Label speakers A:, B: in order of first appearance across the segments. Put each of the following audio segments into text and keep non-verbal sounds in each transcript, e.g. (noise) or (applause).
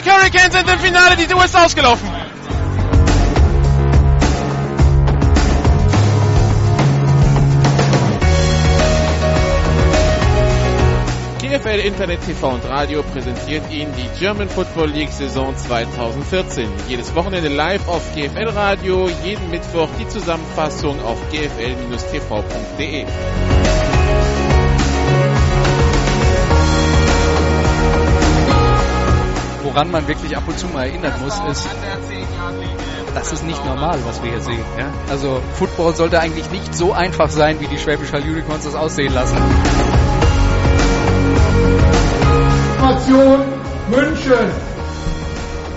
A: Munich Hurricanes sind im Finale, die Uhr ist ausgelaufen. GFL Internet TV und Radio präsentiert Ihnen die German Football League Saison 2014. Jedes Wochenende live auf GFL Radio, jeden Mittwoch die Zusammenfassung auf gfl-tv.de.
B: Woran man wirklich ab und zu mal erinnern muss, ist, das ist nicht normal, was wir hier sehen. Ja? Also Football sollte eigentlich nicht so einfach sein, wie die Schwäbisch Hall Unicorns das aussehen lassen.
C: Information München.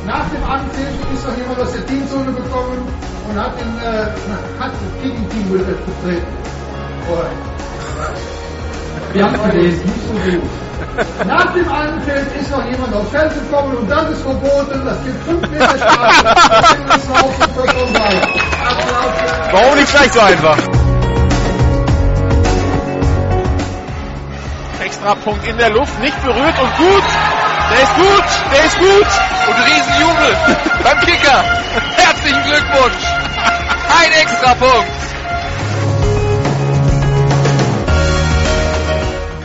C: Nach dem Anpfiff ist noch jemand aus der Teamzone gekommen und hat, den, äh, hat das Kicking-Team betreten. Wir haben gelesen, nicht so gut. Nach dem Anpfiff ist noch jemand aufs Feld gekommen und das ist verboten. Das gibt 5 Meter Strafe.
A: Warum nicht gleich so einfach? Extrapunkt in der Luft, nicht berührt und gut. Der ist gut, der ist gut. Und Riesenjubel beim Kicker. Herzlichen Glückwunsch. Ein Extrapunkt.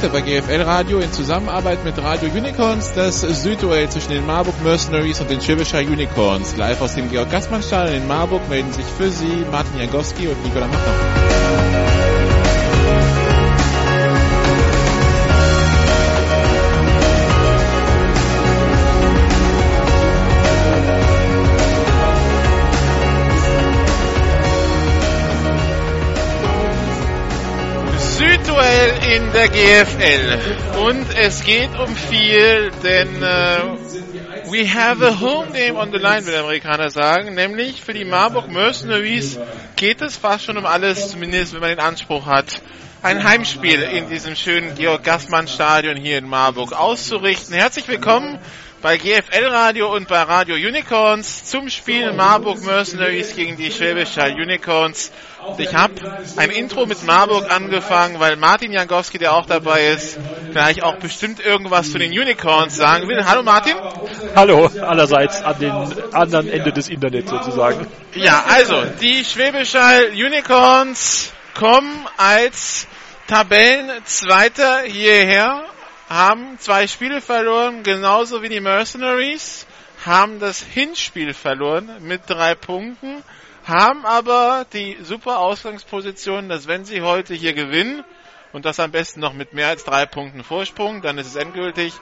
A: Heute bei GFL Radio in Zusammenarbeit mit Radio Unicorns das Südduell zwischen den Marburg Mercenaries und den Schirwischer Unicorns. Live aus dem Georg Gassmann Stadion in Marburg melden sich für Sie Martin Jankowski und Nikola Macher. In der GFL. Und es geht um viel, denn äh, we have a home game on the line, will der Amerikaner sagen. Nämlich für die Marburg Mercenaries geht es fast schon um alles, zumindest wenn man den Anspruch hat, ein Heimspiel in diesem schönen Georg Gassmann Stadion hier in Marburg auszurichten. Herzlich willkommen bei GFL Radio und bei Radio Unicorns zum Spiel Marburg Mercenaries gegen die Schwäbische Unicorns. Und ich habe ein Intro mit Marburg angefangen, weil Martin Jankowski, der auch dabei ist, gleich auch bestimmt irgendwas zu den Unicorns sagen will. Hallo Martin.
D: Hallo, allerseits an den anderen Ende des Internets sozusagen.
A: Ja, also die Schwäbische Unicorns kommen als Tabellenzweiter hierher haben zwei Spiele verloren, genauso wie die Mercenaries, haben das Hinspiel verloren mit drei Punkten, haben aber die super Ausgangsposition, dass wenn sie heute hier gewinnen, und das am besten noch mit mehr als drei Punkten Vorsprung, dann ist es endgültig,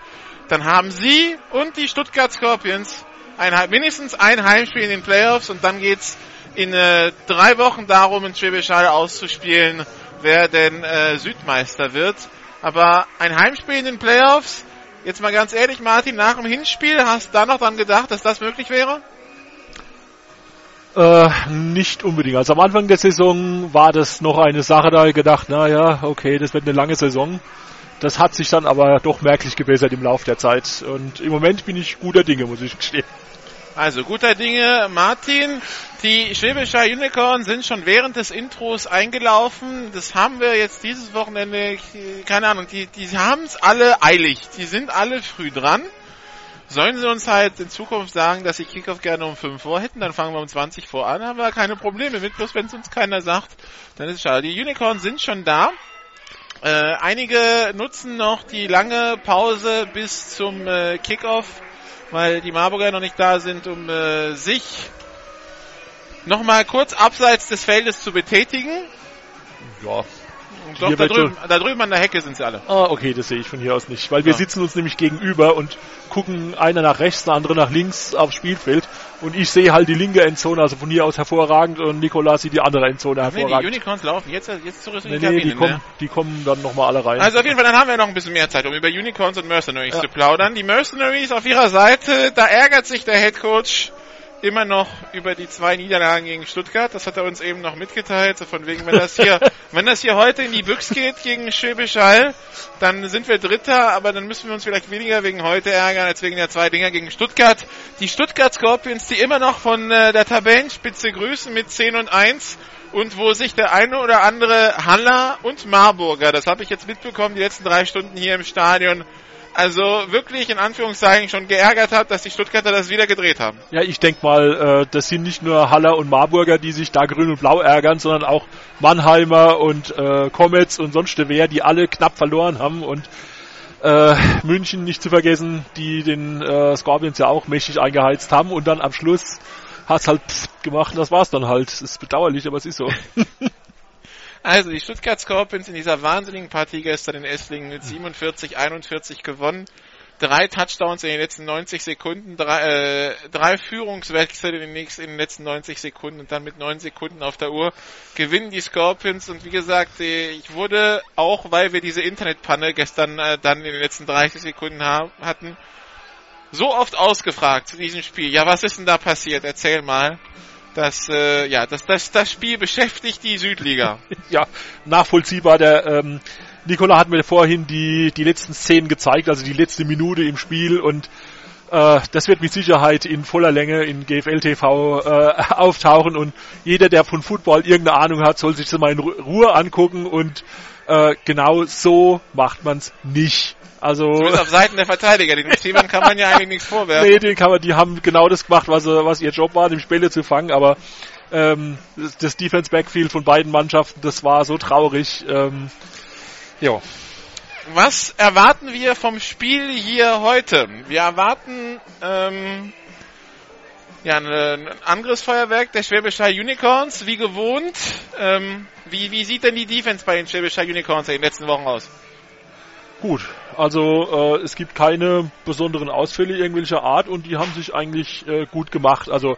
A: dann haben sie und die Stuttgart Scorpions ein, mindestens ein Heimspiel in den Playoffs und dann geht's in äh, drei Wochen darum, in Schwäbisch Hall auszuspielen, wer denn äh, Südmeister wird. Aber ein Heimspiel in den Playoffs, jetzt mal ganz ehrlich, Martin, nach dem Hinspiel, hast du da noch dran gedacht, dass das möglich wäre?
D: Äh, nicht unbedingt. Also am Anfang der Saison war das noch eine Sache, da ich gedacht, naja, okay, das wird eine lange Saison. Das hat sich dann aber doch merklich gebessert im Laufe der Zeit. Und im Moment bin ich guter Dinge, muss ich gestehen.
A: Also guter Dinge, Martin. Die Schwäbischer Unicorn sind schon während des Intros eingelaufen. Das haben wir jetzt dieses Wochenende, keine Ahnung, die, die haben es alle eilig. Die sind alle früh dran. Sollen sie uns halt in Zukunft sagen, dass sie Kickoff gerne um 5 vor hätten, dann fangen wir um 20 vor an, haben wir keine Probleme mit, bloß wenn es uns keiner sagt, dann ist es schade. Die Unicorns sind schon da. Äh, einige nutzen noch die lange Pause bis zum äh, Kickoff weil die Marburger noch nicht da sind, um äh, sich nochmal kurz abseits des Feldes zu betätigen.
D: Ja.
A: Doch, da drüben, da drüben an der Hecke sind sie alle.
D: Ah, okay, das sehe ich von hier aus nicht. Weil wir
A: Ja.
D: sitzen uns nämlich gegenüber und gucken einer nach rechts, der andere nach links aufs Spielfeld. Und ich sehe halt die linke Endzone, also von hier aus hervorragend. Und Nikolas sieht die andere Endzone
A: Nee, die
D: hervorragend.
A: Unicorns laufen jetzt, jetzt zurück in
D: Nee,
A: die
D: nee,
A: Kabine.
D: die, kommen,
A: ne?
D: die kommen dann nochmal alle rein.
A: Also auf jeden Fall, dann haben wir noch ein bisschen mehr Zeit, um über Unicorns und Mercenaries
D: Ja.
A: zu plaudern. Die Mercenaries auf ihrer Seite, da ärgert sich der Head Coach immer noch über die zwei Niederlagen gegen Stuttgart. Das hat er uns eben noch mitgeteilt. So von wegen, wenn das hier, (laughs) wenn das hier heute in die Büchs geht gegen Schwäbisch Hall, dann sind wir Dritter, aber dann müssen wir uns vielleicht weniger wegen heute ärgern als wegen der zwei Dinger gegen Stuttgart. Die Stuttgart Scorpions, die immer noch von äh, der Tabellenspitze grüßen mit 10 und 1 und wo sich der eine oder andere Haller und Marburger, das habe ich jetzt mitbekommen, die letzten drei Stunden hier im Stadion, also wirklich in Anführungszeichen schon geärgert hat, dass die Stuttgarter das wieder gedreht haben.
D: Ja, ich denke mal, äh, das sind nicht nur Haller und Marburger, die sich da grün und blau ärgern, sondern auch Mannheimer und äh, Comets und sonst wer, die alle knapp verloren haben und äh, München nicht zu vergessen, die den äh, Scorpions ja auch mächtig eingeheizt haben und dann am Schluss hat's halt gemacht und das war's dann halt. Es ist bedauerlich, aber es ist so. (laughs)
A: Also die Stuttgart Scorpions in dieser wahnsinnigen Partie gestern in Esslingen mit 47, 41 gewonnen. Drei Touchdowns in den letzten 90 Sekunden, drei, äh, drei Führungswechsel in den, nächsten, in den letzten 90 Sekunden und dann mit neun Sekunden auf der Uhr gewinnen die Scorpions und wie gesagt, ich wurde auch, weil wir diese Internetpanne gestern äh, dann in den letzten 30 Sekunden haben, hatten, so oft ausgefragt zu diesem Spiel. Ja, was ist denn da passiert? Erzähl mal. Das, äh, ja, das, das, das Spiel beschäftigt die Südliga. (laughs)
D: ja, nachvollziehbar. Der ähm, Nikola hat mir vorhin die, die letzten Szenen gezeigt, also die letzte Minute im Spiel und äh, das wird mit Sicherheit in voller Länge in GFL TV äh, (laughs) auftauchen und jeder, der von Football irgendeine Ahnung hat, soll sich das mal in Ruhe angucken und äh, genau so macht man es nicht. Also
A: Zumindest auf (laughs) Seiten der Verteidiger. Den Receivern kann man ja eigentlich nichts vorwerfen.
D: Nee, den kann man, die haben genau das gemacht, was, was ihr Job war, dem Spiele zu fangen, aber ähm, das, das Defense Backfield von beiden Mannschaften, das war so traurig. Ähm, ja.
A: Was erwarten wir vom Spiel hier heute? Wir erwarten ähm, ja, ein Angriffsfeuerwerk der Schwäbischer Unicorns, wie gewohnt. Ähm, wie, wie sieht denn die Defense bei den Schwäbischer Unicorns in den letzten Wochen aus?
D: Gut, also äh, es gibt keine besonderen Ausfälle irgendwelcher Art und die haben sich eigentlich äh, gut gemacht. Also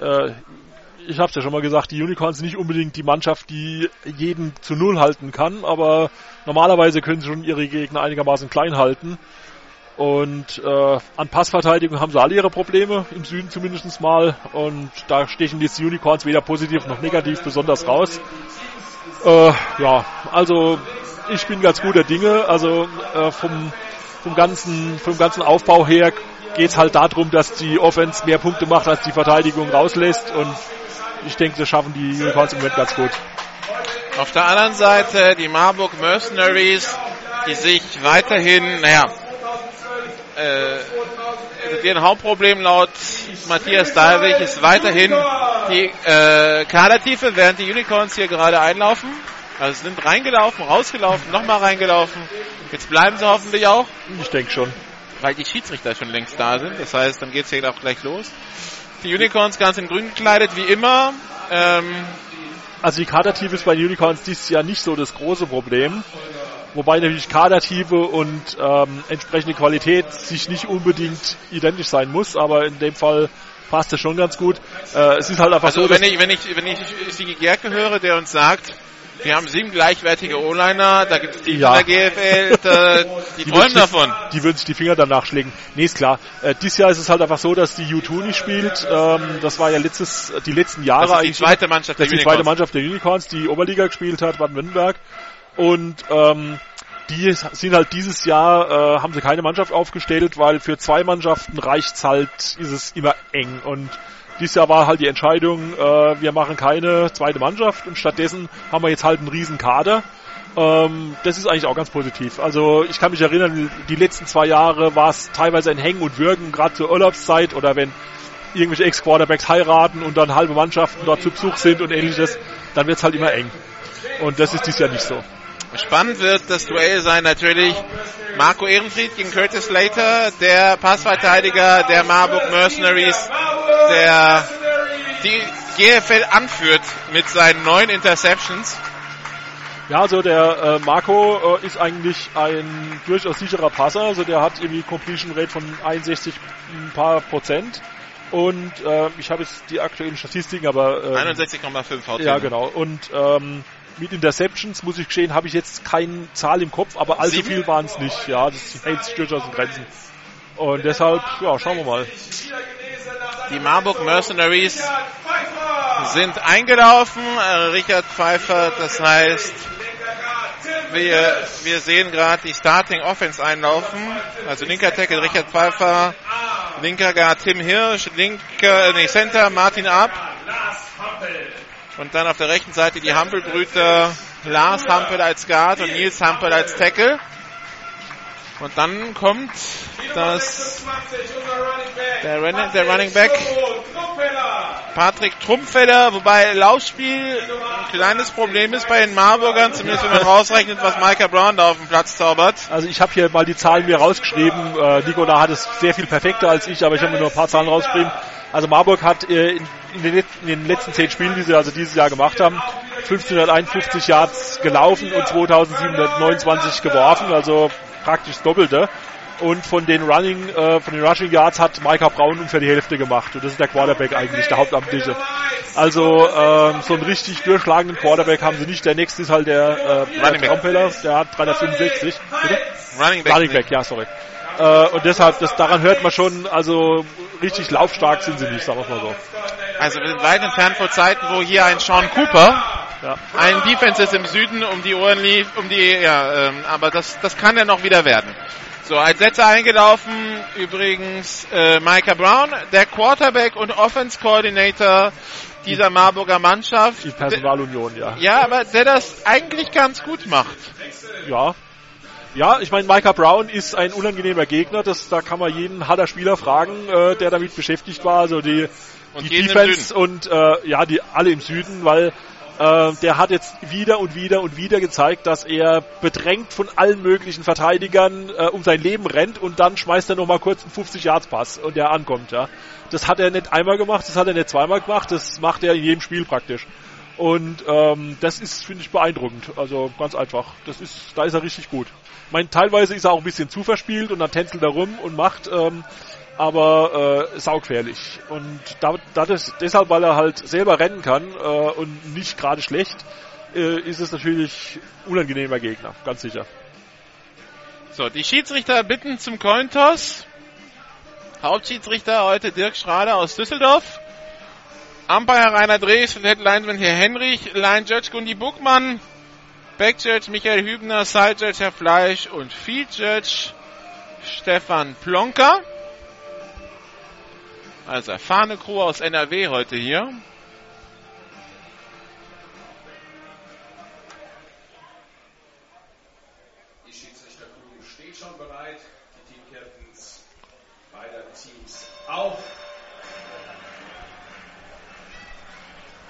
D: äh, ich habe es ja schon mal gesagt, die Unicorns sind nicht unbedingt die Mannschaft, die jeden zu Null halten kann, aber normalerweise können sie schon ihre Gegner einigermaßen klein halten. Und äh, an Passverteidigung haben sie alle ihre Probleme, im Süden zumindest mal. Und da stechen die Unicorns weder positiv noch negativ besonders raus. Äh, ja, also ich bin ganz guter Dinge. Also äh, vom, vom, ganzen, vom ganzen Aufbau her geht es halt darum, dass die Offense mehr Punkte macht, als die Verteidigung rauslässt. Und ich denke, das schaffen die Unicorns im Moment ganz gut.
A: Auf der anderen Seite die Marburg Mercenaries, die sich weiterhin, naja, äh, deren Hauptproblem laut Matthias Dalwig ist weiterhin die äh, Kadertiefe, während die Unicorns hier gerade einlaufen. Also sind reingelaufen, rausgelaufen, nochmal reingelaufen. Jetzt bleiben sie hoffentlich auch.
D: Ich denke schon.
A: Weil die Schiedsrichter schon längst da sind. Das heißt, dann geht's hier auch gleich los. Die Unicorns ganz in grün gekleidet, wie immer. Ähm
D: also die Kadertiefe ist bei den Unicorns dieses Jahr nicht so das große Problem. Wobei natürlich Kadertiefe und ähm, entsprechende Qualität sich nicht unbedingt identisch sein muss, aber in dem Fall passt es schon ganz gut. Äh, es ist halt einfach
A: also
D: so,
A: wenn ich, wenn ich, wenn ich Sigi Gerke höre, der uns sagt, wir haben sieben gleichwertige O-Liner, da gibt es die
D: Ja.
A: in der GFL, da, (laughs) die,
D: Die
A: träumen davon.
D: Die würden sich die Finger danach schlägen. Nee, ist klar. Äh, dieses Jahr ist es halt einfach so, dass die U2 nicht spielt. Ähm, das war ja letztes, die letzten Jahre
A: Das ist die zweite Mannschaft
D: das
A: der
D: ist die zweite
A: Unicorns.
D: Mannschaft der Unicorns, die Oberliga gespielt hat, Baden-Württemberg. Und ähm, die sind halt dieses Jahr, äh, haben sie keine Mannschaft aufgestellt, weil für zwei Mannschaften reicht's halt, ist es immer eng. Und dieses Jahr war halt die Entscheidung, äh, wir machen keine zweite Mannschaft und stattdessen haben wir jetzt halt einen riesen Kader. Ähm, das ist eigentlich auch ganz positiv. Also ich kann mich erinnern, die letzten zwei Jahre war es teilweise ein Hängen und Würgen, gerade zur Urlaubszeit oder wenn irgendwelche Ex-Quarterbacks heiraten und dann halbe Mannschaften dort zu Besuch sind und ähnliches, dann wird's halt immer eng. Und das ist dieses Jahr nicht so.
A: Spannend wird das Duell sein natürlich Marco Ehrenfried gegen Curtis Slater, der Passverteidiger der Marburg Mercenaries, der die GFL anführt mit seinen neun Interceptions.
D: Ja, also der äh, Marco äh, ist eigentlich ein durchaus sicherer Passer. Also der hat irgendwie Completion Rate von 61 ein paar Prozent. Und äh, ich habe jetzt die aktuellen Statistiken, aber ähm,
A: 61,5 VT.
D: ja genau. Und ähm, mit Interceptions muss ich gestehen, habe ich jetzt keine Zahl im Kopf, aber allzu
A: Sieben?
D: viel waren es nicht. Ja, das hält sich durchaus in Grenzen. Und deshalb, ja, schauen wir mal.
A: Die Marburg Mercenaries sind eingelaufen. Äh, Richard Pfeiffer, das heißt, wir, wir sehen gerade die Starting Offense einlaufen. Also linker Tackle Richard Pfeiffer, linker Guard Tim Hirsch, linker, nee, Center Martin Ab. Und dann auf der rechten Seite die Hampelbrüter Lars Hampel als Guard und Nils Hampel als Tackle. Und dann kommt das der, Running, der Running Back Patrick Trumpfeller, wobei Laufspiel ein kleines Problem ist bei den Marburgern, zumindest wenn man rausrechnet, was Micah Brown da auf dem Platz zaubert.
D: Also ich habe hier mal die Zahlen mir rausgeschrieben. Äh, Nicola hat es sehr viel perfekter als ich, aber ich habe mir nur ein paar Zahlen rausgeschrieben. Also Marburg hat äh, in, den, letzten zehn Spielen, die sie also dieses Jahr gemacht haben, 1551 Yards gelaufen und 2729 geworfen, also praktisch Doppelte. Und von den Running, äh, von den Rushing Yards hat Micah Brown ungefähr die Hälfte gemacht. Und das ist der Quarterback eigentlich, der Hauptamtliche. Also ähm, so einen richtig durchschlagenden Quarterback haben sie nicht. Der nächste ist halt der äh, Running Trompeller, der hat 365. Bitte? Running Back. Running Back, ja, sorry. Äh, und deshalb, das, daran hört man schon, also richtig laufstark sind sie nicht, sagen wir mal so.
A: Also wir sind weit entfernt vor Zeiten, wo hier ein Sean Cooper ja. ein Defenses im Süden um die Ohren lief, um die, ja, ähm, aber das, das kann ja noch wieder werden. So, als letzter eingelaufen übrigens äh, Micah Brown, der Quarterback und Offense Coordinator dieser Marburger Mannschaft.
D: Die Personalunion, ja.
A: Ja, aber der das eigentlich ganz gut macht.
D: Ja. Ja, ich meine, Micah Brown ist ein unangenehmer Gegner. Das, da kann man jeden harter Spieler fragen, äh, der damit beschäftigt war. Also die, und die Defense und äh, ja, die alle im Süden, weil äh, der hat jetzt wieder und wieder und wieder gezeigt, dass er bedrängt von allen möglichen Verteidigern äh, um sein Leben rennt und dann schmeißt er nochmal kurz einen 50 Yards Pass und der ankommt, ja. Das hat er nicht einmal gemacht, das hat er nicht zweimal gemacht, das macht er in jedem Spiel praktisch. Und ähm, das ist, finde ich, beeindruckend. Also ganz einfach. Das ist, da ist er richtig gut. Ich meine, teilweise ist er auch ein bisschen zu verspielt und dann tänzelt er rum und macht. Ähm, aber äh, saugefährlich. Und da, da das, deshalb, weil er halt selber rennen kann äh, und nicht gerade schlecht, äh, ist es natürlich unangenehmer Gegner, ganz sicher.
A: So, die Schiedsrichter bitten zum Cointoss. Hauptschiedsrichter heute Dirk Schrader aus Düsseldorf. Umpire Rainer Drees, Head Linesman hier Henrich, Line Judge Gundi Buchmann, Back Judge Michael Hübner, Side Judge Herr Fleisch und Field Judge Stefan Plonker. Also erfahrene Crew aus NRW heute hier.
E: Die Schiedsrichtercrew steht schon bereit. Die Teamcaptains beider Teams auch.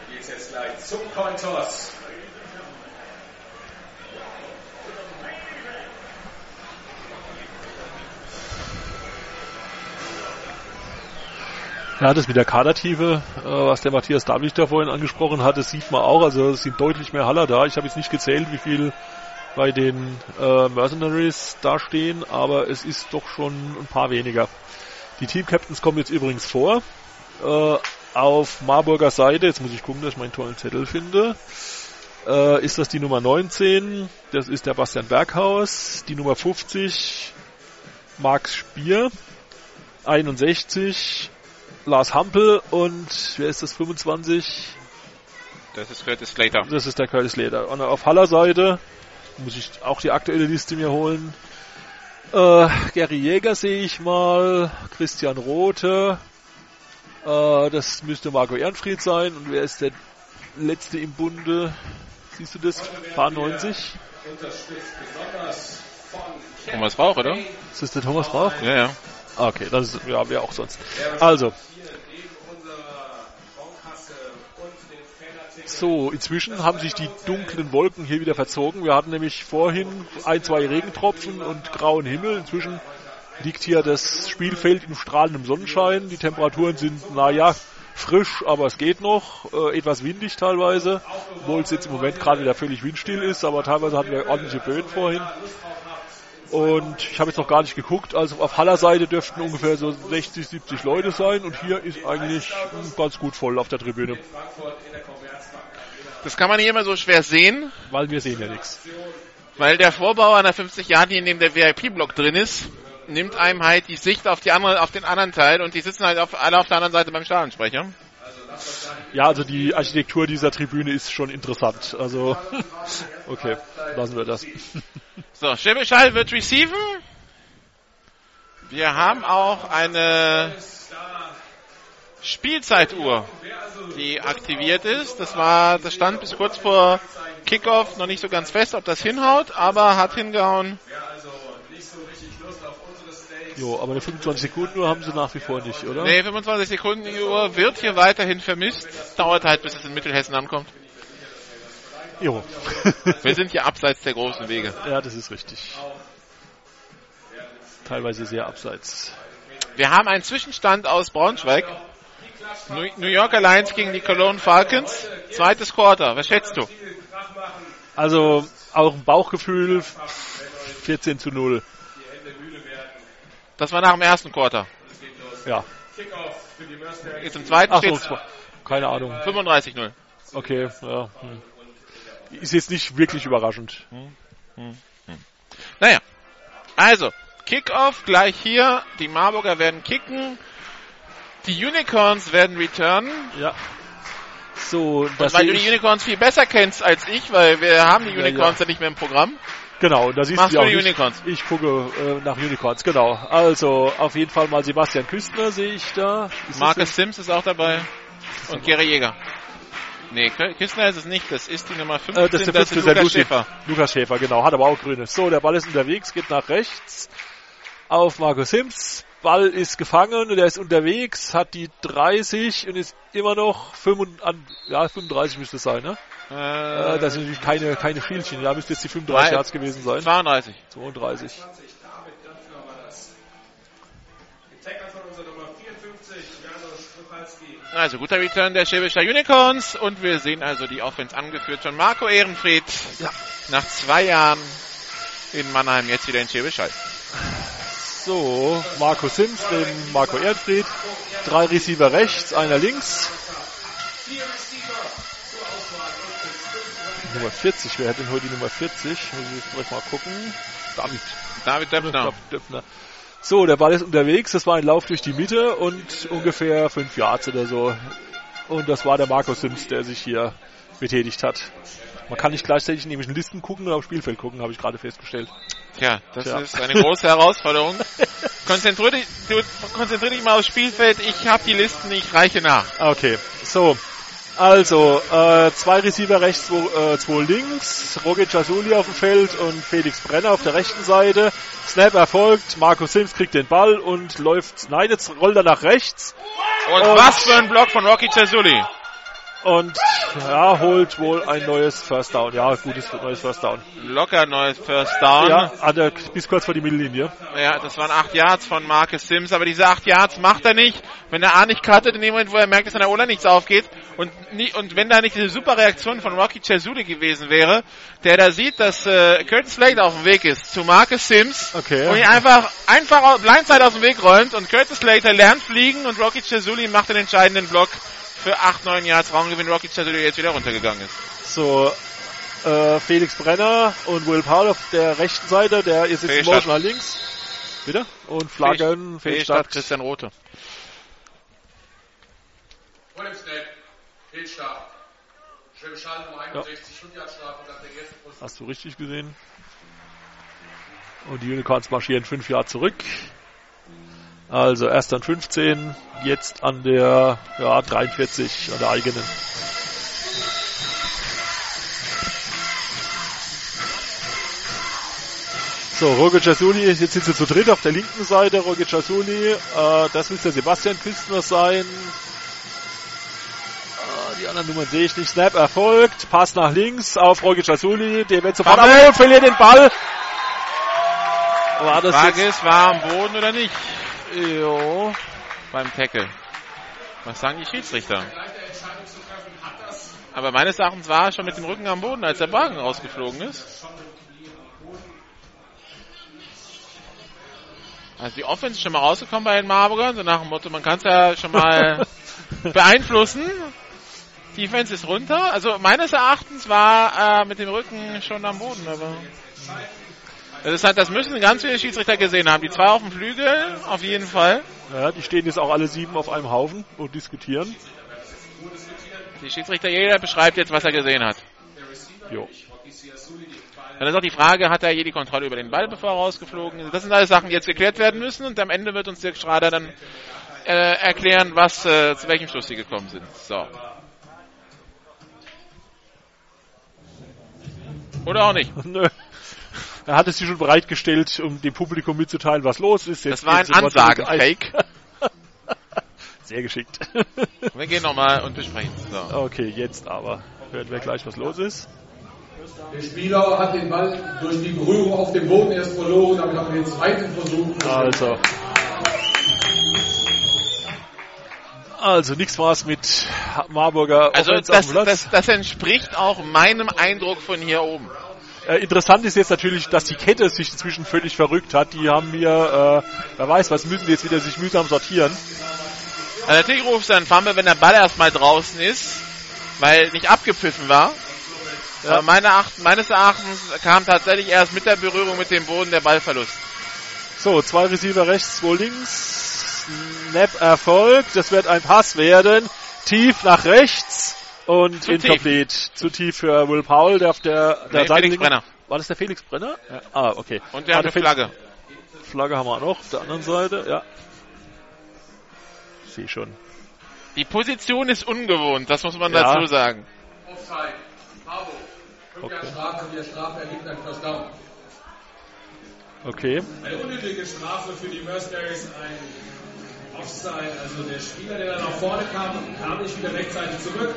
E: Dann geht es jetzt gleich zum Cointoss.
D: Ja, das mit der Kadertiefe, äh, was der Matthias David da vorhin angesprochen hat, das sieht man auch. Also es sind deutlich mehr Haller da. Ich habe jetzt nicht gezählt, wie viel bei den äh, Mercenaries da stehen, aber es ist doch schon ein paar weniger. Die Team Captains kommen jetzt übrigens vor. Äh, auf Marburger Seite, jetzt muss ich gucken, dass ich meinen tollen Zettel finde, äh, ist das die Nummer 19, das ist der Bastian Berghaus, die Nummer 50, Max Spier, 61, Lars Hampel und wer ist das 25?
A: Das ist Curtis Slater.
D: Das ist der Curtis Slater. Und auf Haller Seite muss ich auch die aktuelle Liste mir holen. Äh, Gary Jäger sehe ich mal, Christian Rote, äh, das müsste Marco Ehrenfried sein. Und wer ist der letzte im Bunde? Siehst du das? Paar 90?
A: Thomas Rauch, oder?
D: Ist das der Thomas Rauch?
A: Ja, ja.
D: Okay, das ist, ja, wer auch sonst. Also. So, inzwischen haben sich die dunklen Wolken hier wieder verzogen. Wir hatten nämlich vorhin ein, zwei Regentropfen und grauen Himmel. Inzwischen liegt hier das Spielfeld im strahlenden Sonnenschein. Die Temperaturen sind, naja, frisch, aber es geht noch. Äh, etwas windig teilweise, obwohl es jetzt im Moment gerade wieder völlig windstill ist, aber teilweise hatten wir ordentliche Böen vorhin. Und ich habe jetzt noch gar nicht geguckt, also auf Haller Seite dürften ungefähr so 60, 70 Leute sein und hier ist eigentlich ganz gut voll auf der Tribüne.
A: Das kann man hier immer so schwer sehen.
D: Weil wir sehen ja nichts.
A: Weil der Vorbau an der 50 Yard, in dem der VIP-Block drin ist. nimmt einem halt die Sicht auf die andere, auf den anderen Teil und die sitzen halt auf, alle auf der anderen Seite beim Stadionsprecher.
D: Ja, also die Architektur dieser Tribüne ist schon interessant. Also, (laughs) okay, lassen wir das. (laughs)
A: So, Schäbischall wird receiven. Wir haben auch eine Spielzeituhr, die aktiviert ist. Das war, das stand bis kurz vor Kickoff noch nicht so ganz fest, ob das hinhaut, aber hat hingehauen.
D: Jo, aber eine 25 Sekunden Uhr haben sie nach wie vor nicht, oder?
A: Nee, 25 Sekunden Uhr wird hier weiterhin vermisst. Dauert halt, bis es in Mittelhessen ankommt.
D: Jo. (laughs)
A: Wir sind hier abseits der großen Wege.
D: ja, das ist richtig. Teilweise sehr abseits.
A: Wir haben einen Zwischenstand aus Braunschweig. New New Yorker Lions gegen die Cologne Falcons. Zweites Quarter. Was schätzt du?
D: Also auch ein Bauchgefühl 14 zu 0.
A: Das war nach dem ersten Quarter.
D: Ja.
A: Jetzt im zweiten
D: Ach so, keine Ahnung.
A: 35-0.
D: Okay, ja. hm. Ist jetzt nicht wirklich überraschend.
A: Naja. Also, Kickoff gleich hier. Die Marburger werden kicken. Die Unicorns werden returnen.
D: Ja. So, das
A: weil du die Unicorns viel besser kennst als ich, weil wir haben die
D: Ja,
A: Unicorns ja,
D: ja.
A: nicht mehr im Programm.
D: Genau, da siehst
A: Machst
D: du
A: du
D: auch
A: die
D: nicht.
A: Unicorns?
D: Ich gucke äh, nach Unicorns, genau. Also, auf jeden Fall mal Sebastian Küstner sehe ich da. Ist
A: Marcus Sims ist auch dabei. Und Gary Jäger. Nee, Kü- Küstner ist es nicht, das ist die Nummer 15,
D: Äh, das ist der
A: das ist Lukas
D: Lucy.
A: Schäfer.
D: Lukas Schäfer, genau, hat aber auch grünes. So, der Ball ist unterwegs, geht nach rechts auf Markus Sims. Ball ist gefangen und er ist unterwegs, hat die 30 und ist immer noch 35, an, ja, 35 müsste es sein, ne? Äh,
A: Äh,
D: das sind natürlich keine, keine Vielchen, da müsste jetzt die 35
A: Drei-
D: Yards gewesen sein.
A: 32.
D: 32.
E: Tackle von unserer Nummer 54, Janusz Struchalski.
A: Also guter Return der Schäbischer Unicorns und wir sehen also die Offense angeführt von Marco Ehrenfried.
D: Ja.
A: Nach zwei Jahren in Mannheim jetzt wieder in Schäbischall.
D: So, Marco Sims neben Marco Erdfried. Drei Receiver rechts, einer links. Nummer 40, wer hat denn heute die Nummer 40? Muss ich jetzt gleich mal gucken. David.
A: David Döpfner.
D: So, der Ball ist unterwegs, das war ein Lauf durch die Mitte und ungefähr 5 Yards oder so. Und das war der Marco Sims, der sich hier betätigt hat. Man kann nicht gleichzeitig in irgendwelchen Listen gucken und aufs Spielfeld gucken, habe ich gerade festgestellt.
A: Tja, das
D: Tja.
A: ist eine große Herausforderung. (laughs) Konzentrier dich, du, konzentrier dich mal aufs Spielfeld. Ich habe die Listen, ich reiche nach.
D: Okay, so. Also, äh, zwei Receiver rechts, zwei, äh, zwei links, Roger Jasuli auf dem Feld und Felix Brenner auf der rechten Seite. Snap erfolgt, Marco Sims kriegt den Ball und läuft, nein, jetzt rollt er nach rechts
A: Und,
D: Und-
A: was für ein Block von Rocky Cersuli.
D: Und ja, holt wohl ein neues First Down. Ja, gutes neues First Down.
A: Locker neues First Down.
D: Ja, an der, bis kurz vor die Mittellinie.
A: Ja, das waren acht Yards von Marcus Sims, aber diese acht Yards macht er nicht, wenn er A nicht cuttet, in dem Moment, wo er merkt, dass an der Ola nichts aufgeht und, nie, und wenn da nicht diese super Reaktion von Rocky Cersuli gewesen wäre, der da sieht, dass äh, Curtis Slade auf dem Weg ist zu Marcus Sims
D: Okay.
A: und ihn einfach, einfach Blindside aus dem Weg räumt und Curtis Slater lernt fliegen und Rocky Cersuli macht den entscheidenden Block für 8, 9 Yards Raumgewinn, Rocky Cersuli jetzt wieder runtergegangen ist.
D: So, äh, Felix Brenner und Will Powell auf der rechten Seite, der ist jetzt in. Motion nach links. Bitte? Und Flaggen,
A: Fehlstart
D: Fehlstart.
A: Christian Rote.
E: Vor dem Snap, Fehlstart. Schwäbisch Hall Nummer 61, 5 Yard Strafe nach der ersten Position.
D: Hast du richtig gesehen? Und die Unicorns marschieren 5 Jahre zurück. Also erst an 15, jetzt an der ja, 43, an der eigenen. So, Roger Jasuli, jetzt sind sie zu dritt auf der linken Seite. Roger Jasuli, äh, das müsste Sebastian Küstner sein. Ah, Die anderen Nummern sehe ich nicht. Snap erfolgt. Pass nach links auf Roger Jasuli. Der wird sofort am verliert den Ball. War das
A: Frage
D: jetzt?
A: ist, war am Boden oder nicht?
D: Jo.
A: beim Tackle. Was sagen die Schiedsrichter? Aber meines Erachtens war er schon mit dem Rücken am Boden, als der Wagen rausgeflogen ist. Also die Offense ist schon mal rausgekommen bei den Marburgern, so nach dem Motto, man kann es ja schon mal (laughs) beeinflussen. Defense ist runter. Also meines Erachtens war er mit dem Rücken schon am Boden, aber Das, halt, das müssen ganz viele Schiedsrichter gesehen haben. Die zwei auf dem Flügel, auf jeden Fall.
D: Ja, die stehen jetzt auch alle sieben auf einem Haufen und diskutieren.
A: Die Schiedsrichter, jeder beschreibt jetzt, was er gesehen hat.
D: Jo.
A: Dann ist auch die Frage, hat er je die Kontrolle über den Ball, bevor er rausgeflogen ist? Das sind alles Sachen, die jetzt geklärt werden müssen und am Ende wird uns Dirk Schrader dann äh, erklären, was äh, zu welchem Schluss sie gekommen sind. So. Oder auch nicht. (laughs)
D: Nö. Er hat es sich schon bereitgestellt, um dem Publikum mitzuteilen, was los ist.
A: Jetzt das war ein Ansagen-Fake. (laughs)
D: Sehr geschickt.
A: Wir gehen nochmal und besprechen.
D: So. Okay, jetzt aber. Hören wir gleich, was los ist.
C: Der Spieler hat den Ball durch die Berührung auf dem Boden erst verloren, damit haben wir den zweiten Versuch.
D: Also. Also nichts war es mit Marburger
A: Also das, das, das entspricht auch meinem Eindruck von hier oben.
D: Äh, interessant ist jetzt natürlich, dass die Kette sich inzwischen völlig verrückt hat. Die haben mir, äh, wer weiß, was müssen die jetzt wieder sich mühsam sortieren.
A: Also natürlich ruft dann Fumble, wenn der Ball erstmal draußen ist, weil nicht abgepfiffen war. Ja. Meine Acht, meines Erachtens kam tatsächlich erst mit der Berührung mit dem Boden der Ballverlust.
D: So, zwei Receiver rechts, zwei links. Snap erfolgt. Das wird ein Pass werden. Tief nach rechts und Zu incomplete. Tief. Zu tief für Will Powell, der auf der, der
A: nee, Seite Felix Brenner.
D: War das der Felix Brenner? Ja. Ah, okay.
A: Und der hat eine Flagge.
D: Flagge haben wir auch noch. Auf der anderen Seite, ja. Ich sehe schon.
A: Die Position ist ungewohnt, das muss man ja. dazu sagen. Offside. Bravo.
D: Okay. Strafe, der Strafe ergibt ein First Down. Okay.
E: Eine unnötige Strafe für die Mercenaries, ein Offside. Also der Spieler, der da nach vorne kam, kam nicht wieder rechtzeitig zurück.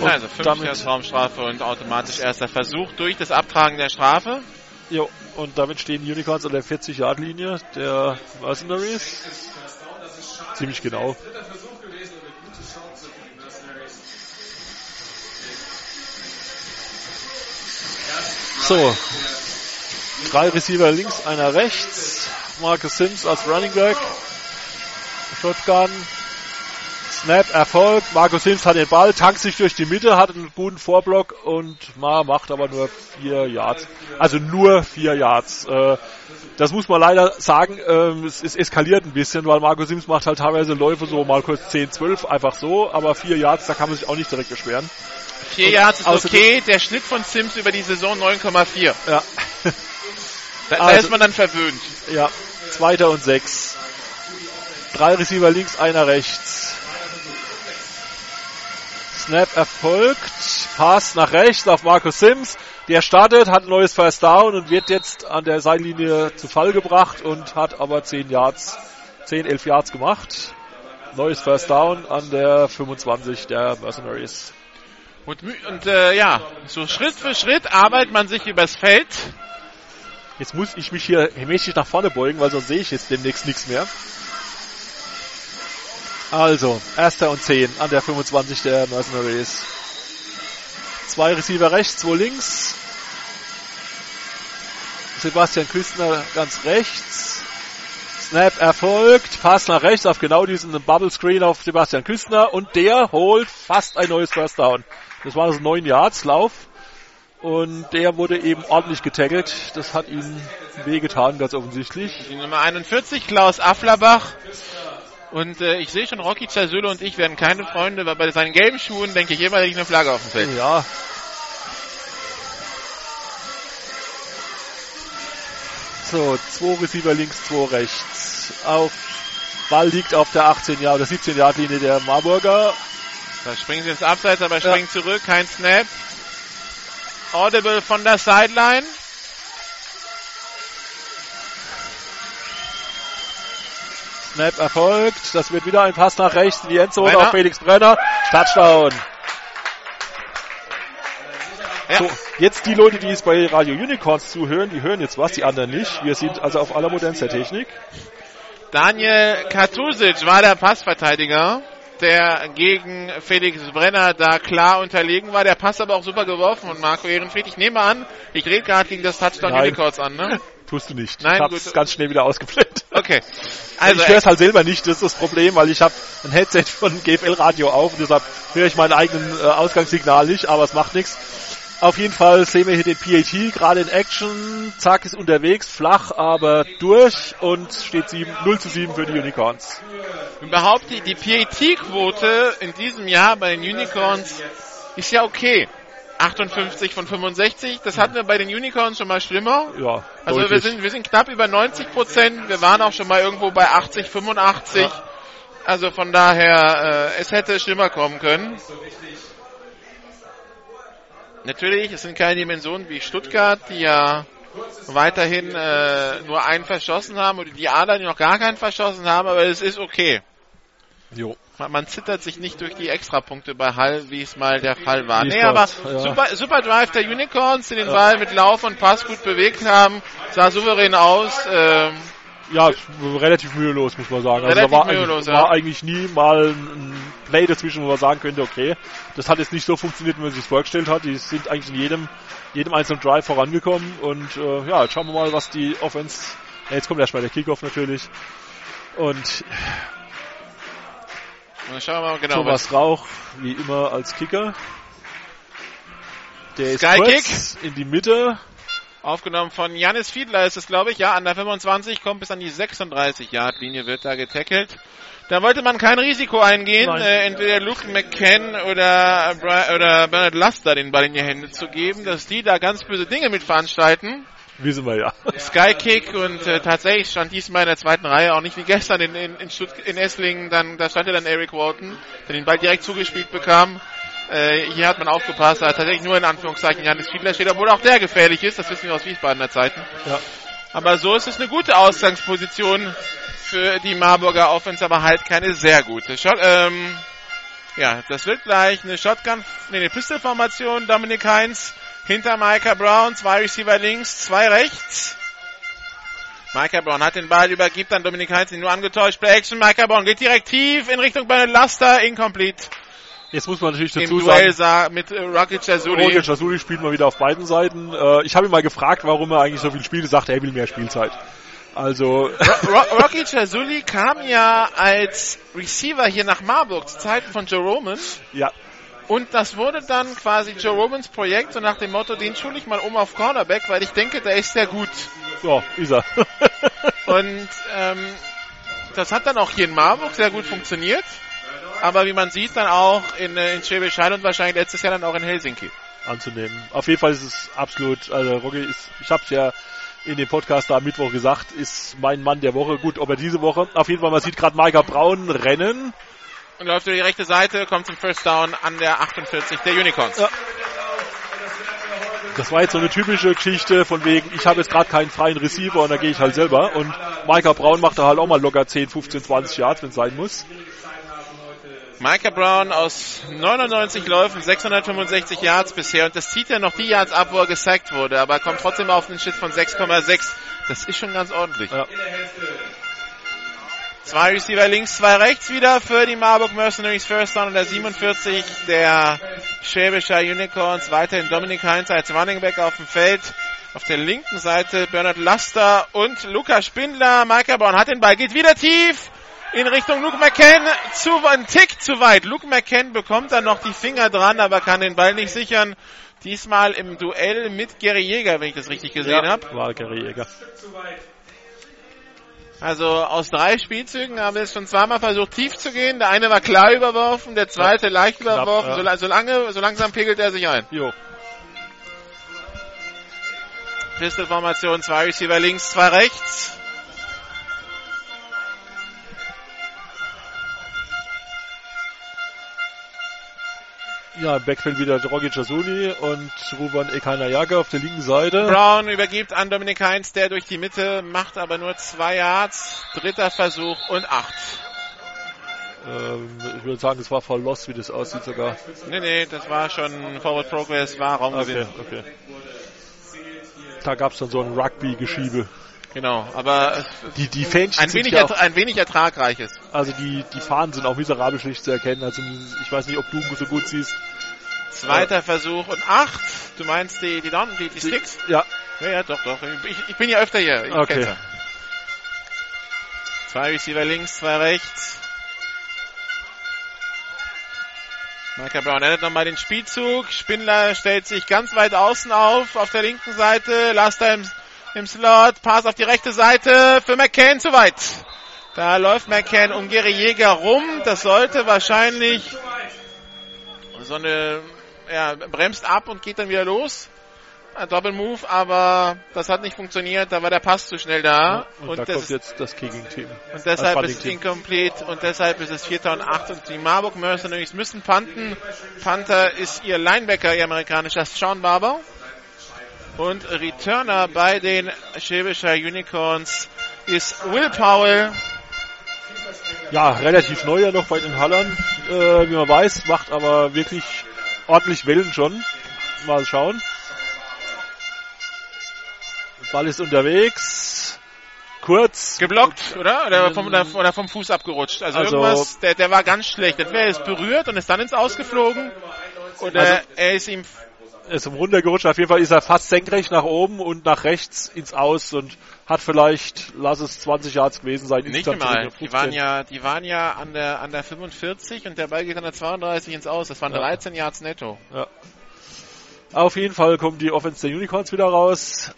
A: Und also 50 Raumstrafe und automatisch erster Versuch durch das Abtragen der Strafe.
D: Jo, und damit stehen Unicorns an der 40-Yard-Linie der Mercenaries. Ziemlich genau. So, drei Receiver links, einer rechts. Marcus Sims als Running Back. Shotgun. Snap erfolgt. Marcus Sims hat den Ball, tankt sich durch die Mitte, hat einen guten Vorblock und Ma macht aber nur vier Yards. Also nur vier Yards. Äh, das muss man leider sagen, ähm, es, es eskaliert ein bisschen, weil Marcus Sims macht halt teilweise Läufe so mal kurz 10, 12 einfach so, aber vier Yards, da kann man sich auch nicht direkt beschweren.
A: Vier Yards ist okay, der Schnitt von Sims über die Saison 9,4.
D: Ja. (laughs)
A: Da, also, ist man dann verwöhnt.
D: Ja, zweiter und sechs. Drei Receiver links, einer rechts. Snap erfolgt. Pass nach rechts auf Marcus Sims. Der startet, hat ein neues First Down und wird jetzt an der Seillinie zu Fall gebracht und hat aber 10 Yards, 10, 11 Yards gemacht. Neues First Down an der 25 der Mercenaries.
A: Und, und äh, ja, so Schritt für Schritt arbeitet man sich übers Feld.
D: Jetzt muss ich mich hier mäßig nach vorne beugen, weil sonst sehe ich jetzt demnächst nichts mehr. Also, erster und zehn an der 25 der Mercenaries. Zwei Receiver rechts, zwei links. Sebastian Küstner ganz rechts. Snap erfolgt, Pass nach rechts auf genau diesen Bubble Screen auf Sebastian Küstner und der holt fast ein neues First Down. Das war das 9 Yards Lauf. Und der wurde eben ordentlich getaggelt. Das hat ihm wehgetan, ganz offensichtlich.
A: Die Nummer 41, Klaus Afflerbach. Und äh, ich sehe schon, Rocky Zersüle und ich werden keine Freunde, weil bei seinen gelben Schuhen denke ich immer, liegt eine Flagge auf dem Feld.
D: Ja. So, zwei Receiver links, zwei rechts. Auf Ball liegt auf der 18 Jahre oder 17 Yard Linie der Marburger.
A: Da springen sie ins Abseits, aber springen ja. zurück. Kein Snap. Audible von der Sideline.
D: Snap erfolgt. Das wird wieder ein Pass nach rechts in die Endzone Brenner. auf Felix Brenner. Touchdown. Ja. So, jetzt die Leute, die es bei Radio Unicorns zuhören, die hören jetzt was, die anderen nicht. Wir sind also auf allermodernster Technik.
A: Daniel Katusic war der Passverteidiger der gegen Felix Brenner da klar unterlegen war. Der Pass aber auch super geworfen und Marco Ehrenfried. Ich nehme an, ich rede gerade gegen das Touchdown. Unicorns an, ne? (laughs)
D: Tust du nicht.
A: Nein,
D: ich hab's gut. ganz schnell wieder ausgeblendet.
A: Okay. (laughs)
D: Also ich höre es halt selber nicht, das ist das Problem, weil ich habe ein Headset von (laughs) GFL Radio auf und deshalb höre ich mein eigenes äh, Ausgangssignal nicht, aber es macht nichts. Auf jeden Fall sehen wir hier den PAT gerade in Action. Zack ist unterwegs, flach, aber durch und steht 7, 0 zu 7 für die Unicorns.
A: Überhaupt die, die PAT-Quote in diesem Jahr bei den Unicorns ist ja okay. 58 von 65, das hatten wir bei den Unicorns schon mal schlimmer.
D: Ja,
A: Also wir sind, wir sind knapp über 90 Prozent, wir waren auch schon mal irgendwo bei 80, 85.
D: Ja.
A: Also von daher, äh, es hätte schlimmer kommen können. Natürlich, es sind keine Dimensionen wie Stuttgart, die ja weiterhin äh, nur einen verschossen haben oder die Adler, die noch gar keinen verschossen haben, aber es ist okay.
D: Jo.
A: Man, man zittert sich nicht durch die Extrapunkte bei Hall, wie es mal der Fall war.
D: Wie
A: Nee, aber
D: ja.
A: super, super Drive der Unicorns, die den Ball mit Lauf und Pass gut bewegt haben, sah souverän aus. Ähm,
D: Ja, relativ mühelos, muss man sagen. Also
A: Relativ
D: da war,
A: mühelos,
D: eigentlich,
A: ja.
D: war eigentlich nie mal ein Play dazwischen, wo man sagen könnte, okay, das hat jetzt nicht so funktioniert, wie man sich das vorgestellt hat. Die sind eigentlich in jedem, jedem einzelnen Drive vorangekommen und äh, ja, jetzt schauen wir mal, was die Offense. Ja, jetzt kommt erstmal der Kickoff natürlich. Und
A: dann schauen wir mal genau.
D: Thomas Rauch, wie immer, als Kicker. Der ist
A: Sky
D: kurz in die Mitte.
A: Aufgenommen von Janis Fiedler ist es, glaube ich. Ja, an der 25 kommt bis an die 36-Yard-Linie, wird da getackelt. Da wollte man kein Risiko eingehen, äh, entweder Luke McCann oder, Bri- oder Bernard Laster den Ball in die Hände zu geben, dass die da ganz böse Dinge mit veranstalten.
D: Wissen wir ja. (laughs)
A: Skykick und äh, tatsächlich stand diesmal in der zweiten Reihe auch nicht wie gestern in, in, in, Stutt in Esslingen, dann, da stand ja dann Eric Walton, der den Ball direkt zugespielt bekam. Äh, hier hat man aufgepasst, da hat tatsächlich nur in Anführungszeichen Janis Fiedler steht, obwohl auch der gefährlich ist, das wissen wir aus Wiesbadener Zeiten.
D: Ja.
A: Aber so ist es eine gute Ausgangsposition für die Marburger Offense, aber halt keine sehr gute. Shot, ähm, ja, das wird gleich eine Shotgun, nee, eine Pistol-Formation. Dominik Heinz hinter Micah Brown, zwei Receiver links, zwei rechts. Micah Brown hat den Ball, übergibt an Dominik Heinz, ihn nur angetäuscht. Play Action, Micah Brown geht direkt tief in Richtung Bernard Laster, incomplete.
D: Jetzt muss man natürlich
A: Im
D: dazu
A: Duell
D: sagen,
A: sah mit äh, Rocket Jazuli.
D: Roger Jasuli spielt mal wieder auf beiden Seiten. Äh, ich habe ihn mal gefragt, warum er eigentlich so viel spielt. Er sagt, er will mehr Spielzeit. Also,
A: Ro Rocky Chazuli kam ja als Receiver hier nach Marburg zu Zeiten von Joe Roman.
D: ja,
A: Und das wurde dann quasi Joe Romans Projekt, so nach dem Motto, den schule ich mal um auf Cornerback, weil ich denke, der ist sehr gut.
D: so, ist er. (laughs)
A: Und ähm, das hat dann auch hier in Marburg sehr gut funktioniert. Aber wie man sieht, dann auch in, äh, in Schwäbisch Hall und wahrscheinlich letztes Jahr dann auch in Helsinki.
D: anzunehmen. Auf jeden Fall ist es absolut, also Rocky ist, ich habe es ja in dem Podcast da am Mittwoch gesagt, ist mein Mann der Woche. Gut, ob er diese Woche, auf jeden Fall, man sieht gerade Micah Braun rennen.
A: Und läuft über die rechte Seite, kommt zum First Down an der 48 der Unicorns.
D: Ja. Das war jetzt so eine typische Geschichte von wegen, ich habe jetzt gerade keinen freien Receiver und da gehe ich halt selber. Und Micah Braun macht da halt auch mal locker 10, 15, 20 Yards, wenn es sein muss.
A: Micah Brown aus 99 Läufen, 665 Yards bisher und das zieht ja noch die Yards ab, wo er gesackt wurde, aber er kommt trotzdem auf einen Schnitt von 6,6. Das ist schon ganz ordentlich.
D: Ja.
A: Zwei Receiver links, zwei rechts wieder für die Marburg Mercenaries First Down und der 47 der Schwäbischer Unicorns. Weiterhin Dominik Heinz als Running Back auf dem Feld. Auf der linken Seite Bernhard Laster und Luca Spindler. Micah Brown hat den Ball, geht wieder tief in Richtung Luke McCann. Zu, ein Tick zu weit. Luke McCann bekommt dann noch die Finger dran, aber kann den Ball nicht sichern. Diesmal im Duell mit Gary Jäger, wenn ich das richtig gesehen habe.
D: War Gary Jäger.
A: Also aus drei Spielzügen haben wir es schon zweimal versucht, tief zu gehen. Der eine war klar überworfen, der zweite leicht
D: Knapp,
A: überworfen.
D: ja.
A: So, lange, so langsam pegelt er sich ein.
D: Jo.
A: Pistolformation, zwei Receiver links, zwei rechts.
D: Ja, im Backfield wieder Rogi Jasuli und Ruben Ekanayaga auf der linken Seite.
A: Brown übergibt an Dominik Heinz, der durch die Mitte macht aber nur zwei Yards. Dritter Versuch und acht.
D: Ähm, ich würde sagen, es war voll lost, wie das aussieht sogar.
A: Nee, nee, das war schon Forward Progress, war Raumgewinn.
D: Okay, okay. Da gab es dann so ein Rugby-Geschiebe.
A: Genau, aber es-
D: Die, die Fähnchen
A: ein
D: sind
A: wenig,
D: ja auch,
A: ein wenig ertragreiches.
D: also die, die Fahnen sind auch miserabel schlecht zu erkennen. Also ich weiß nicht, ob du so gut siehst.
A: Zweiter Versuch und acht. Du meinst die, die, Don die, die Sticks?
D: Ja,
A: Ja, ja, doch, doch. Ich, ich bin ja öfter hier. Ich
D: Okay.
A: ja. Zwei Receiver links, zwei rechts. Michael Brown endet nochmal den Spielzug. Spindler stellt sich ganz weit außen auf, auf der linken Seite. Laster im, im Slot. Pass auf die rechte Seite für McCann zu weit. Da läuft McCann um Gary Jäger rum. Das sollte wahrscheinlich so eine, ja, bremst ab und geht dann wieder los. Ein Doppelmove, aber das hat nicht funktioniert. Da war der Pass zu schnell da.
D: Ja, und,
A: und
D: da
A: das
D: kommt
A: ist-
D: jetzt das Kicking-Team.
A: und deshalb ist es incomplete und deshalb ist es 4. und 8 und die Marburg Mercenaries müssen panten. Panther ist ihr Linebacker, ihr amerikanischer Sean Barber. Und Returner bei den Schwäbischer Unicorns ist Will Powell.
D: Ja, relativ neu ja noch bei den Hallern, äh, wie man weiß, macht aber wirklich ordentlich Wellen schon. Mal schauen. Ball ist unterwegs. Kurz.
A: Geblockt, oder? Oder vom, oder, oder vom Fuß abgerutscht. Also,
D: Also-
A: irgendwas, der, der war ganz schlecht. Entweder er ist berührt und ist dann ins Ausgeflogen. Oder
D: Also-
A: er ist ihm
D: ist runtergerutscht. Auf jeden Fall ist er fast senkrecht nach oben und nach rechts ins Aus und hat vielleicht, lass es 20 Yards gewesen sein.
A: Nicht mal. Die
D: 15.
A: waren ja, die waren ja an der, an der 45 und der Ball geht an der 32 ins Aus. Das waren
D: Ja.
A: 13 Yards netto.
D: Auf jeden Fall kommen die Offense der Unicorns wieder raus.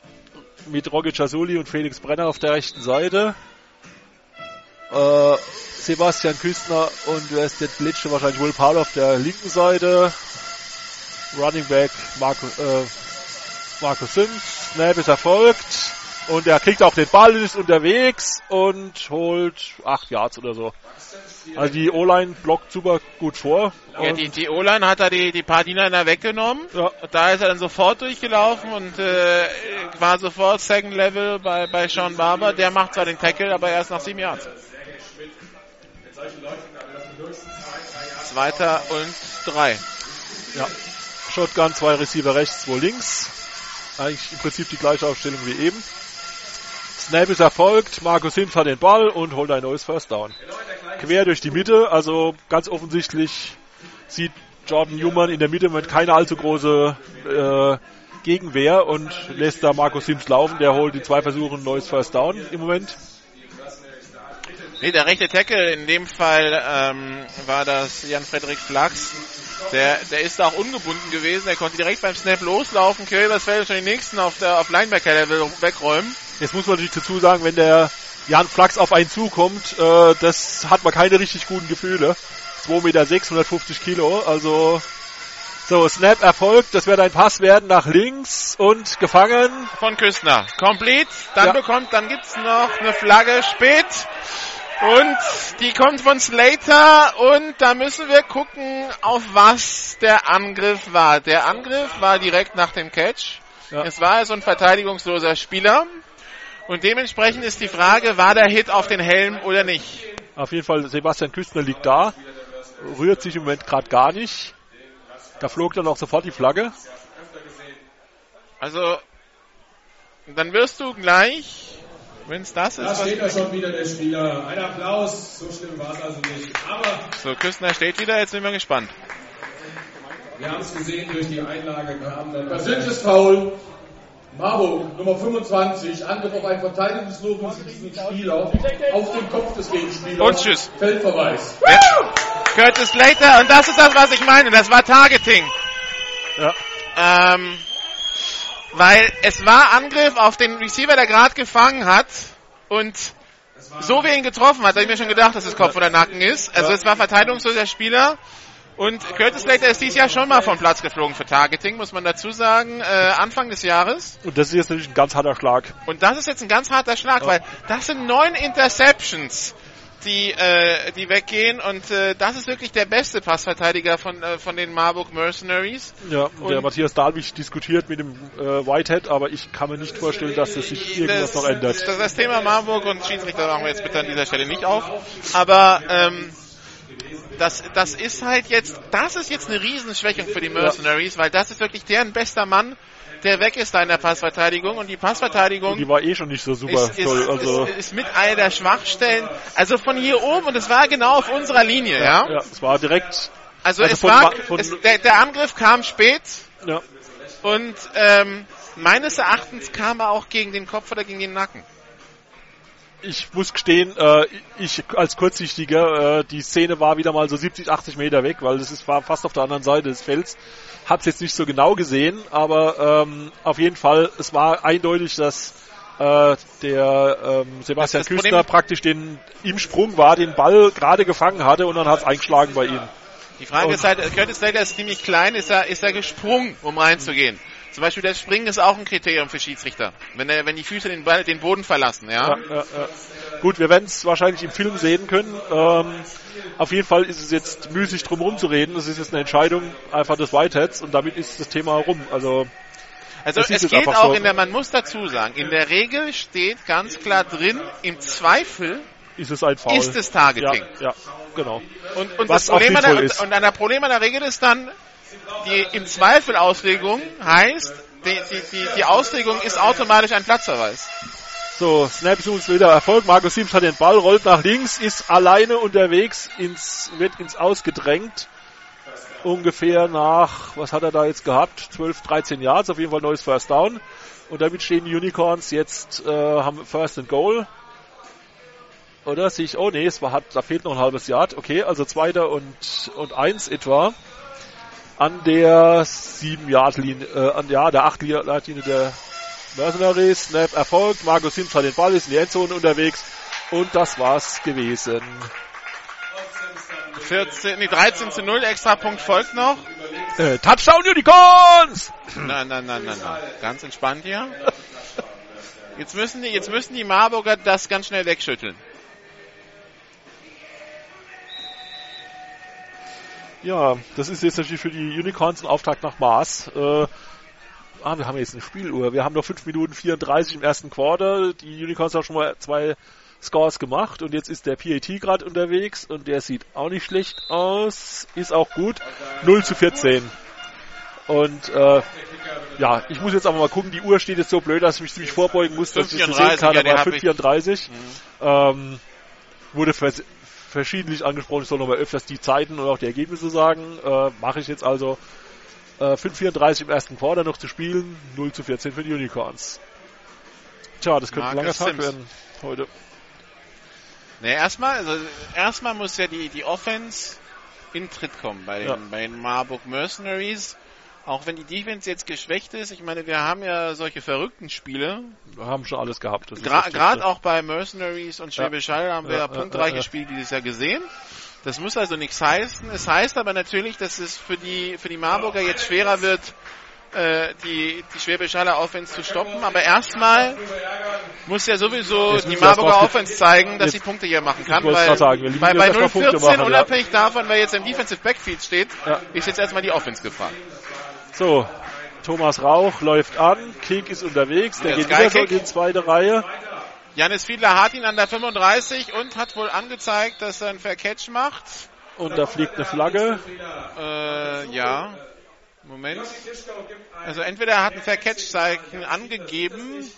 D: Mit Roger Chasuli und Felix Brenner auf der rechten Seite. Äh, Sebastian Küstner und wer ist der Blitsche? Wahrscheinlich Will Powell auf der linken Seite. Running Back Marco, äh, Marco Sims. Snap ist erfolgt. Und er kriegt auch den Ball, ist unterwegs und holt 8 Yards oder so. Also die O-Line blockt super gut vor.
A: Ja, die, die O-Line hat da die, die paar Diener weggenommen.
D: ja,
A: da ist er dann sofort durchgelaufen und äh, war sofort Second Level bei, bei Sean Barber. Der macht zwar den Tackle, aber erst nach sieben Yards. Zweiter und drei.
D: Ja. Shotgun, zwei Receiver rechts, zwei links. Eigentlich im Prinzip die gleiche Aufstellung wie eben. Snap ist erfolgt, Markus Sims hat den Ball und holt ein neues First Down. Quer durch die Mitte, also ganz offensichtlich sieht Jordan Newman in der Mitte mit keine allzu große äh, Gegenwehr und lässt da Markus Sims laufen. Der holt in zwei Versuchen ein neues First Down im Moment.
A: Nee, der rechte Tackle, in dem Fall ähm, war das Jan-Frederik Flachs. Der, der ist da auch ungebunden gewesen. Der konnte direkt beim Snap loslaufen, quer übers Feld und schon die nächsten auf der auf Linebacker-Level wegräumen.
D: Jetzt muss man natürlich dazu sagen, wenn der Jan Flachs auf einen zukommt, äh, das hat man keine richtig guten Gefühle. 2 Meter 650 Kilo, also so, Snap erfolgt, das wird ein Pass werden nach links und gefangen.
A: von Küstner. Complete. Dann
D: Ja.
A: bekommt, dann gibt's noch eine Flagge spät. Und die kommt von Slater und da müssen wir gucken, auf was der Angriff war. Der Angriff war direkt nach dem Catch.
D: Ja.
A: Es war so ein verteidigungsloser Spieler. Und dementsprechend ist die Frage, war der Hit auf den Helm oder nicht?
D: Auf jeden Fall, Sebastian Küstner liegt da, rührt sich im Moment gerade gar nicht. Da flog dann auch sofort die Flagge.
A: Also, dann wirst du gleich, wenn es das ist,
E: Da steht er schon wieder, der Spieler. Ein Applaus, so schlimm war es also nicht. Aber
A: so Küstner steht wieder, jetzt sind wir gespannt.
E: wir haben es gesehen, durch die Einlage kam dann das
C: Persönliches Foul. Marburg, Nummer 25, Angriff auf einen verteidigungslosenen Spieler auf den Kopf des Gegenspielers.
A: Und tschüss.
C: Feldverweis.
A: Curtis Slater, und das ist das, was ich meine, das war Targeting.
D: Ja.
A: Ähm, weil es war Angriff auf den Receiver, der gerade gefangen hat und so wie er ihn getroffen hat, habe ich mir schon gedacht, dass es Kopf oder Nacken ist. Also
D: Ja.
A: es war verteidigungsloser Spieler und Curtis Slater ist dieses Jahr schon mal vom Platz geflogen für Targeting, muss man dazu sagen, äh, Anfang des Jahres.
D: Und das ist jetzt natürlich ein ganz harter Schlag.
A: Und das ist jetzt ein ganz harter Schlag, weil das sind neun Interceptions, die, äh, die weggehen. Und äh, das ist wirklich der beste Passverteidiger von, äh, von den Marburg Mercenaries.
D: Ja, der
A: Und-
D: Matthias Dahlwig diskutiert mit dem äh, Whitehead, aber ich kann mir nicht vorstellen, dass das sich irgendwas noch ändert.
A: Das, das Thema Marburg und Schiedsrichter machen wir jetzt bitte an dieser Stelle nicht auf. Aber ähm, das, das ist halt jetzt, das ist jetzt eine Riesenschwächung für die Mercenaries, weil das ist wirklich deren bester Mann, der weg ist da in der Passverteidigung. Und die Passverteidigung
D: Die war eh schon nicht so super
A: ist, ist,
D: toll. Also,
A: ist, ist mit einer der Schwachstellen. Also von hier oben, und es war genau auf unserer Linie, ja.
D: ja, es war direkt,
A: Also,
D: Also
A: es war, es, der, der Angriff kam spät
D: ja,
A: und ähm, meines Erachtens kam er auch gegen den Kopf oder gegen den Nacken.
D: Ich muss gestehen, äh, ich als Kurzsichtiger, äh, die Szene war wieder mal so 70, 80 Meter weg, weil das ist, war fast auf der anderen Seite des Felds. Hab's jetzt nicht so genau gesehen, aber ähm, auf jeden Fall, es war eindeutig, dass äh, der ähm, Sebastian
A: Das-
D: Küstner praktisch den im Sprung war, den Ball gerade gefangen hatte und dann hat's eingeschlagen bei ihm.
A: Die Frage
D: Und-
A: ist halt, Curtis Slater ist ziemlich klein, ist er, ist er gesprungen, um reinzugehen. Zum Beispiel das Springen ist auch ein Kriterium für Schiedsrichter. Wenn, er, wenn die Füße den, Ball, den Boden verlassen, ja.
D: Ja, ja, ja. Gut, wir werden es wahrscheinlich im Film sehen können. Ähm, auf jeden Fall ist es jetzt müßig drum herum zu reden. Es ist jetzt eine Entscheidung einfach des Whiteheads und damit ist das Thema rum. Also
A: Also
D: Das
A: es geht auch
D: so.
A: in der, man muss dazu sagen, in der Regel steht ganz klar drin, im Zweifel
D: ist es ein Foul.
A: ist es
D: ja,
A: Targeting.
D: ja, genau.
A: Und, und
D: Was
A: das Problem an der, und, und an der Problem an der Regel ist dann, die im Zweifel Auslegung heißt, die, die, die, die Auslegung ist automatisch ein Platzverweis.
D: So, Snap sucht wieder Erfolg. Markus Sims hat den Ball, rollt nach links, ist alleine unterwegs, ins, wird ins Ausgedrängt. Ungefähr nach, was hat er da jetzt gehabt? 12, 13 Yards, auf jeden Fall neues First Down. Und damit stehen die Unicorns jetzt, äh, haben First and Goal. Oder sehe ich, oh nee, es war, hat, da fehlt noch ein halbes Yard. Okay, also zweiter und, und eins etwa. An der 7 Yard Linie, äh, an, ja, der 8 Yard Linie der Mercenaries. Snap erfolgt. Markus Sims hat den Ball, ist in die Endzone unterwegs. Und das war's gewesen.
A: 14, nee, 13 zu 0, extra Punkt folgt noch.
D: Äh, Touchdown Unicorns!
A: Nein, nein, nein, nein, nein. Ganz entspannt hier. Jetzt müssen die, jetzt müssen die Marburger das ganz schnell wegschütteln.
D: Ja, das ist jetzt natürlich für die Unicorns ein Auftakt nach Mars. Äh, ah, wir haben jetzt eine Spieluhr. Wir haben noch 5 Minuten 34 im ersten Quarter. Die Unicorns haben schon mal zwei Scores gemacht und jetzt ist der PAT gerade unterwegs und der sieht auch nicht schlecht aus. Ist auch gut. 0 zu 14. Und äh, ja, ich muss jetzt aber mal gucken, die Uhr steht jetzt so blöd, dass ich mich ziemlich vorbeugen muss, dass ich das sehen
A: 5,34,
D: kann, aber
A: hab ich.
D: 5,34. Ähm, wurde vers verschiedentlich angesprochen, ich soll nochmal öfters die Zeiten und auch die Ergebnisse sagen. Äh, Mache ich jetzt also. Äh, 5,34 im ersten Quarter noch zu spielen, 0 zu 14 für die Unicorns. Tja, das könnte ein langer Tag werden heute.
A: Ne, erstmal, also erstmal muss ja die, die Offense in Tritt kommen bei den,
D: Ja.
A: bei den Marburg Mercenaries. Auch wenn die Defense jetzt geschwächt ist, ich meine, wir haben ja solche verrückten Spiele.
D: Wir haben schon alles gehabt.
A: Gra- Gerade
D: ja.
A: auch bei Mercenaries und Schwäbisch Hall haben wir
D: Ja,
A: ja,
D: ja,
A: punktreiche
D: ja, ja.
A: Spiele dieses Jahr gesehen. Das muss also nichts heißen. Es heißt aber natürlich, dass es für die, für die Marburger jetzt schwerer wird, äh, die, die Schwäbisch Haller Offense zu stoppen. Aber erstmal muss ja sowieso
D: Jetzt
A: die Marburger Offense zeigen, dass sie Punkte hier machen kann. Weil
D: sagen,
A: bei, bei
D: erst mal Punkte
A: 0-14,
D: machen, ja.
A: unabhängig davon, wer jetzt im Defensive Backfield steht,
D: Ja.
A: ist jetzt erstmal die Offense gefragt.
D: So, Thomas Rauch läuft an, Kick ist unterwegs, der geht wieder so in die zweite Reihe.
A: Janis Fiedler hat ihn an der 35 und hat wohl angezeigt, dass er einen Fair Catch macht.
D: Und da fliegt eine Flagge.
A: Äh, ja. Moment. Also entweder er hat ein Fair Catch Zeichen angegeben,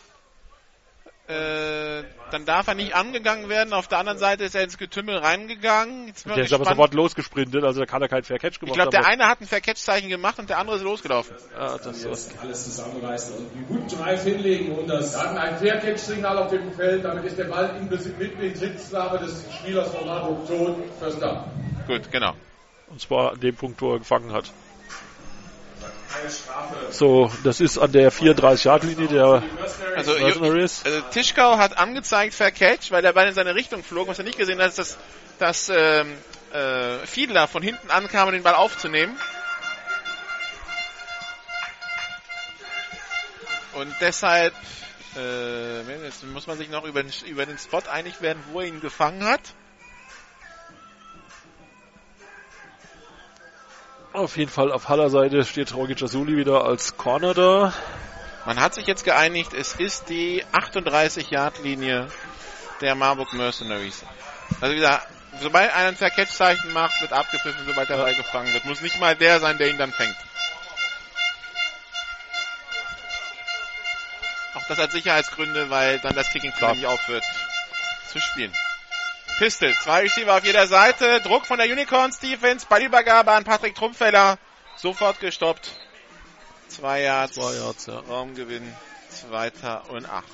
A: äh, dann darf er nicht angegangen werden. Auf der anderen Seite ist er ins Getümmel reingegangen. Jetzt
D: Der
A: ich
D: ist aber sofort losgesprintet, also da kann er keinen Fair Catch
A: Ich
D: gemacht
A: glaube, der eine hat ein Fair Catch Zeichen gemacht und der andere ist losgelaufen.
D: Ja, das ist,
E: alles zusammenreißen und einen guten Drive hinlegen und das. Wir hatten ein Faircatch-Signal auf dem Feld, damit ist der Ball in Sitzlage des Spielers von Marburg tot. First down.
A: Gut, genau.
D: und zwar an dem Punkt, wo er gefangen hat. So, das ist an der 34-Yard-Linie der
A: Also,
D: Mercenaries.
A: also Tischkau hat angezeigt Fair Catch, weil der Ball in seine Richtung flog. Was er nicht gesehen hat, ist, dass, dass ähm, äh, Fiedler von hinten ankam, um den Ball aufzunehmen. Und deshalb äh, jetzt muss man sich noch über den, über den Spot einig werden, wo er ihn gefangen hat.
D: Auf jeden Fall auf Haller Seite steht Rogi Jasuli wieder als Corner da.
A: Man hat sich jetzt geeinigt, es ist die 38-Yard-Linie der Marburg Mercenaries. Also wie gesagt, sobald einer ein Fair-Catch-Zeichen macht, wird abgepfiffen, sobald der Ball gefangen wird. Muss nicht mal der sein, der ihn dann fängt. Auch das hat Sicherheitsgründe, weil dann das Kicking Play nicht aufhört zu spielen. Pistol, zwei Receiver auf jeder Seite, Druck von der Unicorns Defense, Ballübergabe an Patrick Trumpfeller, sofort gestoppt. Zwei Yards.
D: Zwei Yards, ja.
A: Raumgewinn, zweiter und acht.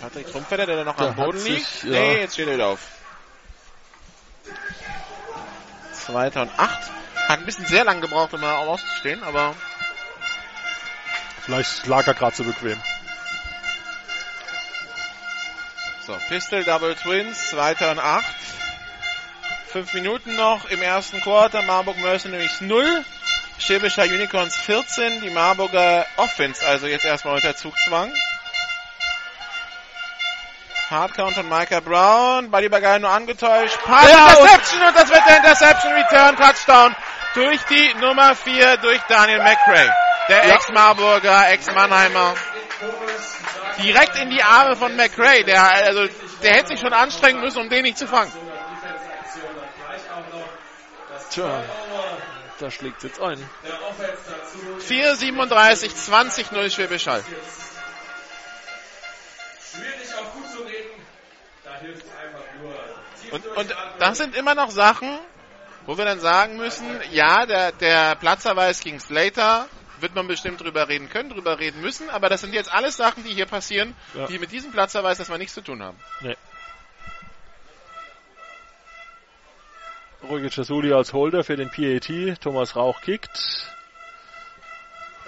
A: Patrick Trumpfeller, der da noch
B: Der
A: am Boden liegt.
B: sich, ja.
A: Nee, jetzt steht er wieder auf. Zweiter und acht. Hat ein bisschen sehr lang gebraucht, um da aufzustehen, aber
D: Vielleicht lag er gerade zu bequem.
A: So, Pistol Double Twins, zweiter und acht. Fünf Minuten noch im ersten Quarter. Marburg Mercenaries 0. Schäbischer Unicorns 14. Die Marburger Offense also jetzt erstmal unter Zugzwang. Hardcount von Micah Brown. Buddy Bagay nur angetäuscht. Pass,
B: Ja, und-
A: Interception und das wird der Interception Return Touchdown durch die Nummer 4 durch Daniel McRae. Der Ex-Marburger, Ex-Mannheimer. Direkt in die Arme von McRae. Der, also, der hätte sich schon anstrengen müssen, um den nicht zu fangen.
D: Tja, da schlägt jetzt ein.
A: 4,37, 20, 0 Schwäbisch Hall. Und, und das sind immer noch Sachen, wo wir dann sagen müssen, ja, der, der Platzerweis gegen Slater wird man bestimmt drüber reden können, drüber reden müssen, aber das sind jetzt alles Sachen, die hier passieren,
D: Ja.
A: die mit diesem Platzerweis erstmal nichts zu tun haben.
D: Nee. Roger Chasuli als Holder für den PAT. Thomas Rauch kickt.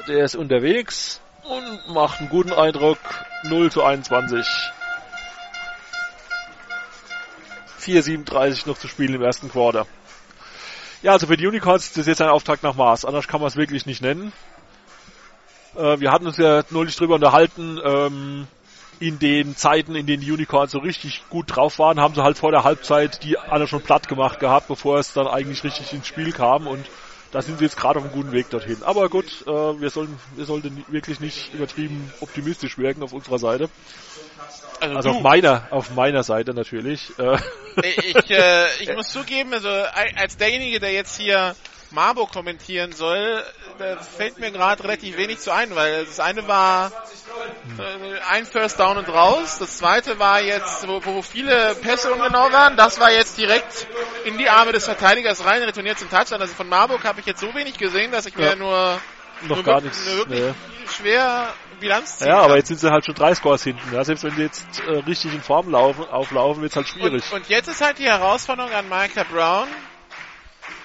D: Der ist unterwegs und macht einen guten Eindruck. 0 zu 21. 4,37 noch zu spielen im ersten Quarter. Ja, also für die Unicorns ist das jetzt ein Auftakt nach Maß. Anders kann man es wirklich nicht nennen. Äh, wir hatten uns ja neulich drüber unterhalten, ähm, in den Zeiten, in denen die Unicorns so richtig gut drauf waren, haben sie halt vor der Halbzeit die alle schon platt gemacht gehabt, bevor es dann eigentlich richtig ins Spiel kam und da sind sie jetzt gerade auf einem guten Weg dorthin. Aber gut, äh, wir sollen, wir sollten wirklich nicht übertrieben optimistisch wirken auf unserer Seite. Also auf meiner, auf meiner Seite natürlich. Äh, (laughs)
A: ich, äh, ich muss zugeben, also als derjenige, der jetzt hier Marburg kommentieren soll, da fällt mir gerade relativ wenig zu ein, weil das eine war äh, ein First Down und raus, das zweite war jetzt, wo, wo viele Pässe ungenau waren, das war jetzt direkt in die Arme des Verteidigers rein, retourniert zum Touchdown. Also von Marburg habe ich jetzt so wenig gesehen, dass ich mir
D: Ja.
A: nur,
D: noch
A: nur,
D: gar nichts.
A: wirklich
D: Nee.
A: schwer Bilanz ziehen
D: Ja, aber jetzt sind sie halt schon drei Scores hinten. Ja, selbst wenn sie jetzt äh, richtig in Form laufen, auflaufen, wird es halt schwierig.
A: Und, und jetzt ist halt die Herausforderung an Micah Brown,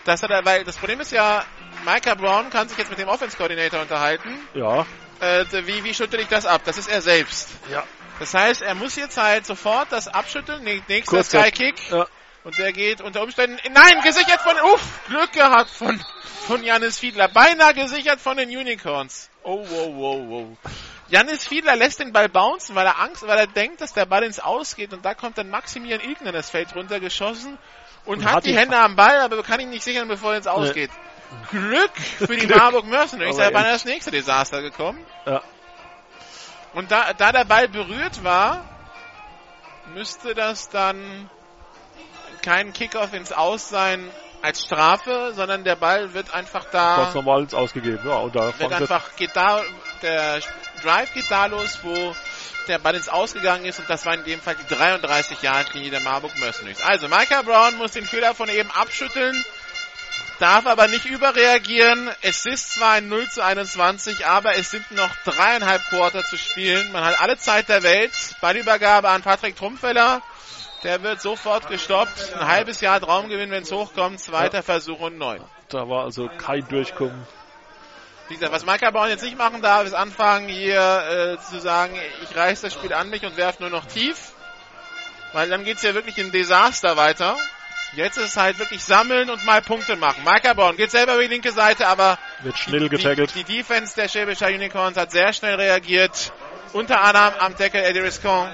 A: dass er da, weil das Problem ist ja, Micah Brown kann sich jetzt mit dem Offense Coordinator unterhalten.
D: ja,
A: Äh, wie, wie schüttel ich das ab? Das ist er selbst.
D: Ja.
A: Das heißt, er muss jetzt halt sofort das abschütteln. Nä- Nächster Sky Kick.
D: ja.
A: Und der geht unter Umständen. Nein, gesichert von. Uff, Glück gehabt von, von Janis Fiedler. Beinahe gesichert von den Unicorns. Oh, wow, wow, wow. Janis Fiedler lässt den Ball bouncen, weil er Angst, weil er denkt, dass der Ball ins Aus geht. Und da kommt dann Maximilian Ilgner das Feld runtergeschossen und,
D: Und
A: hat, die Hände am Ball, aber kann ihn nicht sichern, bevor er ins Aus
D: Nee.
A: geht. Glück für die (laughs)
D: Glück.
A: Marburg Mercenaries. Da war das nächste Desaster gekommen.
D: Ja.
A: Und da, da der Ball berührt war, müsste das dann kein Kickoff ins Aus sein als Strafe, sondern der Ball wird einfach da,
D: Ganz normal ins Ausgegeben. Ja, und da
A: wird einfach, geht da, der Drive geht da los, wo der Ball ins Ausgegangen ist und das war in dem Fall die 33 Jahre Linie der Marburg Mercenaries. Also Micah Brown muss den Fehler von eben abschütteln, darf aber nicht überreagieren. Es ist zwar ein 0 zu 21, aber es sind noch dreieinhalb Quarter zu spielen. Man hat alle Zeit der Welt. Ballübergabe an Patrick Trumpfeller. Der wird sofort gestoppt. Ein halbes Jahr Traumgewinn, wenn es hochkommt. Zweiter Versuch und neun.
D: da war also kein Durchkommen.
A: Wie gesagt, was Micah Brown jetzt nicht machen darf, ist anfangen hier äh, zu sagen, ich reiß das Spiel an mich und werf nur noch tief. Weil dann geht's ja wirklich in Desaster weiter. Jetzt ist es halt wirklich sammeln und mal Punkte machen. Brown geht selber über die linke Seite, aber
D: Wird schnell
A: die,
D: getackelt.
A: die Defense der Schäbischer Unicorns hat sehr schnell reagiert. Unter anderem am Tackle Eddie Riscon.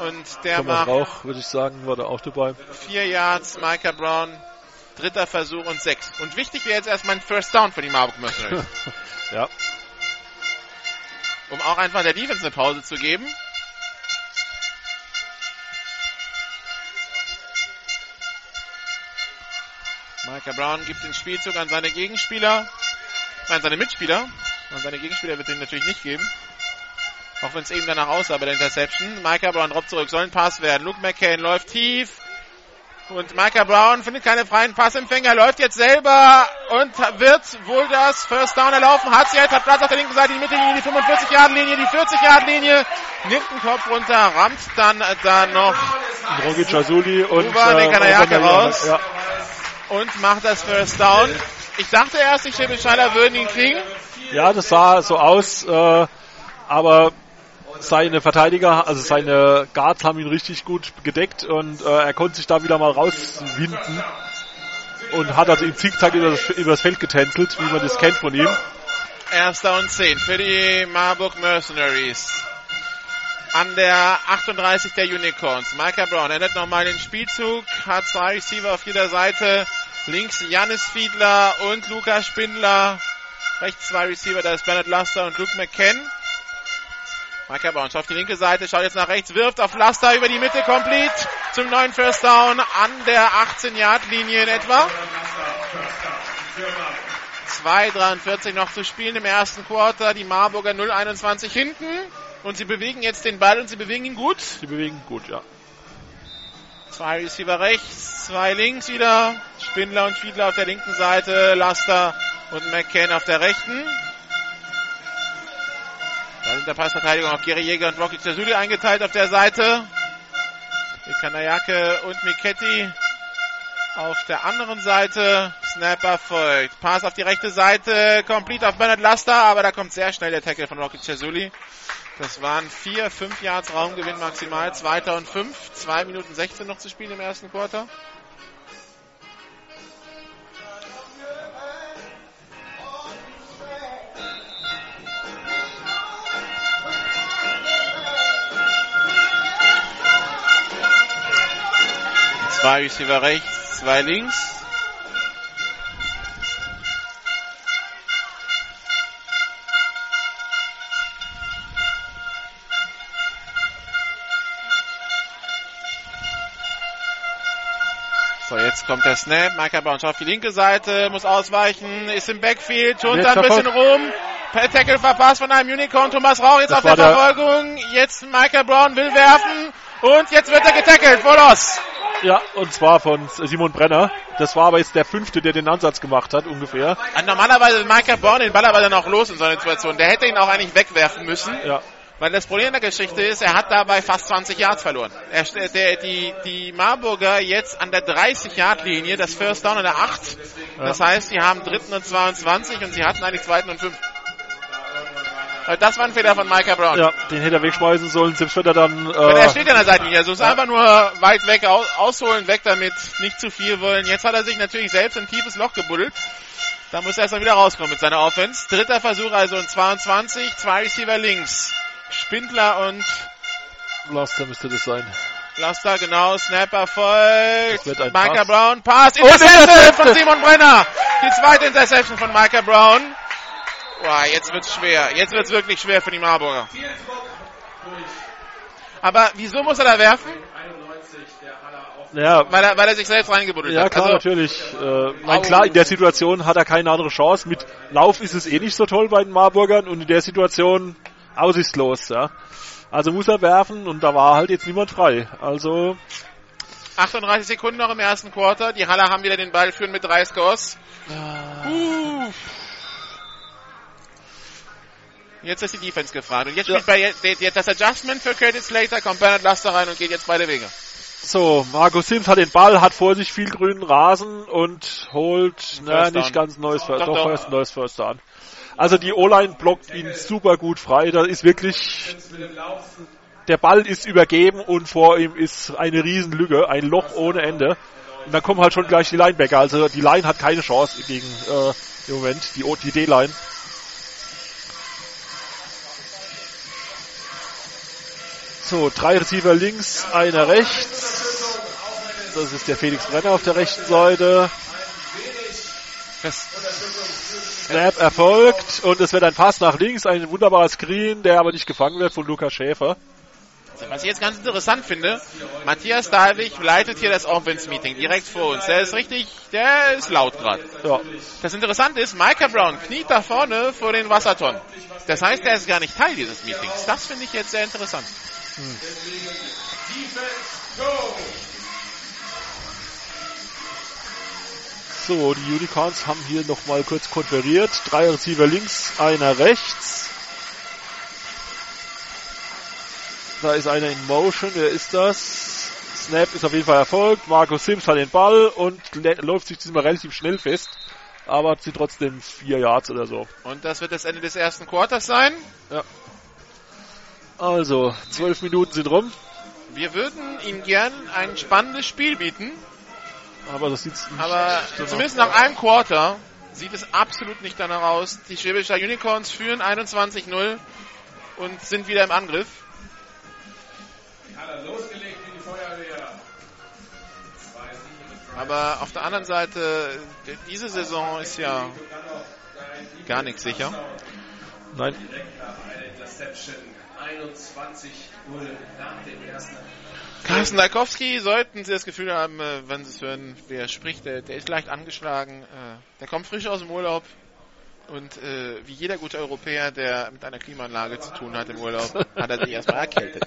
A: Und der
D: Thomas
A: macht
D: Rauch, würde ich sagen, war da auch dabei.
A: vier Yards. Micah Brown, dritter Versuch und sechs. Und wichtig wäre jetzt erstmal ein First Down für die Marburg Mercenaries. (laughs)
D: Ja.
A: um auch einfach der Defense eine Pause zu geben. Micah Brown gibt den Spielzug an seine Gegenspieler, nein, seine Mitspieler. An seine Gegenspieler wird den natürlich nicht geben. Auch wenn es eben danach aussah bei der Interception. Micah Brown droppt zurück, soll ein Pass werden. Luke McCain läuft tief. Und Micah Brown findet keine freien Passempfänger, läuft jetzt selber und wird wohl das First Down erlaufen. Hat sie jetzt, hat Platz auf der linken Seite, die Mittellinie, die 45-Yard-Linie, die 40-Yard-Linie, nimmt den Kopf runter, rammt dann da noch
D: Rogic Jasuli und
A: Uwe
D: Uwe
A: raus.
D: Ja.
A: und macht das First Down. Ich dachte erst, die Schäbischeider würden ihn kriegen.
D: ja, das sah so aus, äh, aber seine Verteidiger, also seine Guards haben ihn richtig gut gedeckt und äh, er konnte sich da wieder mal rauswinden und hat also im Zickzack über das, über das Feld getänzelt, wie man das kennt von ihm.
A: Erster und 10 für die Marburg Mercenaries. An der 38 der Unicorns. Micah Brown ändert nochmal den Spielzug, hat zwei Receiver auf jeder Seite. Links Janis Fiedler und Luca Spindler. Rechts zwei Receiver, da ist Bernard Laster und Luke McKen. Schaut auf die linke Seite, schaut jetzt nach rechts, wirft auf Laster über die Mitte, complete zum neuen First Down an der 18-Yard-Linie in etwa. 2,43 noch zu spielen im ersten Quarter. Die Marburger 0,21 hinten. Und sie bewegen jetzt den Ball und sie bewegen ihn gut.
D: Sie bewegen gut, ja.
A: Zwei Receiver rechts, zwei links wieder. Spindler und Fiedler auf der linken Seite, Laster und McCann auf der rechten. Dann in der Passverteidigung auf Gary Jäger und Rocky Zazuli eingeteilt auf der Seite. Kanayake und Miketti auf der anderen Seite. Snapper folgt. Pass auf die rechte Seite. Complete auf Bernard Laster, aber da kommt sehr schnell der Tackle von Rocky Cesuli. Das waren vier, fünf Yards Raumgewinn maximal. Zweiter und fünf. Zwei Minuten 16 noch zu spielen im ersten Quarter. Zwei Receiver rechts, zwei links. So, jetzt kommt der Snap. Micah Brown schaut auf die linke Seite, muss ausweichen, ist im Backfield, da ein bisschen rum. Per Tackle verpasst von einem Unicorn. Thomas Rauch jetzt
D: Das
A: auf der Verfolgung. Jetzt Micah Brown will werfen. Und jetzt wird er getackelt. Voll los.
D: Ja, und zwar von Simon Brenner. Das war aber jetzt der fünfte, der den Ansatz gemacht hat, ungefähr.
A: Und normalerweise Micah Brown den Ball aber dann auch los in so einer Situation. Der hätte ihn auch eigentlich wegwerfen müssen.
D: Ja.
A: Weil das Problem der Geschichte ist, er hat dabei fast 20 Yards verloren. Er, st- der, die, die Marburger jetzt an der 30-Yard-Linie, das First Down an der 8. Das heißt, sie haben dritten und 22 und sie hatten eigentlich zweiten und 5. Das war ein Fehler von Micah Brown.
D: Ja, den hätte er wegschmeißen sollen, selbst wenn er dann,
A: Weil er
D: äh,
A: steht an der Seitenlinie. Also es ist einfach nur weit weg aus, ausholen, weg damit, nicht zu viel wollen. Jetzt hat er sich natürlich selbst ein tiefes Loch gebuddelt. Da muss er erstmal wieder rauskommen mit seiner Offense. Dritter Versuch also in 22, zwei Receiver links. Spindler und
D: Laster müsste das sein.
A: Laster, genau, Snapper folgt. Micah
D: Pass.
A: Brown, Pass, Interception
D: Interception.
A: von Simon Brenner. Die zweite Interception von Micah Brown. Boah, jetzt wird's schwer. Jetzt wird's wirklich schwer für die Marburger. Aber wieso muss er da werfen?
D: Ja,
A: Weil er, weil er sich selbst reingebuddelt
D: ja
A: hat.
D: klar,
A: Also,
D: natürlich. Äh, mein, klar, in der Situation hat er keine andere Chance. Mit Lauf ist es eh nicht so toll bei den Marburgern und in der Situation aussichtslos, ja. Also muss er werfen und da war halt jetzt niemand frei. Also
A: 38 Sekunden noch im ersten Quarter. Die Haller haben wieder den Ball, führen mit drei Scores. Uh. Jetzt ist die Defense gefragt. Und jetzt spielt bei jetzt das Adjustment für Curtis Slater, kommt Bernard Laster rein und geht jetzt beide Wege.
D: so, Marco Sims hat den Ball, hat vor sich viel grünen Rasen und holt na,
A: First
D: nicht ganz neues First,
A: Doch,
D: doch,
A: doch.
D: First, neues First an. Also die O-Line blockt ihn super gut frei. Da ist wirklich der Ball ist übergeben und vor ihm ist eine Riesenlücke, ein Loch ohne Ende. Und dann kommen halt schon gleich die Linebacker. Also die Line hat keine Chance gegen äh, im Moment, die, die D-Line. So, drei Receiver links, einer rechts. Das ist der Felix Brenner auf der rechten Seite. Snap erfolgt und es wird ein Pass nach links, ein wunderbarer Screen, der aber nicht gefangen wird von Lukas Schäfer.
A: Was ich jetzt ganz interessant finde, Matthias Dahlwig leitet hier das Offense-Meeting direkt vor uns. Der ist richtig, der ist laut gerade.
D: Ja,
A: Das Interessante ist, Micah Brown kniet da vorne vor den Wassertonnen. Das heißt, er ist gar nicht Teil dieses Meetings. Das finde ich jetzt sehr interessant.
D: So, die Unicorns haben hier nochmal kurz konferiert. Drei Receiver links, einer rechts. Da ist einer in Motion, wer ist das? Snap ist auf jeden Fall erfolgt. Marco Sims hat den Ball und läuft sich diesmal relativ schnell fest. Aber hat sie trotzdem vier Yards oder so.
A: Und das wird das Ende des ersten Quarters sein.
D: Ja. Also, zwölf Minuten sind rum.
A: Wir würden Ihnen gern ein spannendes Spiel bieten.
D: Aber das sieht
A: Aber zumindest nach einem Quarter sieht es absolut nicht danach aus. Die Schwäbischer Unicorns führen 21-0 und sind wieder im Angriff. Aber auf der anderen Seite, diese Saison ist ja gar nichts sicher.
D: Nein.
E: 21 Uhr nach dem ersten.
A: Carsten Dalkowski, sollten Sie das Gefühl haben, äh, wenn Sie es hören, wer spricht, der, der ist leicht angeschlagen, äh, der kommt frisch aus dem Urlaub und äh, wie jeder gute Europäer, der mit einer Klimaanlage zu tun hat im Urlaub, hat er sich erstmal erkältet.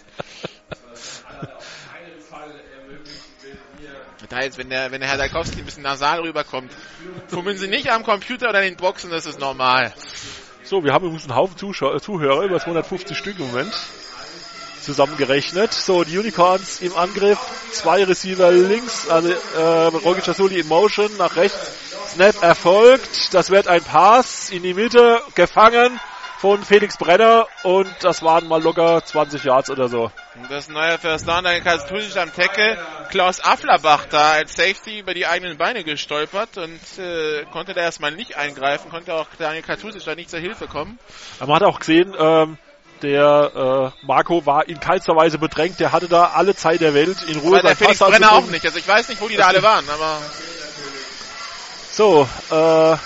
A: Das heißt, wenn der, wenn der Herr Dalkowski ein bisschen nasal rüberkommt, fummeln Sie nicht am Computer oder in den Boxen, das ist normal.
D: So, wir haben übrigens einen Haufen Zuschauer, Zuhörer, über 250 Stück im Moment zusammengerechnet. So, die Unicorns im Angriff, zwei Receiver links, also äh, Rogi Chasuli in Motion, nach rechts, Snap erfolgt, das wird ein Pass in die Mitte, gefangen von Felix Brenner und das waren mal locker 20 Yards oder so.
A: Und das neue First Down, Daniel Katusic am Tackle, Klaus Afflerbach da als Safety über die eigenen Beine gestolpert und äh, konnte da erstmal nicht eingreifen, konnte auch Daniel Katusic da nicht zur Hilfe kommen.
D: Aber man hat auch gesehen, ähm, der äh, Marco war in keinster Weise bedrängt, der hatte da alle Zeit der Welt in Ruhe.
A: War der Felix Brenner auch nicht, also ich weiß nicht, wo die da alle waren, aber...
D: So, äh,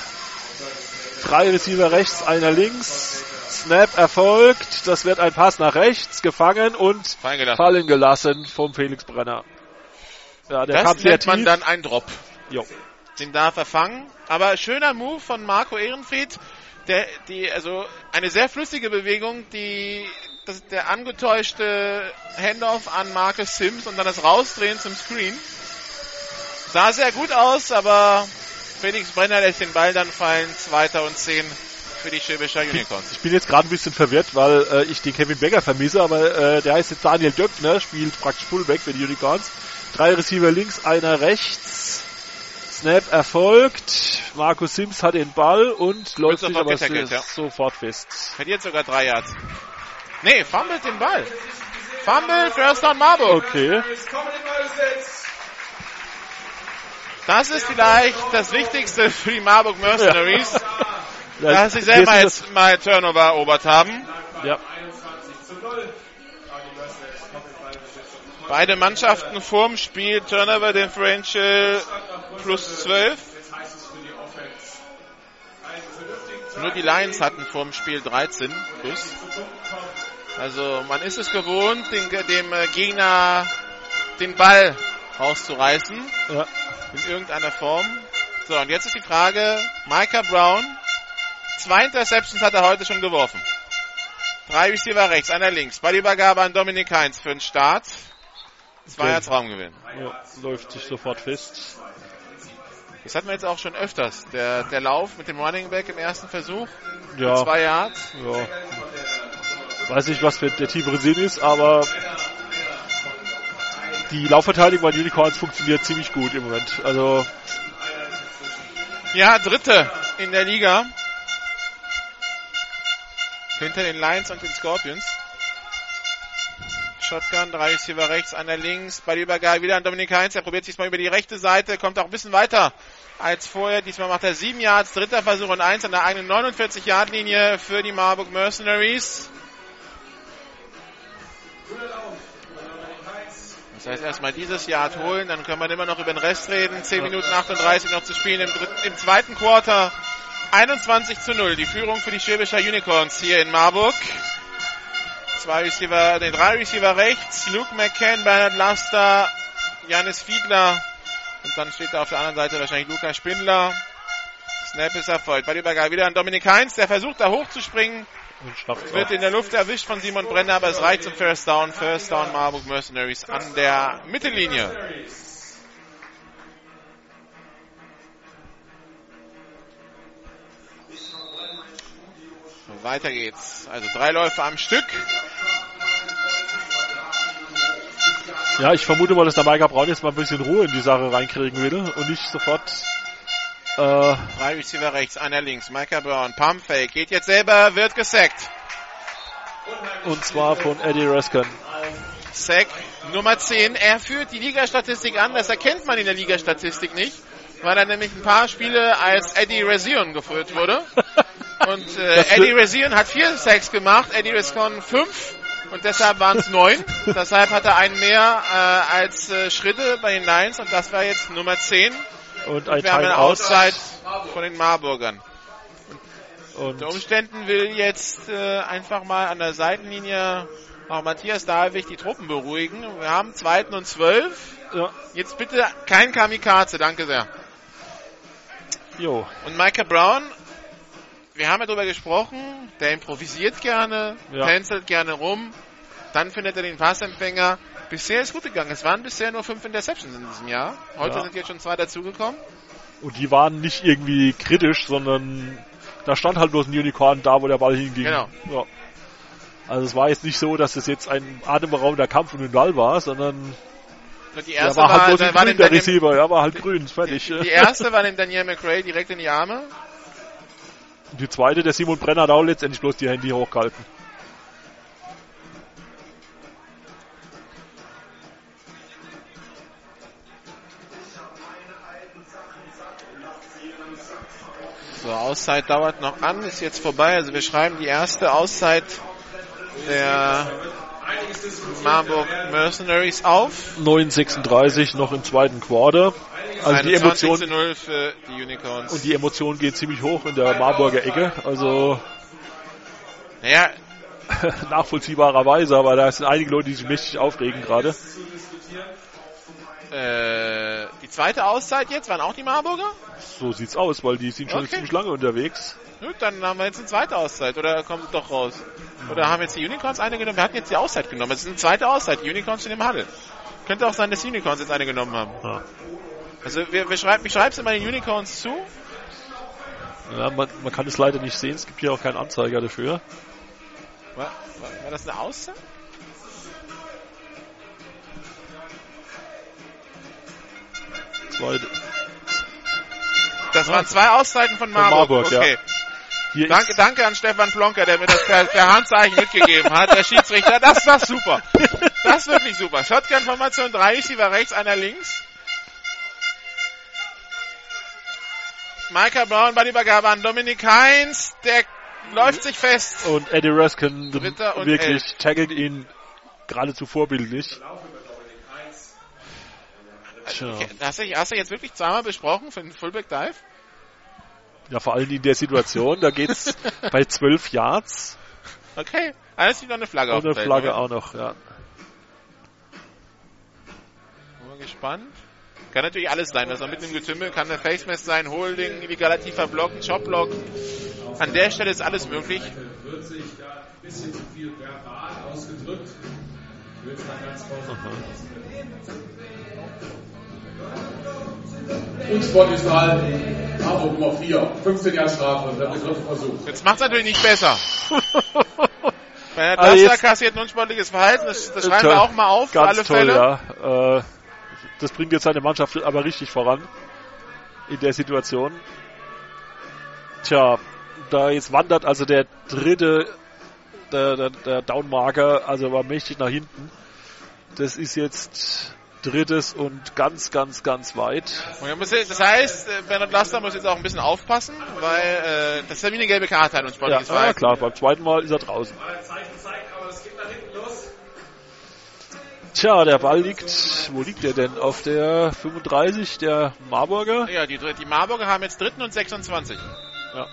D: drei Receiver rechts, einer links, Snap erfolgt, das wird ein Pass nach rechts, gefangen und
A: Fallen gelassen.
D: fallen gelassen vom Felix Brenner. Ja, der kam
A: Das
D: sehr
A: nennt man
D: tief.
A: dann ein Drop.
D: Jo.
A: Den darf er fangen. Aber schöner Move von Marco Ehrenfried. Der, die, also eine sehr flüssige Bewegung, die, das, der angetäuschte Handoff an Marcus Sims und dann das Rausdrehen zum Screen. Sah sehr gut aus, aber Felix Brenner lässt den Ball dann fallen. Zweiter und zehn für die Schwäbischer Unicorns.
D: Ich bin jetzt gerade ein bisschen verwirrt, weil äh, ich den Kevin Becker vermisse, aber äh, der heißt jetzt Daniel Döckner, spielt praktisch Fullback für die Unicorns. Drei Receiver links, einer rechts. Snap erfolgt. Markus Sims hat den Ball und läuft sich
A: sofort
D: aber
A: getackelt, ja.
D: sofort fest.
A: Verliert sogar drei Yards. Nee, fummelt den Ball. Fumble, First down Marburg.
D: Okay.
A: Das ist vielleicht das Wichtigste für die Marburg Mercenaries, (laughs) dass sie selber jetzt mal Turnover erobert haben.
D: Ja.
A: Beide Mannschaften vorm Spiel Turnover Differential plus 12. Nur die Lions hatten vorm Spiel 13 plus. Also man ist es gewohnt, den, dem äh, Gegner den Ball rauszureißen.
D: Ja.
A: In irgendeiner Form. So, und jetzt ist die Frage, Micah Brown, zwei Interceptions hat er heute schon geworfen. Drei Receiver rechts, einer links. Ballübergabe an Dominik Heinz für den Start. Zwei
D: Okay.
A: als Raumgewinn.
D: ja, läuft sich sofort fest.
A: Das hatten wir jetzt auch schon öfters. Der, der Lauf mit dem Running Back im ersten Versuch.
D: Ja,
A: Zwei Yards.
D: ja. Weiß nicht, was für der tiefere Sinn ist, aber die Laufverteidigung bei den Unicorns funktioniert ziemlich gut im Moment. Also
A: Ja, dritte in der Liga. Hinter den Lions und den Scorpions. Shotgun, drei Receiver rechts, einer links. Bei der Übergabe wieder an Dominik Heinz. Er probiert sich mal über die rechte Seite, kommt auch ein bisschen weiter als vorher. Diesmal macht er sieben Yards, dritter Versuch und eins an der eigenen 49-Yard-Linie für die Marburg Mercenaries. Das heißt, erstmal dieses Yard holen, dann können wir immer noch über den Rest reden. 10 Minuten 38 noch zu spielen im, dritten, im zweiten Quarter. 21 zu 0. Die Führung für die Schwäbischer Unicorns hier in Marburg. Zwei Receiver, den drei Receiver rechts. Luke McCann, Bernhard Laster, Janis Fiedler. Und dann steht da auf der anderen Seite wahrscheinlich Lukas Spindler. Snap ist erfolgt. Bei der Übergabe wieder an Dominik Heinz, der versucht da hochzuspringen. Wird in der Luft erwischt von Simon Brenner, aber es reicht zum First Down. First Down Marburg Mercenaries an der Mittellinie. Weiter geht's. Also drei Läufe am Stück.
D: Ja, ich vermute mal, dass der Micah Braun jetzt mal ein bisschen Ruhe in die Sache reinkriegen will und nicht sofort äh,
A: Drei Receiver rechts, einer links. Micah Brown, Pump Fake, geht jetzt selber, wird gesackt.
D: und zwar von Eddie Raskin.
A: Sack Nummer 10. Er führt die Ligastatistik an. Das erkennt man in der Ligastatistik nicht, weil er nämlich ein paar Spiele als Eddie Razion geführt wurde. (laughs) Und äh, Eddie Razion hat vier Sacks gemacht, Eddie Rascon fünf. Und deshalb waren es neun. (laughs) deshalb hat er einen mehr äh, als äh, Schritte bei den Lions. Und das war jetzt Nummer 10.
D: Und ein
A: Wir haben eine. Auszeit von den Marburgern.
D: Und
A: Unter Umständen will jetzt äh, einfach mal an der Seitenlinie auch Matthias Dahlwig die Truppen beruhigen. Wir haben zweiten und zwölf.
D: ja,
A: Jetzt bitte kein Kamikaze, danke sehr.
D: jo,
A: Und Micah Brown, wir haben ja darüber gesprochen, der improvisiert gerne,
D: Ja.
A: tänzelt gerne rum, dann findet er den Passempfänger. Bisher ist gut gegangen. Es waren bisher nur fünf Interceptions in diesem Jahr. Heute
D: Ja.
A: sind jetzt schon zwei dazugekommen.
D: und die waren nicht irgendwie kritisch, sondern da stand halt bloß ein Unicorn da, wo der Ball hinging.
A: Genau.
D: Ja. Also es war jetzt nicht so, dass es jetzt ein atemberaubender Kampf um den Ball war, sondern
A: die
D: der
A: erste
D: war halt
A: war,
D: bloß
A: war, war
D: grün, der Receiver, ja, war halt grün, fertig.
A: die erste war dem Daniel McRae direkt in die Arme.
D: Und die zweite, der Simon Brenner hat auch letztendlich bloß die Handy hochgehalten.
A: So, Auszeit dauert noch an, ist jetzt vorbei. Also wir schreiben die erste Auszeit der Marburg Mercenaries auf.
D: 9,36 noch im zweiten Quarter. Also die
A: 21
D: Emotion,
A: zu 0 für die
D: und die Emotion geht ziemlich hoch in der Marburger Ecke. Also
A: naja, (laughs)
D: nachvollziehbarerweise, aber da sind einige Leute, die sich mächtig aufregen gerade.
A: äh, die zweite Auszeit jetzt waren auch die Marburger?
D: So sieht's aus, weil die sind schon
A: Okay.
D: ziemlich lange unterwegs.
A: Gut, dann haben wir jetzt eine zweite Auszeit. Oder kommt es doch raus? Oder haben jetzt die Unicorns eine genommen? Wir hatten jetzt die Auszeit genommen. Es ist eine zweite Auszeit. Die Unicorns sind im Huddle. Könnte auch sein, dass die Unicorns jetzt eine genommen haben.
D: Ja.
A: Also wir, wir schreiben, ich schreibe es immer den Unicorns zu.
D: Ja, man, man kann es leider nicht sehen, es gibt hier auch keinen Anzeiger dafür.
A: War, war, war das eine Auszeit?
D: Zweite.
A: Das waren zwei Auszeiten von Marburg.
D: Marburg, ja.
A: okay.
D: Hier
A: Danke, danke an Stefan Plonker, der mir das per, per Handzeichen mitgegeben hat. Der Schiedsrichter, das war super. Das ist wirklich super. Shotgun-Formation, drei Receiver rechts, einer links. Micah Brown bei der Übergabe an Dominik Heinz. Der läuft sich fest.
D: und Eddie
A: Dritter und
D: wirklich taggelt ihn geradezu vorbildlich. Tja.
A: Hast du, hast du jetzt wirklich zweimal besprochen für den Fullback Dive?
D: Ja, vor allem in der Situation, da geht's (laughs) bei 12 Yards
A: Okay. Alles sieht noch eine Flagge auf dem
D: eine. Flagge
A: Moment.
D: auch noch, ja.
A: Bin mal gespannt. Kann natürlich alles sein, was noch mit dem Getümmel kann eine Face Mask sein, Holding, illegativer Block, Chop-Block. An der Stelle ist alles möglich.
E: Wird sich da ein bisschen zu viel verbal ausgedrückt. Ich will es mal ganz vorsichtig Und sportlich verhalten. Marburg Nummer 4. 15 Jahre Strafe. Der dritte Versuch.
A: Jetzt macht's natürlich nicht besser. (laughs) Bei der
D: Also
A: Taster
D: jetzt-
A: kassiert ein unsportliches Verhalten, das, das schreiben wir auch mal auf, für
D: Ganz
A: alle
D: toll,
A: Fälle.
D: ja. Äh, das bringt jetzt seine Mannschaft aber richtig voran in der Situation. Tja, da jetzt wandert also der dritte, der, der, der Downmarker, also war mächtig nach hinten. Das ist jetzt drittes und ganz, ganz, ganz weit.
A: Und muss jetzt- Das heißt, äh, Bernhard Laster muss jetzt auch ein bisschen aufpassen, weil äh, das ist ja wie eine gelbe Karte hat und
D: Ja,
A: Verhalten.
D: klar, beim zweiten Mal ist er draußen. Tja, der Ball liegt, wo liegt der denn? Auf der 35 der Marburger?
A: Ja, die, die Marburger haben jetzt dritten und 26.
D: Ja.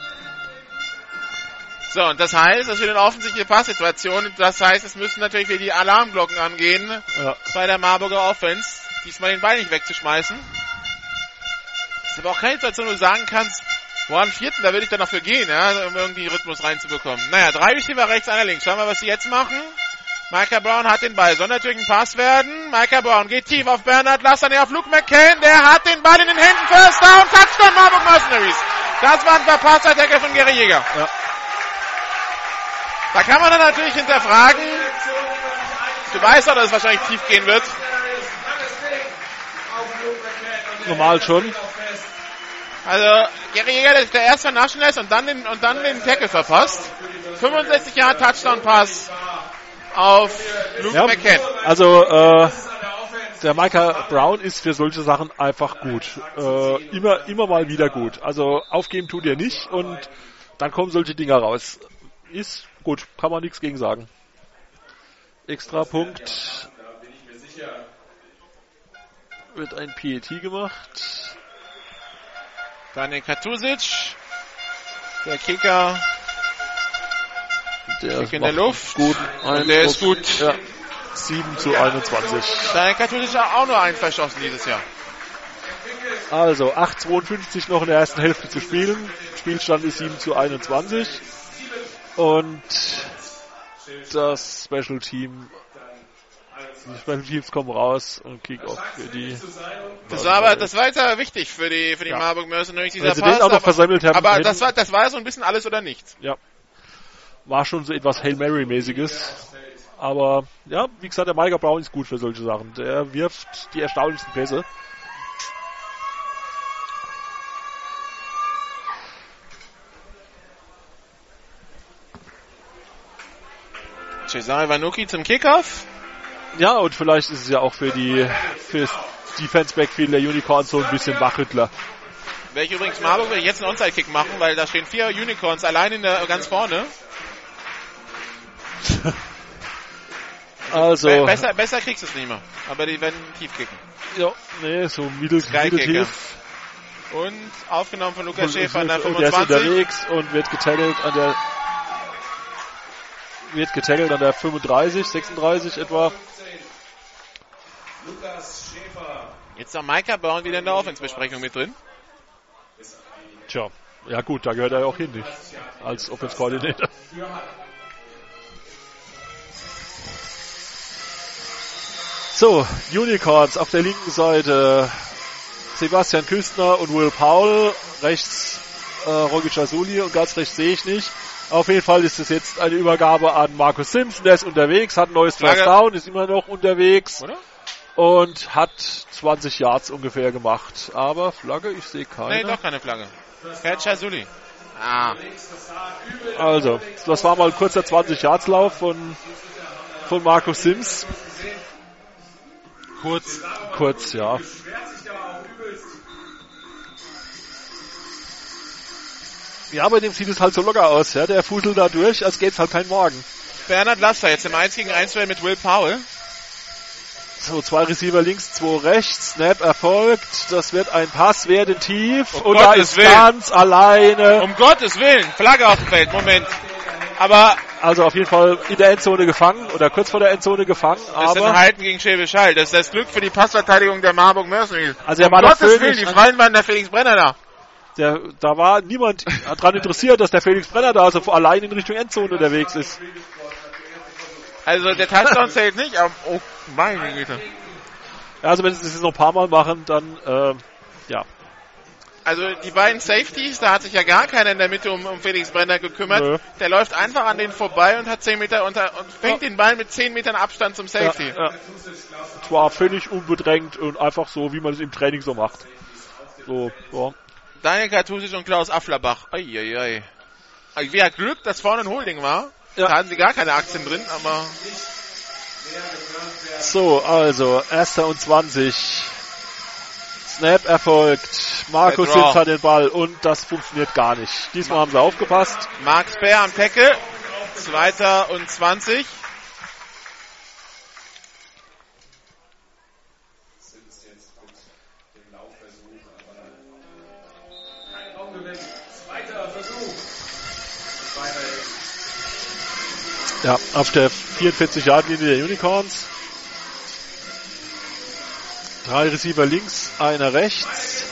A: So, und das heißt, das wird eine offensichtliche Passsituation. Das heißt, es müssen natürlich wieder die Alarmglocken angehen
D: Ja,
A: bei der Marburger Offense, diesmal den Ball nicht wegzuschmeißen. Das ist aber auch keine Situation, wo du sagen kannst, boah, am vierten, da würde ich dann noch für gehen, ja, um irgendwie Rhythmus reinzubekommen. Naja, drei Receiver rechts, einer links. Schauen wir, was sie jetzt machen. Micah Brown hat den Ball. Soll natürlich ein Pass werden. Micah Brown geht tief auf Bernhard Laster, nee, auf Luke McCann. Der hat den Ball in den Händen. First down, Touchdown, Marburg Mercenaries. Das war ein Verpasser, der von Gary Jäger. Da kann man dann natürlich hinterfragen. Du weißt doch, dass es wahrscheinlich tief gehen wird.
D: Normal schon.
A: Also, Gary Jäger, der der erste naschen lässt und dann den, und dann den Tackle verpasst. 65 Jahre Touchdown-Pass auf Luke
D: Ja,
A: McCann.
D: also äh, der Micah Brown ist für solche Sachen einfach gut. Äh, immer, immer mal wieder gut. Also aufgeben tut er nicht und dann kommen solche Dinger raus. Ist gut, kann man nichts gegen sagen. Extra Punkt. Wird ein PET gemacht.
A: Daniel Katusic. Der Kicker
D: Der
A: Kick in der Luft.
D: Gut.
A: Und der ist gut.
D: Ja. 7 zu 21.
A: Daniel Katusic hat auch nur einen verschossen dieses Jahr.
D: Also 8,52 noch in der ersten Hälfte zu spielen. Spielstand ist 7 zu 21. Und das Special Team, die Special Teams kommen raus und Kickoff für die.
A: Das war aber, das war jetzt aber wichtig für die, für die
D: Ja.
A: Marburg Mercenaries, dieser
D: Wenn sie
A: Pass.
D: den auch noch
A: aber,
D: versammelt haben,
A: aber das war, das war so ein bisschen alles oder nichts.
D: Ja. War schon so etwas Hail Mary-mäßiges. Aber ja, wie gesagt, der Micah Brown ist gut für solche Sachen. Der wirft die erstaunlichsten Pässe.
A: Cesare Vanucci zum Kickoff.
D: Ja, und vielleicht ist es ja auch für die fürs Defense Backfield der Unicorns so ein bisschen Wachrüttler.
A: Welche übrigens Marburg will jetzt einen Onside-Kick machen, weil da stehen vier Unicorns allein in der, ganz vorne. (laughs)
D: Also,
A: Be besser, besser kriegst du es nicht mehr. Aber die werden tief kicken.
D: ja, nee, so mittel,
A: Sky
D: mittel
A: Kicker.
D: tief.
A: Und aufgenommen von Lukas Schäfer an der
D: und der ist
A: 25.
D: unterwegs und wird getaggelt an der wird getaggelt an der 35, 36 etwa.
A: Jetzt ist auch Micah Brown wieder in der Offensbesprechung mit drin.
D: Tja, ja gut, da gehört er ja auch hin, nicht? Als Offense So, Unicorns auf der linken Seite. Sebastian Küstner und Will Powell. Rechts äh, Rogi Chasuli und ganz rechts sehe ich nicht. Auf jeden Fall ist es jetzt eine Übergabe an Markus Simpson. Der ist unterwegs, hat ein neues. First Down, ist immer noch unterwegs
A: Oder?
D: und hat 20 Yards ungefähr gemacht. Aber Flagge, ich sehe keine.
A: Nee, doch keine Flagge. Herr Chazuli. Ah,
D: Also, das war mal ein kurzer 20-Yards-Lauf von, von Markus Sims.
A: Kurz.
D: Kurz, ja. Ja, bei dem sieht es halt so locker aus, ja. Der fuselt da durch, als gäbe es halt kein Morgen.
A: Bernhard Laster jetzt im 1 gegen 1 Duell mit Will Powell.
D: So, zwei Receiver links, zwei rechts. Snap erfolgt. Das wird ein Pass werden tief.
A: Um
D: und da
A: Gottes
D: ist
A: Willen.
D: ganz alleine.
A: Um Gottes Willen, Flagge auf dem Feld, Moment. Aber
D: Also auf jeden Fall in der Endzone gefangen oder kurz vor der Endzone gefangen.
A: das
D: Aber
A: Halten gegen Schäbisch Hall. Das ist das Glück für die Passverteidigung der Marburg Mercenaries.
D: Also er
A: um
D: der
A: Gottes
D: Phoenix-
A: Willen, die Freien waren der Felix Brenner da.
D: Der, da war niemand daran interessiert, dass der Felix Brenner da so allein in Richtung Endzone unterwegs ist.
A: Also der Touchdown (laughs) zählt nicht, aber oh meine Güte.
D: Ja, also wenn sie das jetzt noch ein paar Mal machen, dann ähm, ja.
A: Also die beiden Safeties, da hat sich ja gar keiner in der Mitte um, um Felix Brenner gekümmert.
D: Nö.
A: Der läuft einfach an denen vorbei und hat 10 Meter unter und fängt den Ball mit 10 Metern Abstand zum
D: Ja,
A: Safety.
D: ja. Zwar völlig unbedrängt und einfach so, wie man es im Training so macht. So, ja.
A: Daniel Kartusic und Klaus Afflerbach. Eieiei. Also, Wie hat Glück, dass vorne ein Holding war.
D: Ja.
A: Da hatten sie gar keine Aktien drin, aber
D: So, also, erster und 20. Snap erfolgt. Markus. Sitz hat den Ball und das funktioniert gar nicht. Diesmal haben sie aufgepasst.
A: Mark Speer am Tackle. Zweiter und 20.
D: Ja, auf der 44-Yard-Linie der Unicorns. Drei Receiver links, einer rechts.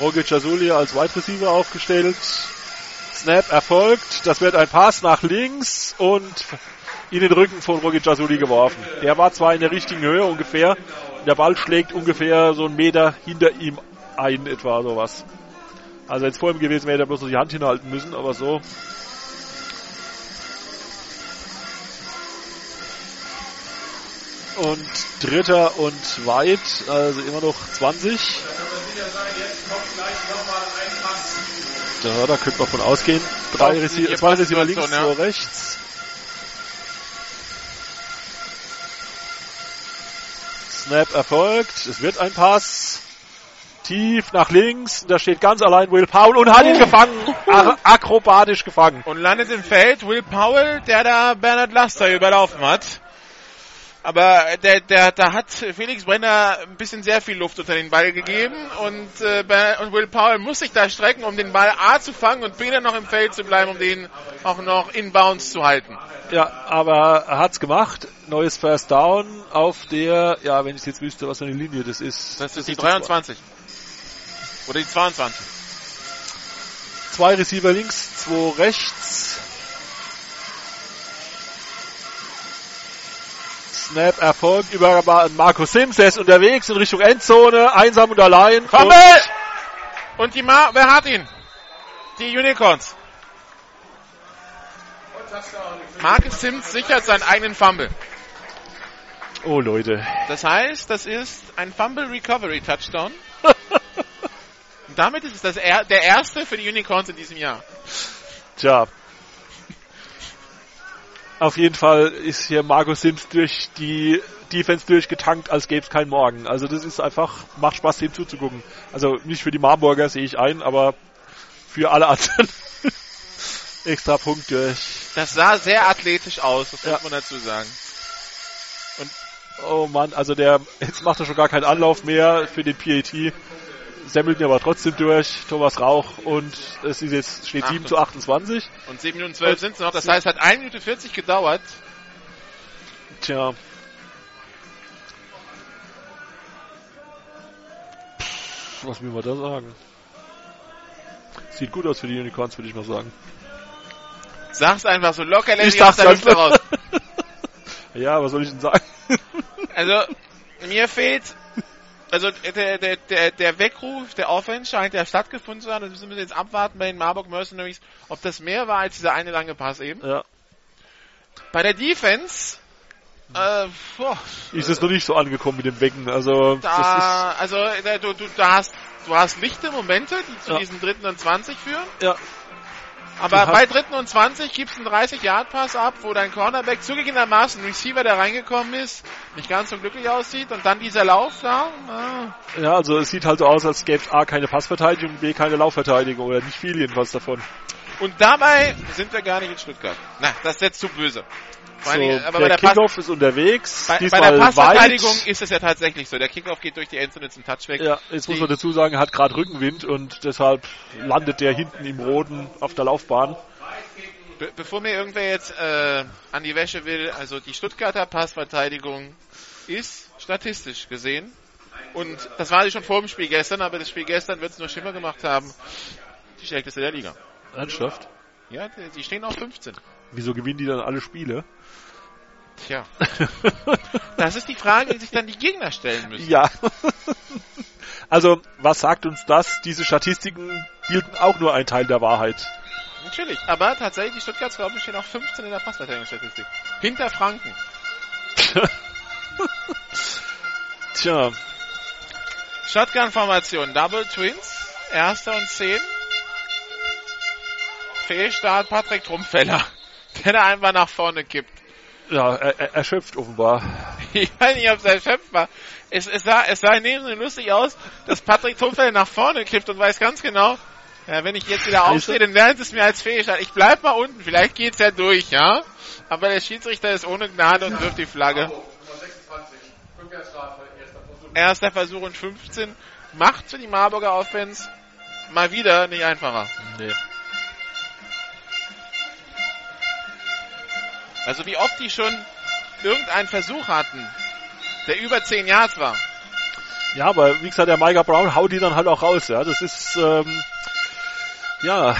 D: Roger Chasuli als Wide Receiver aufgestellt. Snap erfolgt. Das wird ein Pass nach links und in den Rücken von Roger Chasuli geworfen. Der war zwar in der richtigen Höhe ungefähr. Der Ball schlägt ungefähr so einen Meter hinter ihm ein, etwa sowas. Also jetzt vor ihm gewesen wäre, hätte er bloß noch die Hand hinhalten müssen, aber so. Und dritter und weit, also immer noch 20. Ja, da könnte man von ausgehen. Drei Receiver, zwei Receiver links,
A: ja.
D: zwei rechts. Snap erfolgt. Es wird ein Pass. Tief nach links. Da steht ganz allein Will Powell und hat ihn gefangen. Ak akrobatisch gefangen.
A: Und landet im Feld Will Powell, der da Bernhard Laster überlaufen hat. Aber der, der, da hat Felix Brenner ein bisschen sehr viel Luft unter den Ball gegeben und, äh, und Will Powell muss sich da strecken, um den Ball A zu fangen und B dann noch im Feld zu bleiben, um den auch noch in Bounds zu halten.
D: Ja, aber er hat's gemacht. Neues First Down auf der, ja, wenn ich jetzt wüsste, was für eine Linie das ist.
A: Das ist die 23. Oder die 22.
D: Zwei Receiver links, zwei rechts. Snap erfolgt über Marco Sims, der ist unterwegs in Richtung Endzone, einsam und allein.
A: Fumble! Und die Ma wer hat ihn? Die Unicorns. Marcus Sims sichert seinen eigenen Fumble.
D: Und, oh Leute.
A: Das heißt, das ist ein Fumble Recovery Touchdown. (laughs) Und damit ist es das er der erste für die Unicorns in diesem Jahr.
D: Tja. Auf jeden Fall ist hier Marco Sims durch die Defense durchgetankt, als gäbe es keinen Morgen. Also das ist einfach, macht Spaß, dem zuzugucken. Also nicht für die Marburger sehe ich ein, aber für alle anderen (laughs) extra Punkt durch.
A: Das sah sehr athletisch aus, das muss
D: Ja.
A: man dazu sagen.
D: Oh Mann, also der, jetzt macht er schon gar keinen Anlauf mehr für den PAT. Semmelt ihn aber trotzdem durch, Thomas Rauch und es ist jetzt, steht 7 zu 28.
A: Und 7 Minuten 12 sind es noch. Das heißt, es hat 1 Minute 40 gedauert.
D: Tja. Was will man da sagen? Sieht gut aus für die Unicorns, würde ich mal sagen.
A: Sag's einfach so locker, lässt
D: Ich
A: aus der Hüfte raus. (laughs)
D: ja, was soll ich denn sagen?
A: Also, mir fehlt, also der, der, der, der Weckruf der Offense scheint ja stattgefunden zu haben. Das müssen wir jetzt abwarten bei den Marburg Mercenaries, ob das mehr war als dieser eine lange Pass eben.
D: Ja.
A: Bei der Defense, äh, boah,
D: Ist es noch nicht so angekommen mit dem Becken, also das
A: da, also da, du, du, da hast, du hast lichte Momente, die zu
D: Ja.
A: diesen dritten und 20 führen.
D: ist, ja,
A: Aber bei dritten und 20 gibst einen 30-Yard-Pass ab, wo dein Cornerback zugegebenermaßen Receiver, der reingekommen ist, nicht ganz so glücklich aussieht und dann dieser Lauf da. Ah.
D: ja, also es sieht halt so aus, als gäbe es A keine Passverteidigung, B keine Laufverteidigung oder nicht viel jedenfalls davon.
A: Und dabei sind wir gar nicht in Stuttgart. Na, das ist jetzt zu böse. Vor
D: So,
A: Dingen, aber
D: der
A: bei der,
D: Kickoff ist unterwegs,
A: bei, bei der Passverteidigung
D: weit.
A: ist es ja tatsächlich so. Der Kickoff geht durch die Endzone zum Touchback.
D: Ja, jetzt muss man dazu sagen, er hat gerade Rückenwind und deshalb landet der hinten im Roten auf der Laufbahn.
A: Be bevor mir irgendwer jetzt äh, an die Wäsche will, also die Stuttgarter Passverteidigung ist statistisch gesehen, und das war sie schon vor dem Spiel gestern, aber das Spiel gestern wird es nur schlimmer gemacht haben, die schlechteste der Liga.
D: Ernsthaft?
A: Ja, die stehen auf 15.
D: Wieso gewinnen die dann alle Spiele?
A: Tja, (laughs) das ist die Frage, die sich dann die Gegner stellen müssen.
D: ja. (laughs) also, was sagt uns das? Diese Statistiken bilden auch nur einen Teil der Wahrheit.
A: Natürlich, aber tatsächlich, die Stuttgarts, glaube ich, stehen auf 15 in der Passverteidigungsstatistik. Hinter Franken. (laughs)
D: Tja,
A: Shotgun-Formation, Double Twins, erster und 10. Fehlstart Patrick Trumpfeller, der da einfach nach vorne kippt.
D: ja, er, er, erschöpft offenbar. (laughs)
A: Ich weiß nicht, ob es erschöpft war. Es, es sah, es sah neben so lustig aus, dass Patrick Trumpfeller nach vorne kippt und weiß ganz genau, ja, wenn ich jetzt wieder aufstehe, dann während es mir als Fehlstart. Ich bleib mal unten, vielleicht geht's ja durch, ja? Aber der Schiedsrichter ist ohne Gnade und wirft die Flagge.
E: Nummer 26. Rückwärtsstrafe, erster Versuch.
A: Erster Versuch und 15. Macht für die Marburger Offense mal wieder nicht einfacher.
D: Nee.
A: Also wie oft die schon irgendeinen Versuch hatten, der über 10 Yards war.
D: Ja, aber wie gesagt, der Micah Brown haut die dann halt auch raus, ja. Das ist, ähm, ja,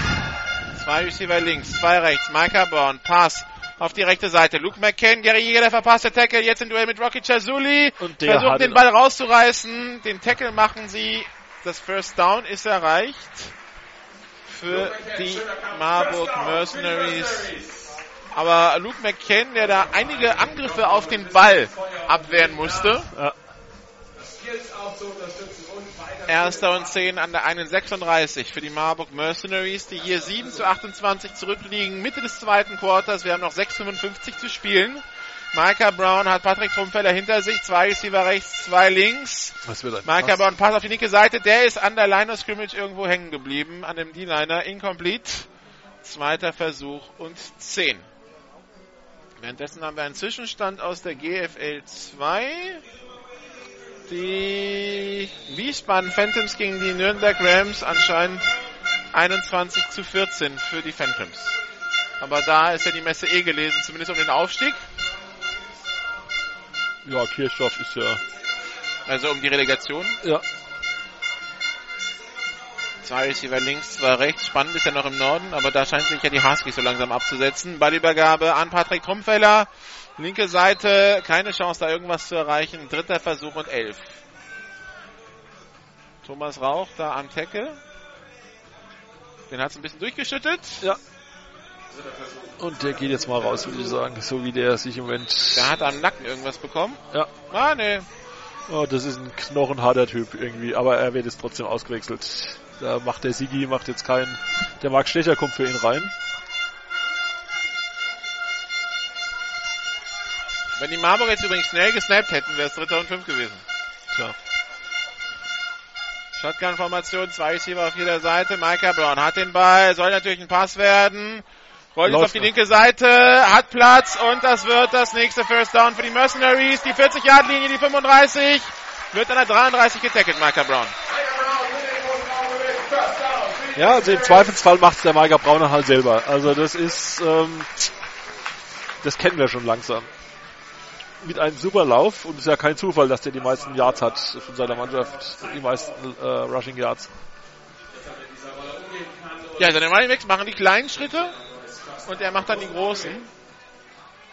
A: Zwei Receiver links, zwei rechts. Micah Brown, Pass auf die rechte Seite. Luke McCann, Gary Jäger, der verpasste Tackle. Jetzt im Duell mit Rocky Chazuli.
D: Und der
A: Versuchen
D: hat
A: den Ball rauszureißen. Den Tackle machen sie. Das First Down ist erreicht. für die Marburg Mercenaries. Aber Luke McCann, der da einige Angriffe auf den Ball abwehren musste.
D: Ja.
A: Erster und 10 an der 1,36 für die Marburg Mercenaries, die hier 7 zu 28 zurückliegen, Mitte des zweiten Quarters. Wir haben noch 6,55 zu spielen. Micah Brown hat Patrick Trumfeller hinter sich, zwei Receiver rechts, zwei links.
D: Was wird
A: Micah
D: Pass?
A: Brown passt auf die linke Seite, der ist an der Line of Scrimmage irgendwo hängen geblieben, an dem D-Liner, incomplete. Zweiter Versuch und 10. Währenddessen haben wir einen Zwischenstand aus der GFL 2. Die Wiesbaden Phantoms gegen die Nürnberg Rams anscheinend 21 zu 14 für die Phantoms. Aber da ist ja die Messe eh gelesen, zumindest um den Aufstieg.
D: Ja, Kirchdorf ist ja.
A: Also um die Relegation.
D: Ja.
A: Zwei Receiver links, zwei rechts. Spannend ist ja noch im Norden, aber da scheint sich ja die Huskies so langsam abzusetzen. Ballübergabe an Patrick Trumpfeller. Linke Seite, keine Chance da irgendwas zu erreichen. Dritter Versuch und elf. Thomas Rauch da am Tackle. Den hat es ein bisschen durchgeschüttet.
D: Ja. Und der geht jetzt mal raus, würde ich sagen. So wie der sich im Moment.
A: Der hat am Nacken irgendwas bekommen.
D: Ja.
A: Ah, nee.
D: Oh, das ist ein knochenharter Typ irgendwie, aber er wird jetzt trotzdem ausgewechselt. Da macht der Sigi, macht jetzt keinen. Der Marc Stecher kommt für ihn rein.
A: Wenn die Marburg jetzt übrigens schnell gesnappt hätten, wäre es dritter und fünf gewesen.
D: Tja.
A: Shotgun-Formation, zwei Receiver auf jeder Seite. Micah Brown hat den Ball, soll natürlich ein Pass werden. Rollt jetzt
D: Läuft
A: auf die
D: noch.
A: linke Seite, hat Platz und das wird das nächste First Down für die Mercenaries. Die 40-Yard-Linie, die 35, wird an der 33 getackelt, Micah Brown.
D: Ja, also im Zweifelsfall macht's der Maiger Brauner halt selber. Also das ist, ähm, das kennen wir schon langsam. Mit einem super Lauf und es ist ja kein Zufall, dass der die meisten Yards hat von seiner Mannschaft, die meisten äh, Rushing Yards.
A: Ja, seine Running Backs machen die kleinen Schritte und er macht dann die großen.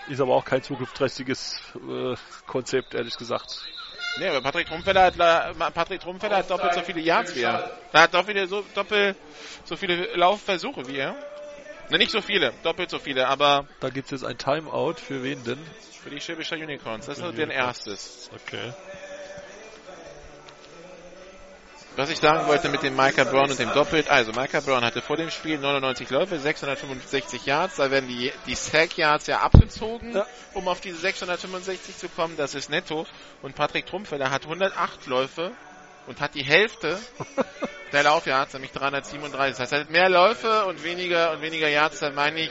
D: Ist aber auch kein zukunftsträchtiges äh, Konzept, ehrlich gesagt.
A: Nee, aber Patrick Trumpfeller hat, Patrick Trumpfeller hat doppelt so viele Yards wie er. Er hat doppelt so, doppelt so viele Laufversuche wie er. Ne, nicht so viele, doppelt so viele, aber
D: Da gibt's jetzt ein Timeout. Für wen denn?
A: für die Schwäbischer Unicorns. Das ist nur deren erstes.
D: Okay.
A: Was ich sagen wollte mit dem Micah Brown und dem Doppelt. Also, Micah Brown hatte vor dem Spiel 99 Läufe, 665 Yards. Da werden die, die Sack Yards ja abgezogen,
D: Ja.
A: um auf diese 665 zu kommen. Das ist netto. Und Patrick Trumpfeller hat 108 Läufe und hat die Hälfte (laughs) der Laufyards, nämlich 337. Das heißt, er hat mehr Läufe und weniger und weniger Yards. Da meine ich,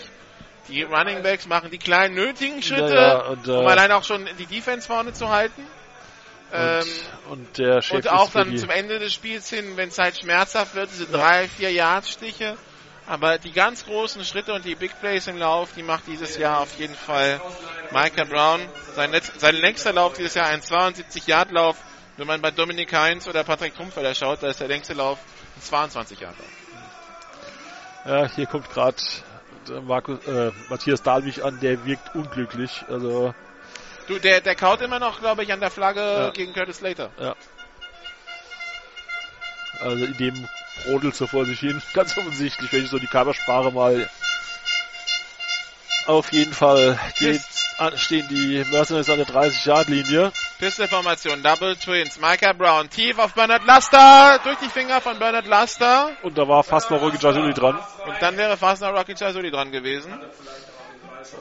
A: die Running Backs machen die kleinen nötigen Schritte,
D: Ja, ja, und, äh,
A: um allein auch schon die Defense vorne zu halten. Ähm,
D: Und der Chef
A: und auch dann zum Ende des Spiels hin, wenn es halt schmerzhaft wird, diese drei, vier Yard-Stiche. Aber die ganz großen Schritte und die Big Plays im Lauf, die macht dieses Jahr auf jeden Fall Micah Brown. Sein, letz, sein längster Lauf dieses Jahr ein 72-Yard-Lauf. Wenn man bei Dominik Heinz oder Patrick Trumpfeller schaut, da ist der längste Lauf ein 22-Yard-Lauf.
D: Ja, hier kommt gerade Markus, äh, Matthias Dahlwig an, der wirkt unglücklich. Also
A: Du, der, der kaut immer noch, glaube ich, an der Flagge
D: Ja.
A: gegen Curtis Slater.
D: Also in dem brodelt so vor sich hin. (laughs) Ganz offensichtlich, wenn ich so die Körpersprache mal auf jeden Fall geht, an, stehen die Mercenaries an der 30-Yard-Linie.
A: Pistol-Formation, Double Twins, Micah Brown, tief auf Bernard Laster, durch die Finger von Bernard Laster.
D: Und da war fast noch Rocky Jasuli dran.
A: Und dann wäre fast noch Rocky Chazuli dran gewesen.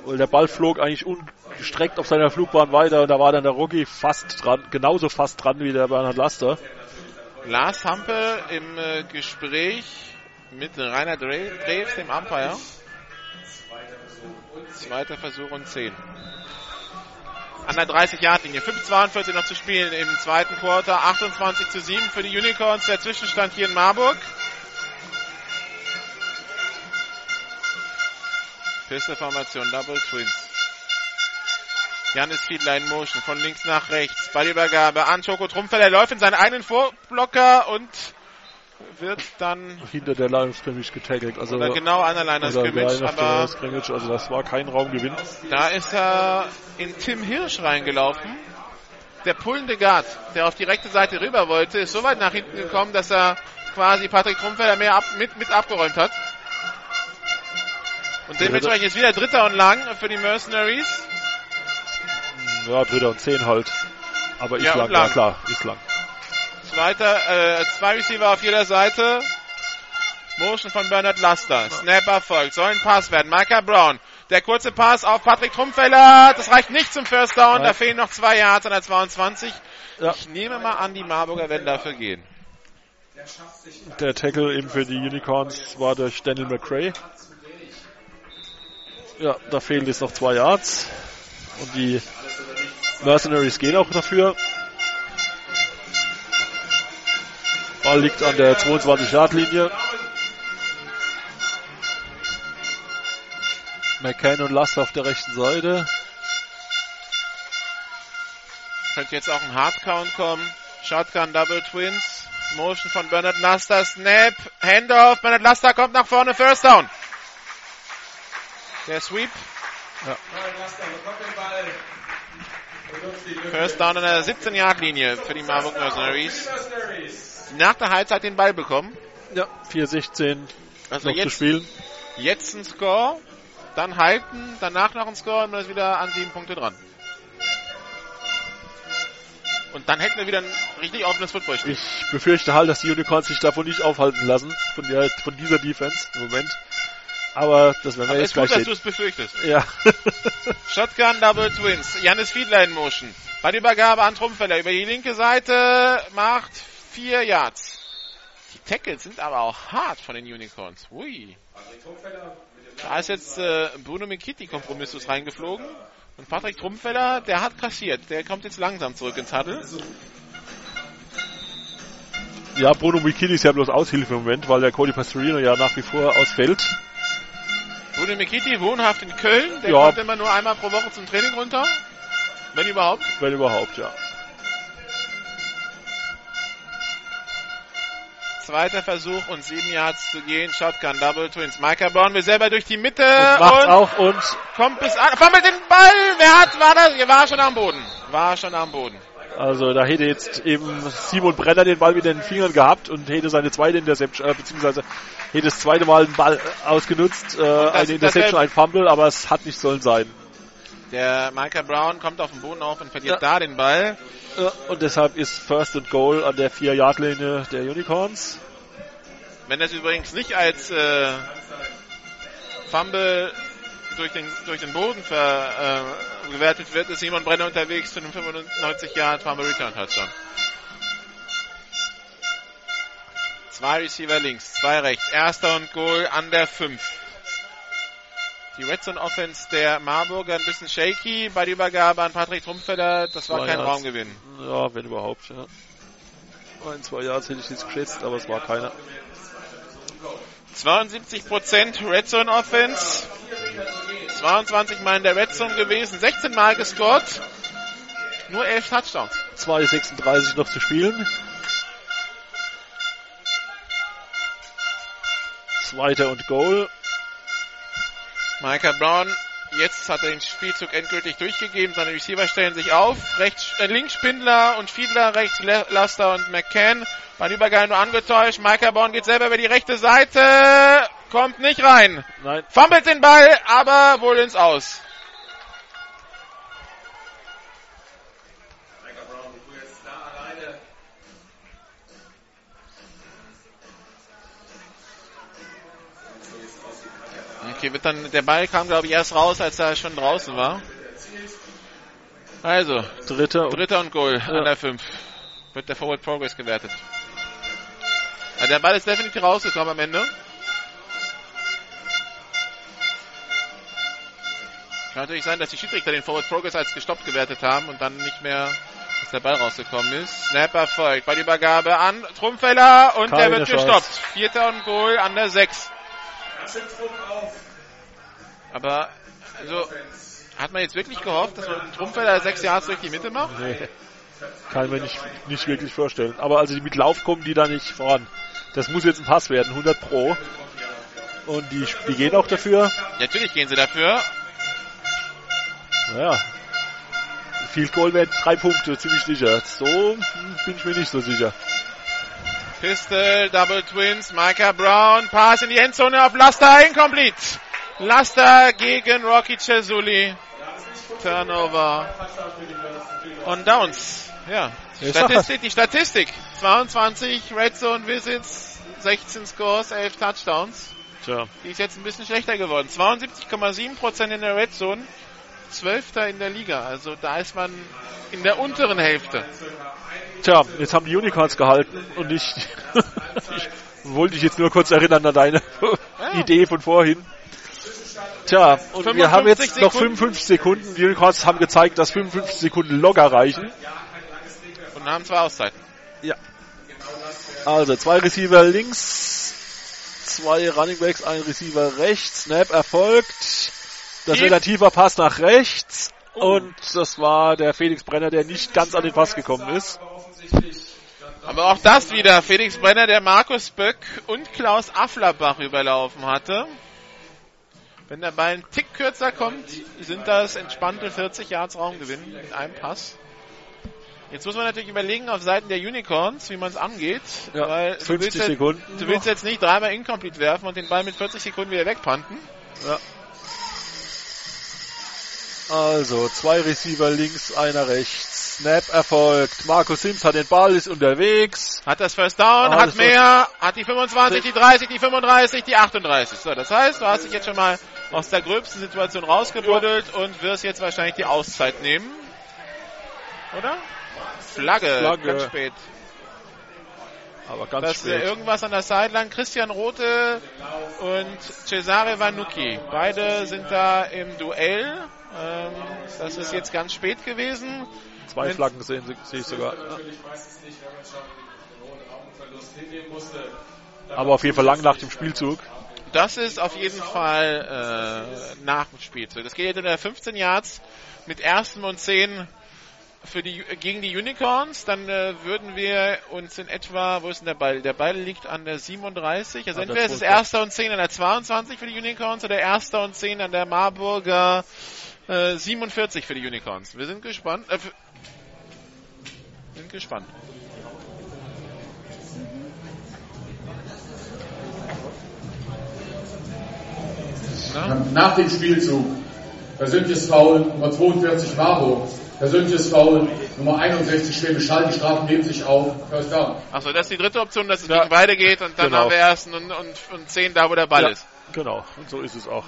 D: Der Ball flog eigentlich ungestreckt auf seiner Flugbahn weiter und da war dann der Rocky fast dran, genauso fast dran wie der Bernhard Laster.
A: Lars Hampe im äh, Gespräch mit Rainer Dre- Dreves, dem Umpire. Zweiter Versuch und 10. An der 30-Yard-Linie. 5,42 noch zu spielen im zweiten Quarter. 28 zu 7 für die Unicorns. Der Zwischenstand hier in Marburg. Pistol-Formation, Double Twins. Janis Fiedler in Motion, von links nach rechts. Ballübergabe an Schoko Trumpfeller. läuft in seinen einen Vorblocker und wird dann
D: Hinter der Line of Scrimmage getackelt. Also,
A: oder genau an der Line Scrimmage, aber
D: Scrimmage, also das war kein Raumgewinn.
A: da ist er in Tim Hirsch reingelaufen. Der pullende Guard, der auf die rechte Seite rüber wollte, ist so weit nach hinten gekommen, dass er quasi Patrick Trumpfeller mehr ab, mit, mit abgeräumt hat. Und dementsprechend ist wieder Dritter und Lang für die Mercenaries.
D: Ja, Dritter und Zehn halt. Aber ist
A: Ja,
D: lang,
A: lang.
D: ja klar, ist lang.
A: Zweiter, äh, zwei Receiver auf jeder Seite. Motion von Bernard Laster. Snap erfolgt. Soll ein Pass werden. Micah Brown. Der kurze Pass auf Patrick Trumpfeller. Das reicht nicht zum First Down.
D: Nein.
A: Da fehlen noch zwei Yards an der 22.
D: Ja.
A: Ich nehme mal an, die Marburger werden dafür gehen.
D: Der Tackle eben für die Unicorns war durch Daniel McRae. Ja, da fehlen jetzt noch zwei Yards. Und die Mercenaries gehen auch dafür. Ball liegt an der 22-Yard-Linie. McCann und Last auf der rechten Seite.
A: Könnte jetzt auch ein Hardcount kommen. Shotgun Double Twins. Motion von Bernard Laster. Snap. Handoff. Bernard Laster kommt nach vorne. First Down. Der Sweep. First Down an der 17-Yard-Linie für die Marburg Mercenaries. Nach der Halbzeit den Ball bekommen.
D: Ja, 4-16
A: Also
D: noch zu
A: jetzt,
D: spielen.
A: jetzt ein Score. Dann halten. Danach noch ein Score und man ist wieder an sieben Punkte dran. Und dann hätten wir wieder ein richtig offenes Footballspiel.
D: Ich befürchte halt, dass die Unicorns sich davon nicht aufhalten lassen, von, der, von dieser Defense im Moment. Aber das werden wir
A: Aber
D: jetzt
A: ist gut,
D: gleich
A: dass du
D: sehen.
A: es befürchtest.
D: Ja. (laughs)
A: Shotgun Double Twins. Janis Fiedler in Motion. Bei der Übergabe an Trumpfeller über die linke Seite macht vier Yards. Die Tackles sind aber auch hart von den Unicorns. Ui. Da ist jetzt äh, Bruno Mikiti Kompromissus reingeflogen. Und Patrick Trumpfeller, der hat kassiert. Der kommt jetzt langsam zurück ins Huddle.
D: ja, Bruno Mikini ist ja bloß Aushilfe im Moment, weil der Cody Pastorino ja nach wie vor ausfällt.
A: Bruno Mikiti, wohnhaft in Köln. Der
D: Ja.
A: kommt immer nur einmal pro Woche zum Training runter. Wenn überhaupt.
D: Wenn überhaupt, ja.
A: Zweiter Versuch und sieben Yards zu gehen. Shotgun Double Twins. Micah Brown will selber durch die Mitte
D: Und macht's
A: und
D: auch und
A: kommt bis an. Fummelt den Ball. Wer hat, war das? Er war schon am Boden. War schon am Boden.
D: Also da hätte jetzt eben Simon Brenner den Ball wieder in den Fingern gehabt und hätte seine zweite Interception, äh, beziehungsweise hätte das zweite Mal den Ball ausgenutzt, äh, eine Interception, ein Fumble, aber es hat nicht sollen sein.
A: Der Micah Brown kommt auf den Boden auf und verliert
D: Ja.
A: da den Ball.
D: Ja, und deshalb ist First and Goal an der 4-Yard-Linie der Unicorns.
A: Wenn das übrigens nicht als äh, Fumble durch den, durch den Boden ver, äh, gewertet wird, ist Simon Brenner unterwegs für einen 95 Yard Fumble Return Touchdown. Zwei Receiver links, zwei rechts. Erster und Goal an der 5. Die Red Zone Offense der Marburger ein bisschen shaky bei der Übergabe an Patrick Trumpfeller. Das war
D: Zwei
A: kein
D: Yards.
A: Raumgewinn.
D: Ja, wenn überhaupt, ja. Ein, zwei Yards hätte ich jetzt geschätzt, aber es war keiner.
A: 72% Red Zone Offense. 22 Mal in der Red Zone gewesen, 16 Mal gescored. Nur 11 Touchdowns.
D: 2,36 noch zu spielen. Zweiter und Goal.
A: Micah Brown, jetzt hat er den Spielzug endgültig durchgegeben. Seine Receiver stellen sich auf. Rechts, äh, links Spindler und Fiedler, rechts Laster und McCann. Bei Übergang nur angetäuscht. Micah Brown geht selber über die rechte Seite. Kommt nicht rein.
D: Nein,
A: Fummelt den Ball, aber wohl ins Aus. Okay, wird dann, der Ball kam glaube ich erst raus, als er schon draußen war. Also,
D: dritter und
A: dritter und Goal an der 5. Wird der Forward Progress gewertet. Also der Ball ist definitiv rausgekommen am Ende. Kann natürlich sein, dass die Schiedsrichter den Forward Progress als gestoppt gewertet haben und dann nicht mehr, dass der Ball rausgekommen ist. Snap erfolgt bei der Übergabe an Trumpfeller und der
D: Keine
A: wird
D: Chance.
A: gestoppt. Vierter und Goal an der 6. Aber, also, hat man jetzt wirklich gehofft, dass man Trumpfeller sechs Yards durch die Mitte macht?
D: Nee. Kann ich mir nicht, nicht wirklich vorstellen. Aber also die mit Lauf kommen die da nicht voran. Das muss jetzt ein Pass werden, 100 pro. Und die, die gehen auch dafür.
A: Natürlich gehen sie dafür.
D: Naja. Field Goal wären drei Punkte, ziemlich sicher. So hm, bin ich mir nicht so sicher.
A: Pistol, Double Twins, Micah Brown, Pass in die Endzone auf Laster, incomplete. Laster gegen Rocky Cesuli. Turnover. Und Downs. Ja. Statistik, die Statistik. 22 Red Zone Visits, 16 Scores, 11 Touchdowns.
D: Tja,
A: Die ist jetzt ein bisschen schlechter geworden. 72,7% in der Red Zone, 12. in der Liga. Also da ist man in der unteren Hälfte.
D: tja, jetzt haben die Unicorns gehalten und ich, (laughs) ich wollte dich jetzt nur kurz erinnern an deine (laughs) Idee von vorhin. Tja, und wir haben
A: 55
D: jetzt noch
A: Sekunden.
D: 55 Sekunden. Die Unicorns haben gezeigt, dass 55 Sekunden locker reichen.
A: Und haben zwei Auszeiten.
D: Also zwei Receiver links, zwei Running Backs, ein Receiver rechts. Snap erfolgt. Das tiefer Pass nach rechts. Und das war der Felix Brenner, der nicht ganz an den Pass gekommen ist.
A: Aber auch das wieder. Felix Brenner, der Markus Böck und Klaus Afflerbach überlaufen hatte. Wenn der Ball einen Tick kürzer kommt, sind das entspannte 40 Yards Raumgewinn mit einem Pass. Jetzt muss man natürlich überlegen auf Seiten der Unicorns, wie man es angeht.
D: Ja,
A: weil du
D: 50
A: willst jetzt-
D: Sekunden.
A: Du willst jetzt nicht dreimal incomplete werfen und den Ball mit 40 Sekunden wieder wegpanten.
D: Also, zwei Receiver links, einer rechts. Snap erfolgt. Markus Sims hat den Ball, ist unterwegs.
A: Hat das First Down,
D: Ah,
A: hat mehr, hat die 25, die 30, die 35, die 38. So, das heißt, du hast dich jetzt schon mal aus der gröbsten Situation rausgebuddelt und wirst jetzt wahrscheinlich die Auszeit nehmen. Oder? Flagge,
D: Flagge.
A: ganz spät.
D: Aber ganz
A: Das ist ja
D: spät.
A: irgendwas an der Sideline. Christian Rote und Cesare Vanucci. Beide sind da im Duell. Ähm, das ist jetzt ganz spät gewesen.
D: Zwei Flaggen sehen, sehe ich sogar. Aber auf jeden Fall lang nach dem Spielzug.
A: Das ist auf jeden Fall äh, nach dem Spielzug. Das geht jetzt in der 15 Yards mit ersten und 10 für die, gegen die Unicorns. Dann äh, würden wir uns in etwa, wo ist denn der Ball? Der Ball liegt an der 37. Also
D: der
A: entweder ist es
D: 12.
A: erster und 10 an der 22 für die Unicorns oder erster und 10 an der Marburger äh, 47 für die Unicorns. Wir sind gespannt. Äh, sind gespannt. Na?
E: Nach dem Spielzug. Persönliches Foul Nummer 42 Marburg. Persönliches Foul Nummer 61 Schwäbisch Hall. Die Strafen nehmen sich auf. First down.
A: Achso, das ist die dritte Option, dass es
D: Ja.
A: gegen beide geht und dann
D: Genau.
A: haben wir ersten und, und, und zehn da, wo der Ball
D: Ja.
A: ist.
D: Genau, und so ist es auch.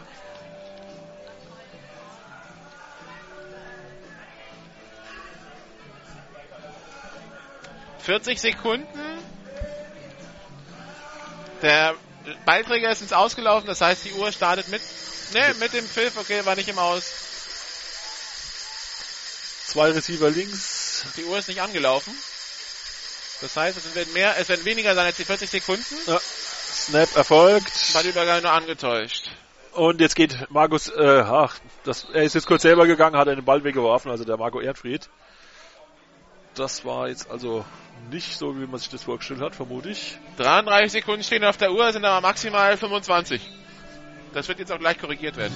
A: 40 Sekunden. Der Ballträger ist ins Ausgelaufen, das heißt, die Uhr startet mit, ne, mit dem Pfiff, okay, war nicht im Aus.
D: Zwei Receiver links.
A: Die Uhr ist nicht angelaufen. Das heißt, es werden mehr, es werden weniger sein als die 40 Sekunden.
D: Snap erfolgt.
A: Ballübergang nur angetäuscht.
D: Und jetzt geht Markus, äh, ach, das, er ist jetzt kurz selber gegangen, hat einen Ball weggeworfen, also der Marco Erdfried. Das war jetzt also nicht so, wie man sich das vorgestellt hat, vermute ich.
A: 33 Sekunden stehen auf der Uhr, sind aber maximal 25. Das wird jetzt auch gleich korrigiert werden.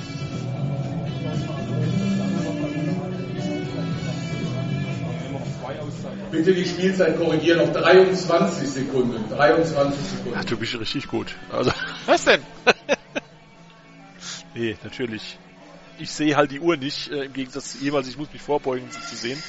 E: Bitte die Spielzeit korrigieren auf 23 Sekunden. 23 Sekunden.
D: Ach, du bist richtig gut. Also, (laughs)
A: Was denn? (laughs)
D: nee, natürlich. Ich sehe halt die Uhr nicht, äh, im Gegensatz zu ihm, also ich muss mich vorbeugen, um sie zu sehen.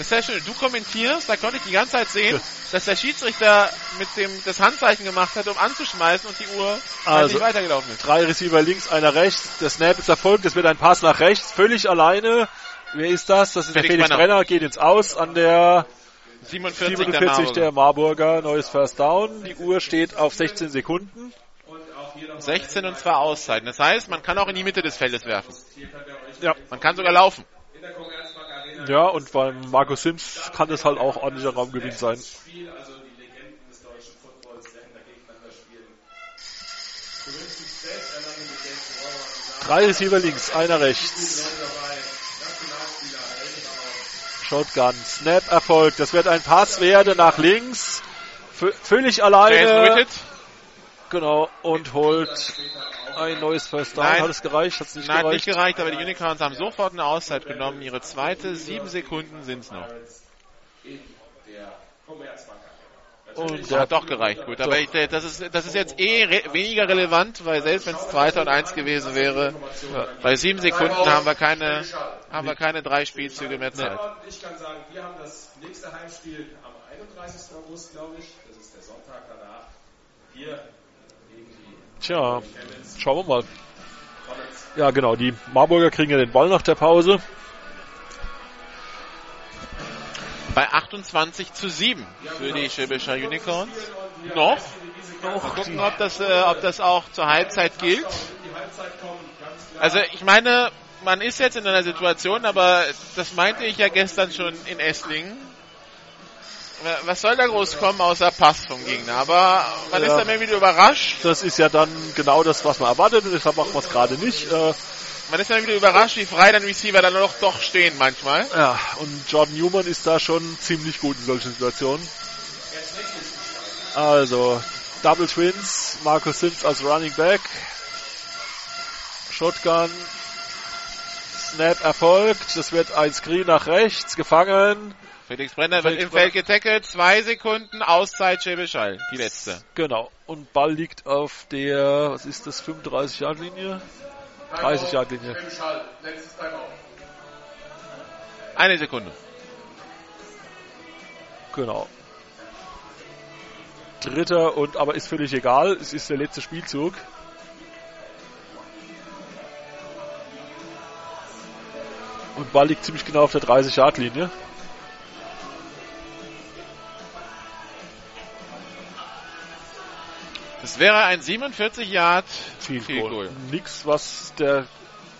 A: Das ist sehr schön. Du kommentierst, da konnte ich die ganze Zeit sehen, dass der Schiedsrichter mit dem das Handzeichen gemacht hat, um anzuschmeißen und die Uhr
D: Also-
A: nicht weitergelaufen ist.
D: Drei Receiver links, einer rechts. Der Snap ist erfolgt. Es wird ein Pass nach rechts. Völlig alleine. Wer ist das? Das ist
A: Felix
D: der Felix
A: Brenner.
D: Brenner. Geht ins Aus an der
A: 47,
D: 47
A: der
D: der Marburger. Neues First Down. Die Uhr steht auf 16 Sekunden.
A: Marburger. 16 und zwar Auszeiten. Das heißt, man kann auch in die Mitte des Feldes werfen.
D: Ja.
A: Man kann sogar laufen.
D: Ja, und beim Markus Sims kann es halt auch ordentlicher Raumgewinn sein. Drei Receiver links, einer rechts. Shotgun, Snap erfolgt. Das wird ein Pass werden nach links. V völlig alleine. Genau, und holt ein neues First Down.
A: Nein.
D: Hat es gereicht? Hat es nicht
A: Nein, hat
D: gereicht?
A: nicht gereicht, aber die Unicorns haben sofort eine Auszeit genommen. Ihre zweite, sieben Sekunden sind es noch.
D: Und
A: hat doch gereicht, gut. Aber ich, das, ist, das ist jetzt eh re weniger relevant, weil selbst wenn es 2. und 1 gewesen wäre, bei sieben Sekunden haben wir keine, haben wir keine drei Spielzüge mehr Zeit.
E: Ich kann sagen, wir haben das nächste Heimspiel am 31. August, glaube ich. Das ist der Sonntag danach. Die
D: Tja, schauen wir mal. Ja, genau, die Marburger kriegen ja den Ball nach der Pause.
A: Bei 28 zu 7 für die Schwäbischer Unicorns. Noch. Noch gucken, ob das, äh, ob das auch zur Halbzeit gilt. Also ich meine, man ist jetzt in einer Situation, aber das meinte ich ja gestern schon in Esslingen. Was soll da groß kommen außer Pass vom Gegner? Aber man
D: Ja.
A: ist dann irgendwie wieder überrascht.
D: Das ist ja dann genau das, was man erwartet und deshalb machen wir es gerade nicht. Äh,
A: Man ist dann wieder überrascht, wie frei dann Receiver dann doch, doch stehen manchmal.
D: ja, und Jordan Newman ist da schon ziemlich gut in solchen Situationen. Also, Double Twins, Markus Sims als Running Back. Shotgun. Snap erfolgt. Das wird ein Screen nach rechts, gefangen.
A: Felix Brenner wird
D: Felix
A: im Feld getackelt. Zwei Sekunden Auszeit Schwäbisch Hall. Die letzte.
D: Genau. Und Ball liegt auf der, was ist das, 35 Yard Linie? 30 Yard Linie.
A: Eine Sekunde.
D: Genau. Dritter und aber ist völlig egal. Es ist der letzte Spielzug. Und Ball liegt ziemlich genau auf der 30 Yard Linie.
A: Das wäre ein 47 Yard
D: Field Goal.
A: Goal.
D: Nix, was der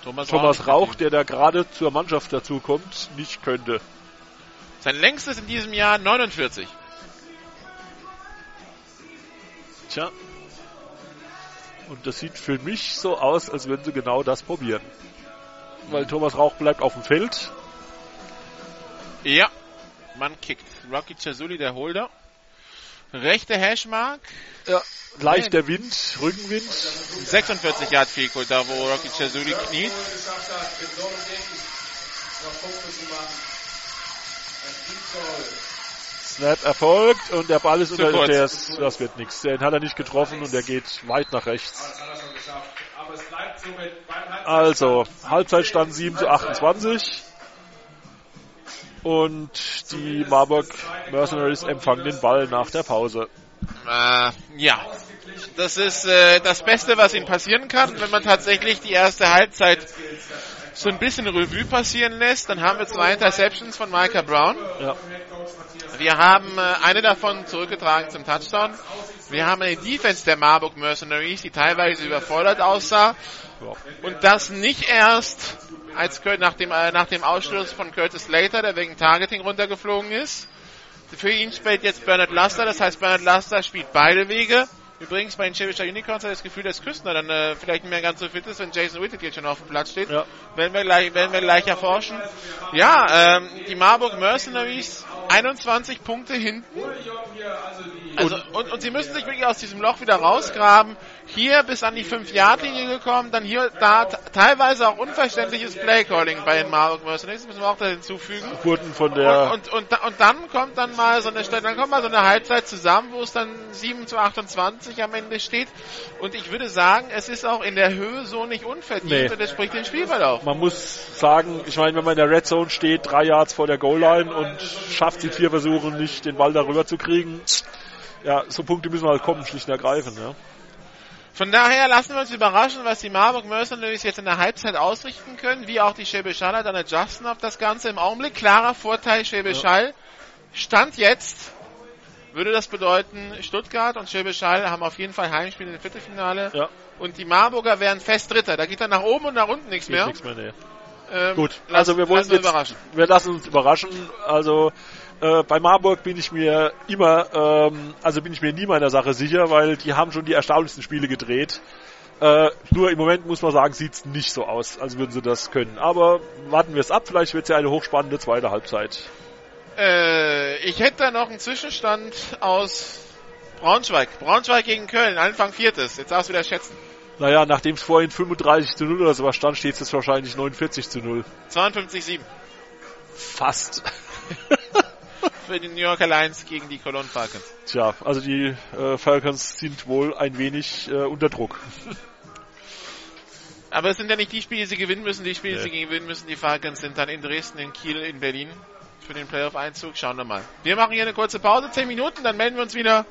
A: Thomas,
D: Thomas
A: Rauch.
D: Der da gerade zur Mannschaft dazu kommt, nicht könnte.
A: Sein längstes in diesem Jahr 49.
D: Tja. Und das sieht für mich so aus, als würden sie genau das probieren. Weil Thomas Rauch bleibt auf dem Feld.
A: Ja. Man kickt. Rocky Chazuli, der Holder. Rechte Hashmark.
D: Ja. Leichter Wind, Rückenwind.
A: 46 Yard Field Goal, da wo Rocky Chazuli kniet.
D: Snap erfolgt und der Ball ist
A: Zu
D: unter der das wird nichts. Den hat er nicht getroffen und der geht weit nach rechts.
E: Er.
D: Also, Halbzeitstand 7 zu 28. Und die Marburg Mercenaries empfangen den Ball nach der Pause.
A: Äh, ja. Das ist äh, das Beste, was ihnen passieren kann, wenn man tatsächlich die erste Halbzeit so ein bisschen Revue passieren lässt. Dann haben wir zwei Interceptions von Micah Brown.
D: Ja.
A: Wir haben äh, eine davon zurückgetragen zum Touchdown. Wir haben eine Defense der Marburg Mercenaries, die teilweise überfordert aussah.
D: Ja.
A: Und das nicht erst als Cur- nach dem, äh, nach dem Ausschluss von Curtis Slater, der wegen Targeting runtergeflogen ist. Für ihn spielt jetzt Bernard Laster, das heißt Bernard Laster spielt beide Wege. Übrigens bei den Schäbischer Unicorns hat das Gefühl, dass Küstner dann äh, vielleicht nicht mehr ganz so fit ist, wenn Jason Whitted jetzt schon auf dem Platz steht.
D: Ja.
A: Werden wir gleich, werden wir gleich erforschen. Ja, ähm, die Marburg Mercenaries 21 Punkte hinten. Also, und, und sie müssen sich wirklich aus diesem Loch wieder rausgraben. Hier bis an die 5-Yard-Linie gekommen, dann hier, da teilweise auch unverständliches Playcalling bei den Marburg Mercenaries, müssen wir auch da hinzufügen.
D: Wurden von der,
A: Und, und, da- und dann kommt dann mal so eine dann kommt mal so eine Halbzeit zusammen, wo es dann 7 zu 28 am Ende steht. Und ich würde sagen, es ist auch in der Höhe so nicht unverdient
D: Nee.
A: und das spricht den Spielverlauf.
D: man muss sagen, ich meine, wenn man in der Red Zone steht, drei Yards vor der Goal Line und schafft die vier Versuche nicht, den Ball darüber zu kriegen, ja, so Punkte müssen halt kommen, schlicht und ergreifend, ja.
A: Von daher lassen wir uns überraschen, was die Marburg Mercenaries jetzt in der Halbzeit ausrichten können, wie auch die Schwäbisch Haller dann adjusten auf das Ganze im Augenblick. Klarer Vorteil Schwäbisch Hall. Stand jetzt würde das bedeuten, Stuttgart und Schwäbisch Hall haben auf jeden Fall Heimspiel im Viertelfinale.
D: Ja.
A: Und die Marburger wären fest Dritter. Da geht dann nach oben und nach unten nichts
D: Geht
A: mehr.
D: nichts mehr, nee.
A: Ähm,
D: Gut,
A: lass-
D: also wir wollen
A: lassen wir
D: jetzt,
A: überraschen.
D: wir lassen uns überraschen. Also äh, bei Marburg bin ich mir immer, ähm, also bin ich mir nie meiner Sache sicher, weil die haben schon die erstaunlichsten Spiele gedreht. Äh, nur im Moment muss man sagen, sieht's nicht so aus, als würden sie das können. Aber warten wir es ab, vielleicht wird's ja eine hochspannende zweite Halbzeit.
A: Äh, ich hätte da noch einen Zwischenstand aus Braunschweig. Braunschweig gegen Köln, Anfang Viertes. Jetzt darfst du wieder schätzen.
D: Naja, nachdem es vorhin 35 zu 0 oder sowas stand, steht es jetzt wahrscheinlich 49 zu 0.
A: 52,7.
D: Fast. (laughs)
A: für die New Yorker Lions gegen die Cologne Falcons.
D: Tja, also die äh, Falcons sind wohl ein wenig äh, unter Druck. (laughs)
A: Aber es sind ja nicht die Spiele, die sie gewinnen müssen. Die Spiele, die
D: Nee.
A: sie gewinnen müssen, die Falcons sind dann in Dresden, in Kiel, in Berlin für den Playoff-Einzug. Schauen wir mal. Wir machen hier eine kurze Pause, 10 Minuten, dann melden wir uns wieder.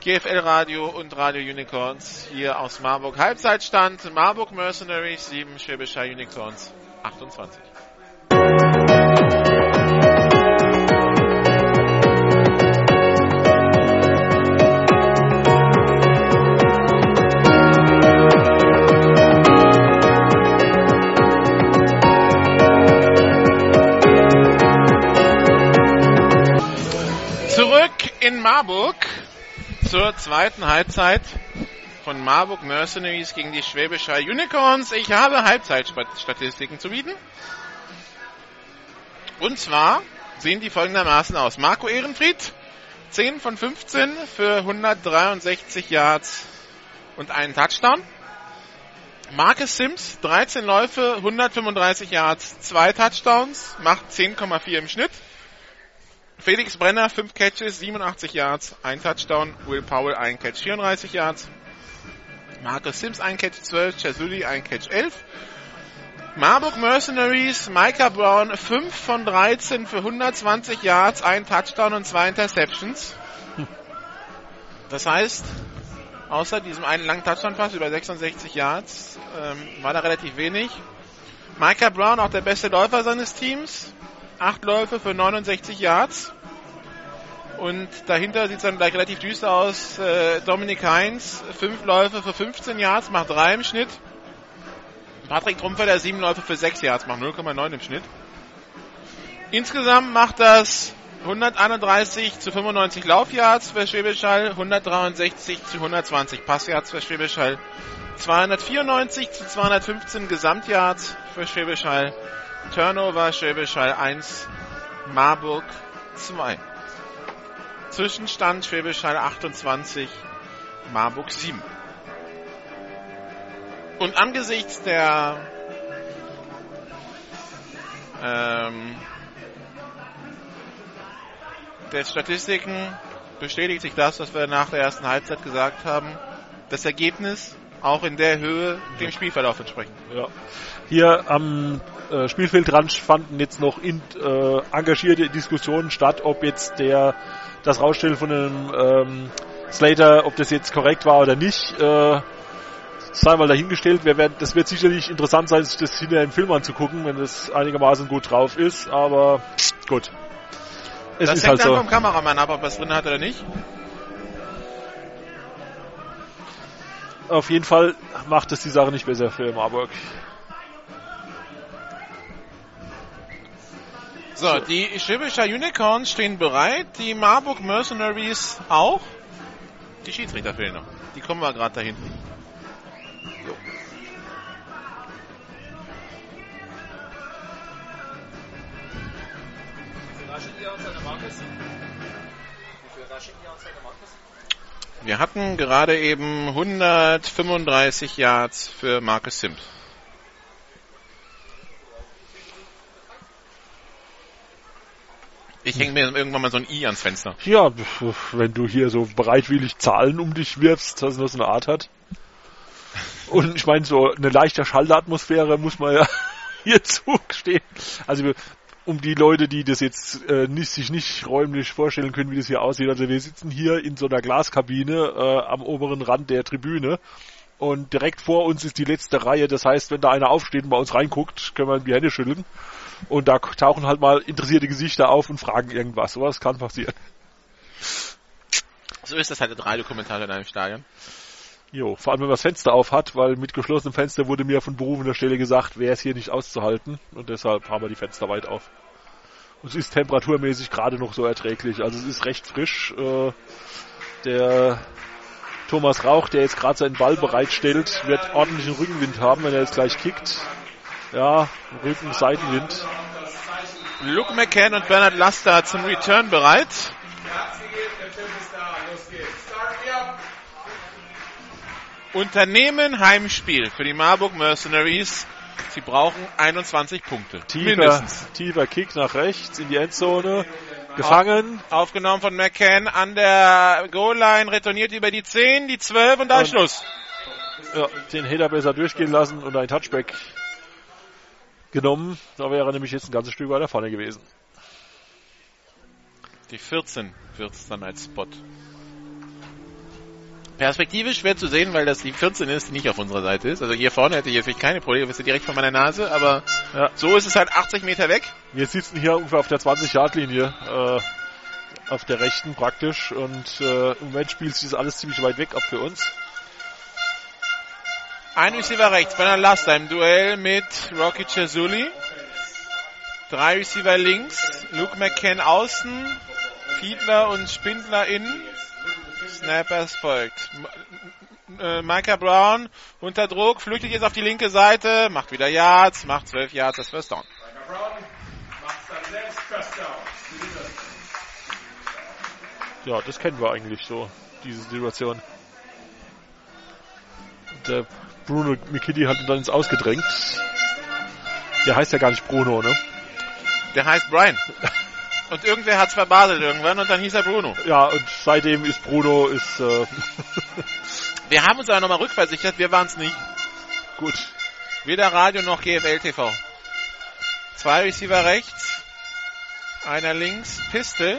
A: GFL Radio und Radio Unicorns hier aus Marburg. Halbzeitstand Marburg Mercenaries 7, Schwäbisch Hall Unicorns 28. zweiten Halbzeit von Marburg Mercenaries gegen die Schwäbisch Hall Unicorns. Ich habe Halbzeitstatistiken zu bieten. Und zwar sehen die folgendermaßen aus. Marco Ehrenfried, 10 von 15 für 163 Yards und einen Touchdown. Marcus Sims, 13 Läufe, 135 Yards, zwei Touchdowns, macht 10,4 im Schnitt. Felix Brenner, 5 Catches, 87 Yards, ein Touchdown. Will Powell, ein Catch, 34 Yards. Marcus Sims, ein Catch, 12. Chazuli, ein Catch, 11. Marburg Mercenaries, Micah Brown, 5 von 13 für 120 Yards, ein Touchdown und zwei Interceptions. Das heißt, außer diesem einen langen Touchdown-Pass über 66 Yards, ähm, war da relativ wenig. Micah Brown, auch der beste Läufer seines Teams. Acht Läufe für 69 Yards. Und dahinter sieht es dann gleich relativ düster aus. Äh, Dominik Heinz, fünf Läufe für 15 Yards, macht drei im Schnitt. Patrick Trumpfelder, sieben Läufe für 6 Yards, macht 0,9 im Schnitt. Insgesamt macht das 131 zu 95 Laufyards für Schwäbisch Hall, 163 zu 120 Passyards für Schwäbisch Hall, 294 zu 215 Gesamtyards für Schwäbisch Hall, Turnover Schwäbisch Hall 1, Marburg 2. Zwischenstand Schwäbisch Hall 28, Marburg 7. Und angesichts der ähm, der Statistiken bestätigt sich das, was wir nach der ersten Halbzeit gesagt haben. Das Ergebnis auch in der Höhe dem Spielverlauf entsprechend.
D: Ja. Hier am äh, Spielfeldrand fanden jetzt noch in, äh, engagierte Diskussionen statt, ob jetzt der das Rausstellen von einem ähm, Slater, ob das jetzt korrekt war oder nicht. Äh, sei mal dahingestellt. Wir werden, das wird sicherlich interessant sein, sich das hinterher im Film anzugucken, wenn es einigermaßen gut drauf ist. Aber gut. Es
A: das
D: ist
A: hängt
D: halt
A: dann
D: so.
A: vom Kameramann ab, ob er es drin hat oder nicht.
D: Auf jeden Fall macht es die Sache nicht besser für Marburg.
A: So, die Schwäbischer Unicorns stehen bereit, die Marburg Mercenaries auch. Die Schiedsrichter fehlen noch. Die kommen wir gerade da hinten. Jo. Wir hatten gerade eben 135 Yards für Marcus Sims. Ich hänge mir irgendwann mal so ein I ans Fenster.
D: Ja, wenn du hier so bereitwillig Zahlen um dich wirfst, dass das eine Art hat. Und ich meine, so eine leichte Schallatmosphäre muss man ja (laughs) hier zugestehen. Also um die Leute, die das jetzt äh, nicht, sich nicht räumlich vorstellen können, wie das hier aussieht. Also wir sitzen hier in so einer Glaskabine äh, am oberen Rand der Tribüne. Und direkt vor uns ist die letzte Reihe. Das heißt, wenn da einer aufsteht und bei uns reinguckt, können wir die Hände schütteln. Und da tauchen halt mal interessierte Gesichter auf und fragen irgendwas. Sowas kann passieren.
A: So ist das halt der Radiokommentator in einem Stadion.
D: Jo, vor allem wenn man das Fenster auf hat, weil mit geschlossenem Fenster wurde mir von berufener Stelle gesagt, wäre es hier nicht auszuhalten. Und deshalb haben wir die Fenster weit auf. Und es ist temperaturmäßig gerade noch so erträglich. Also es ist recht frisch. Äh, der Thomas Rauch, der jetzt gerade seinen Ball bereitstellt, wird ordentlichen Rückenwind haben, wenn er jetzt gleich kickt. Ja, Rücken, Seitenwind.
A: Luke McCann und Bernhard Laster zum Return bereit. Unternehmen Heimspiel für die Marburg Mercenaries. Sie brauchen 21 Punkte.
D: Tiefer,
A: Mindestens.
D: tiefer Kick nach rechts in die Endzone. Gefangen.
A: Aufgenommen von McCann an der Goal-Line, retourniert über die 10, die 12 und da ist Schluss.
D: Ja, den Header besser durchgehen lassen und ein Touchback genommen. Da wäre er nämlich jetzt ein ganzes Stück weiter vorne gewesen.
A: Die 14 wird es dann als Spot. Perspektivisch schwer zu sehen, weil das die 14 ist, die nicht auf unserer Seite ist. Also hier vorne hätte ich jetzt wirklich keine Probleme, ist direkt vor meiner Nase, aber
D: Ja.
A: so ist es halt 80 Meter weg.
D: Wir sitzen hier ungefähr auf der 20-Yard-Linie, äh, auf der rechten praktisch und äh, im Moment spielt sich das alles ziemlich weit weg ab für uns.
A: Ein Receiver rechts, Bernard Laster im Duell mit Rocky Cesuli. Drei Receiver links, Luke McCann außen, Fiedler und Spindler innen. Snappers folgt. Äh, Micah Brown unter Druck, flüchtet jetzt auf die linke Seite, macht wieder Yards, macht 12 Yards, das First Down.
D: Ja, das kennen wir eigentlich so, diese Situation. Und der Bruno McKitty hat ihn dann ins Ausgedrängt. Der heißt ja gar nicht Bruno, ne?
A: Der heißt Brian. Und irgendwer hat's verbaselt irgendwann und dann hieß er Bruno.
D: Ja, und seitdem ist Bruno ist äh, (laughs)
A: Wir haben uns aber nochmal rückversichert, wir waren's nicht.
D: gut.
A: Weder Radio noch GFL TV. Zwei Receiver rechts, einer links, Piste.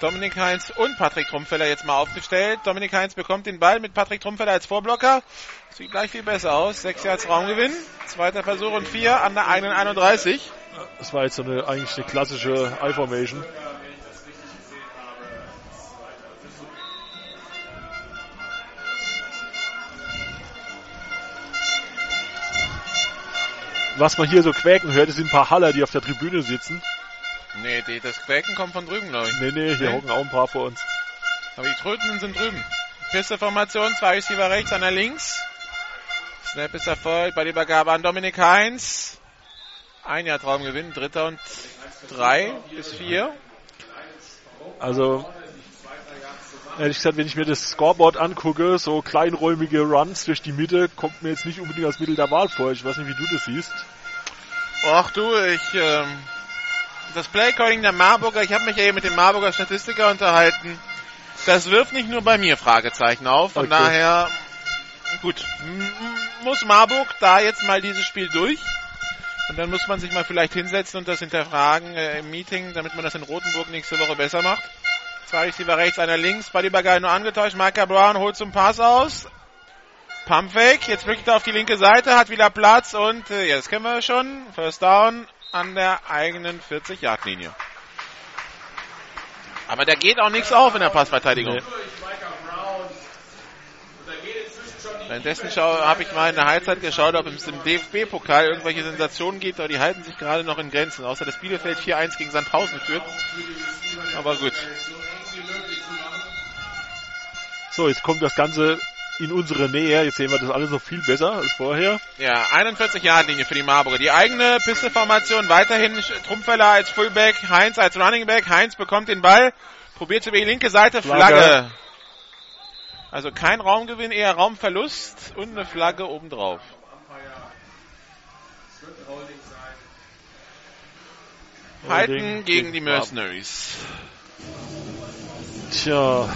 A: Dominik Heinz und Patrick Trumpfeller jetzt mal aufgestellt. Dominik Heinz bekommt den Ball mit Patrick Trumpfeller als Vorblocker. Sieht gleich viel besser aus. Sechs Yards Raumgewinn. Zweiter Versuch und vier an der eigenen 31.
D: Das war jetzt so eine eigentlich eine klassische I-Formation. Was man hier so quäken hört, sind ein paar Haller, die auf der Tribüne sitzen.
A: Nee, die, das Quäken kommt von drüben, glaube ich.
D: Nee, nee, hier
A: Nee?
D: hocken auch ein paar vor uns.
A: Aber die Tröten sind drüben. Pisteformation, zwei Receiver rechts, einer links. Snap ist erfolgt bei der Übergabe an Dominik Heinz. Ein Jahr Traumgewinn, dritter und drei bis vier.
D: Also, ehrlich gesagt, wenn ich mir das Scoreboard angucke, so kleinräumige Runs durch die Mitte, kommt mir jetzt nicht unbedingt als Mittel der Wahl vor. Ich weiß nicht, wie du das siehst.
A: Ach du, ich, ähm, das Playcalling der Marburger, ich habe mich ja eben mit dem Marburger Statistiker unterhalten. Das wirft nicht nur bei mir Fragezeichen auf. Von
D: Okay.
A: daher, gut, muss Marburg da jetzt mal dieses Spiel durch. Und dann muss man sich mal vielleicht hinsetzen und das hinterfragen äh, im Meeting, damit man das in Rothenburg nächste Woche besser macht. Zwei Receiver rechts, einer links, bei Übergeil nur angetäuscht. Micah Brown holt zum Pass aus. Pumpfake, jetzt flüchtet er auf die linke Seite, hat wieder Platz und äh, ja, das kennen wir schon. First Down an der eigenen 40-Yard-Linie. Aber da geht auch nichts auf in der Passverteidigung.
D: Nee.
A: Währenddessen habe ich mal in der Halbzeit geschaut, ob es im DFB-Pokal irgendwelche Sensationen gibt, aber die halten sich gerade noch in Grenzen. Außer dass Bielefeld 4-1 gegen Sandhausen führt. Aber gut.
D: So, jetzt kommt das Ganze in unsere Nähe. Jetzt sehen wir das alles noch viel besser als vorher.
A: Ja, 41 Yard Linie für die Marburger. Die eigene Pisteformation weiterhin Trumpfeller als Fullback, Heinz als Running Back. Heinz bekommt den Ball, probiert über die linke Seite, Flagge.
D: Flagge.
A: Also kein Raumgewinn, eher Raumverlust und eine Flagge obendrauf. Halten
D: Holding
A: gegen die
D: gegen
A: Mercenaries.
D: Tja,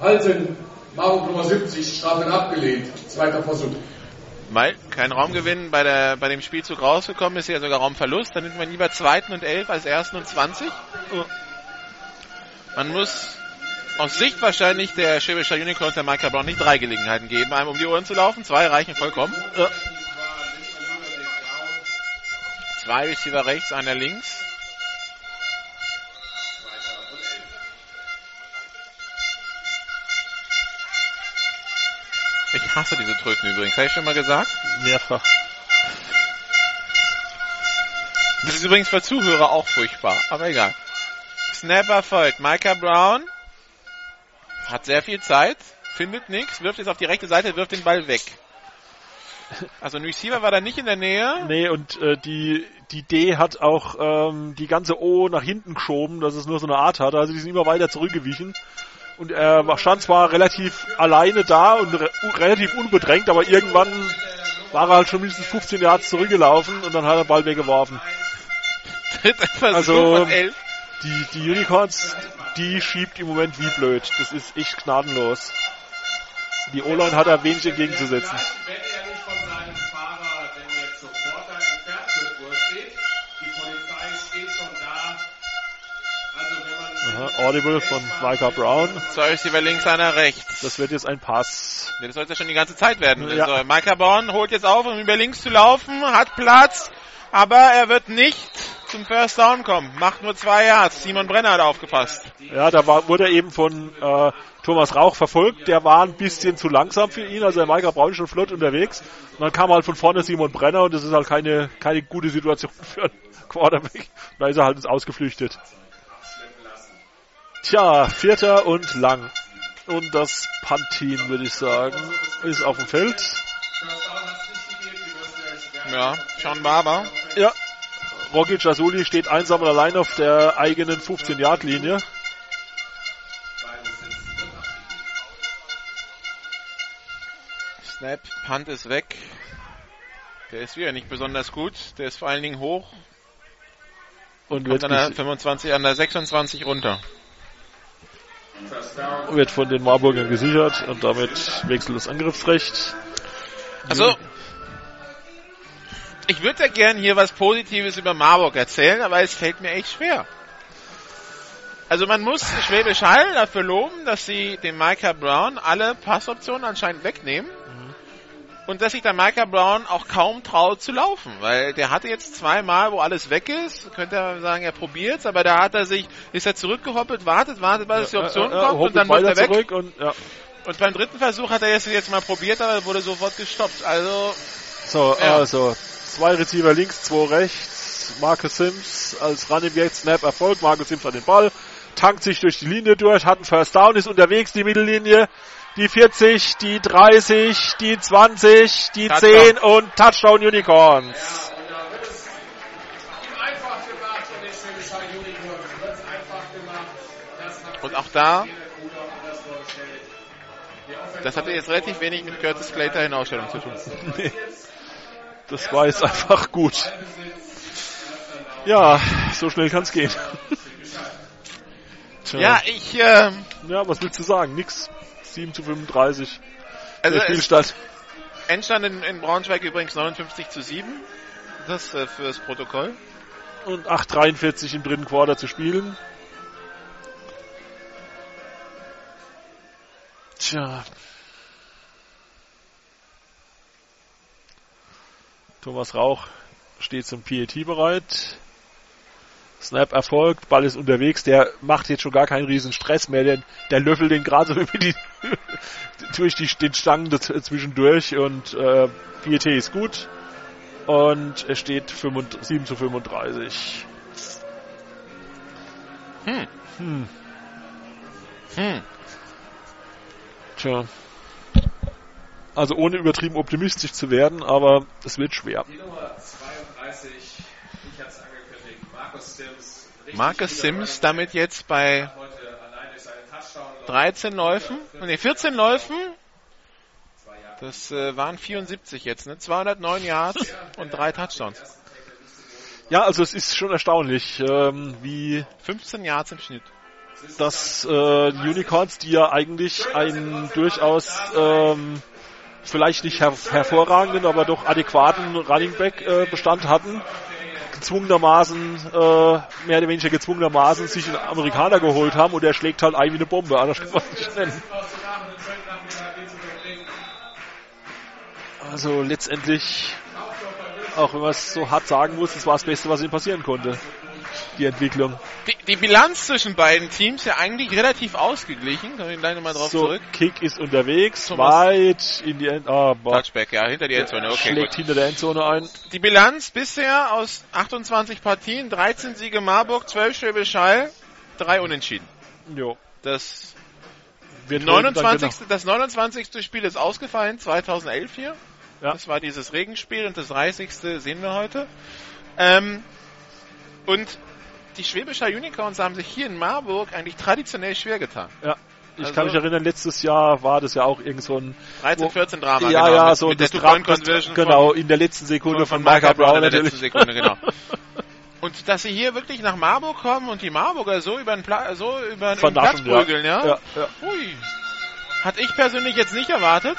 E: Halten. Marburg Nummer 70, Strafen abgelehnt. Zweiter Versuch.
A: Weil kein Raumgewinn bei, der, bei dem Spielzug rausgekommen ist, ja sogar Raumverlust. Dann nimmt man lieber zweiten und elf als ersten und 20. Man muss aus Sicht wahrscheinlich der Schwäbischer Unicorns der Micah Brown nicht drei Gelegenheiten geben, einem um die Ohren zu laufen. Zwei reichen vollkommen. Zwei Receiver rechts, einer links. Ich hasse diese Tröten übrigens. Habe ich schon mal gesagt?
D: mehrfach.
A: Das ist übrigens für Zuhörer auch furchtbar, aber egal. Snapper folgt. Micah Brown hat sehr viel Zeit, findet nichts, wirft jetzt auf die rechte Seite, wirft den Ball weg. Also ein Receiver war da nicht in der Nähe.
D: Nee, und äh, die, die D hat auch ähm, die ganze O nach hinten geschoben, dass es nur so eine Art hat. Also die sind immer weiter zurückgewichen. Und er war- stand zwar relativ alleine da und re relativ unbedrängt, aber irgendwann war er halt schon mindestens 15 Yards zurückgelaufen und dann hat er Ball weggeworfen. Also- die, die Unicorns, die schiebt im Moment wie blöd. Das ist echt gnadenlos. Die O-Line hat da wenig entgegenzusetzen. Audible von Micah Brown.
A: Zwei Receiver links, einer rechts.
D: Das wird jetzt ein Pass.
A: Nee, Das soll ja schon die ganze Zeit werden.
D: Ja.
A: Also Micah Brown holt jetzt auf, um über links zu laufen, hat Platz, aber er wird nicht zum First Down kommen. Macht nur zwei Yards. Simon Brenner hat aufgepasst.
D: Ja, da war, wurde er eben von äh, Thomas Rauch verfolgt. Der war ein bisschen zu langsam für ihn. Also der Micah Brown ist schon flott unterwegs. Und dann kam halt von vorne Simon Brenner und das ist halt keine, keine gute Situation (laughs) für einen Quarterback. Da ist er halt ins Ausgeflüchtet. Tja, vierter und lang. Und das Punt-Team, würde ich sagen, ist auf dem Feld.
A: Ja, Sean Barber.
D: Ja. Rocky Jasuli steht einsam und allein auf der eigenen 15-Yard-Linie.
A: Snap, Punt ist weg. Der ist wieder nicht besonders gut. Der ist vor allen Dingen hoch.
D: Und wird,
A: an der
D: ges-
A: 25, an der 26 runter.
D: Wird von den Marburgern gesichert und damit wechselt das Angriffsrecht.
A: Also, ich würde ja gern hier was Positives über Marburg erzählen, aber es fällt mir echt schwer. Also man muss Schwäbisch Hall dafür loben, dass sie dem Micah Brown alle Passoptionen anscheinend wegnehmen. Und dass sich der Micah Brown auch kaum traut zu laufen, weil der hatte jetzt zweimal, wo alles weg ist, könnte er sagen, er probiert's, aber da hat er sich, ist er zurückgehoppelt, wartet, wartet, bis die Option
D: äh, äh,
A: kommt und dann muss er weg.
D: und ja.
A: Und beim dritten Versuch hat er jetzt, jetzt mal probiert, aber wurde sofort gestoppt. Also,
D: So,
A: Ja.
D: also zwei Receiver links, zwei rechts. Marcus Sims als Running Back Snap Erfolg. Marcus Sims hat den Ball, tankt sich durch die Linie durch, hat einen First Down, ist unterwegs, die Mittellinie, die 40, die 30, die 20, die
A: Touchdown.
D: 10 und Touchdown Unicorns.
E: gemacht und
A: auch da, das hatte jetzt relativ wenig mit Curtis Clater in Ausstellung zu tun. (laughs)
D: Das war jetzt einfach gut. Ja, so schnell kann's gehen. (laughs)
A: Ja, ich, ähm,
D: ja, was willst du sagen? Nix. 7 zu 35.
A: also
D: der Spielstand.
A: Endstand in, in Braunschweig übrigens 59 zu 7. Das äh, fürs Protokoll.
D: Und 8,43 im dritten Quarter zu spielen. Tja. Thomas Rauch steht zum PAT bereit. Snap erfolgt, Ball ist unterwegs, der macht jetzt schon gar keinen riesen Stress mehr, denn der löffelt den gerade so (laughs) über die, durch die, den Stangen zwischendurch und äh, PAT ist gut. Und es steht 35 7 zu 35.
A: Hm.
D: Hm.
A: Hm.
D: Tja. Also ohne übertrieben optimistisch zu werden, aber es wird schwer.
E: Die Nummer 32, ich hatte es angekündigt, Markus Sims. Richtig
A: Marcus Sims damit jetzt bei
E: Back, heute allein durch seinen Touchdown
A: 13 Läufen, nee, 14 Läufen. Das äh, waren 74 jetzt, ne? 209 Yards und drei Touchdowns.
D: Ja, also es ist schon erstaunlich, ähm, wie
A: 15 Yards im Schnitt.
D: das äh, die Unicorns, die ja eigentlich einen durchaus ähm, vielleicht nicht her hervorragenden, aber doch adäquaten Running Back äh, Bestand hatten, gezwungenermaßen, äh, mehr oder weniger gezwungenermaßen sich einen Amerikaner geholt haben und der schlägt halt ein wie eine Bombe, anders kann man es nicht nennen. Also letztendlich, auch wenn man es so hart sagen muss, das war das Beste, was ihm passieren konnte. Die Entwicklung.
A: Die, die Bilanz zwischen beiden Teams ja eigentlich relativ ausgeglichen. Kommen wir gleich nochmal drauf
D: so,
A: zurück.
D: Kick ist unterwegs,
A: Thomas-
D: weit in die End ah, boah,
A: Touchback, ja, hinter die Endzone. Okay,
D: schlägt
A: gut.
D: hinter der Endzone ein.
A: Die Bilanz bisher aus 28 Partien, 13 Siege Marburg, 12 Schwäbisch Hall, 3 Unentschieden.
D: Jo.
A: Das
D: Wird heute dann
A: 29. Das 29. Spiel ist ausgefallen, 2011 hier.
D: Ja.
A: Das war dieses Regenspiel und das 30. sehen wir heute. Ähm, und die Schwäbischer Unicorns haben sich hier in Marburg eigentlich traditionell schwer getan.
D: Ja. Ich
A: Also-
D: kann mich erinnern, letztes Jahr war das ja auch irgend so ein
A: 13,
D: Wo-
A: 14 Drama,
D: ja,
A: genau.
D: ja,
A: mit,
D: so
A: mit
D: das-
A: Conversion
D: genau in der letzten Sekunde
A: von,
D: von, Micah Brown
A: in der
D: natürlich.
A: letzten Sekunde, genau. (laughs) Und dass sie hier wirklich nach Marburg kommen und die Marburger so über den, Pla so über den Platz prügeln, ja?
D: Ja, ja.
A: Ui. Hat ich persönlich jetzt nicht erwartet.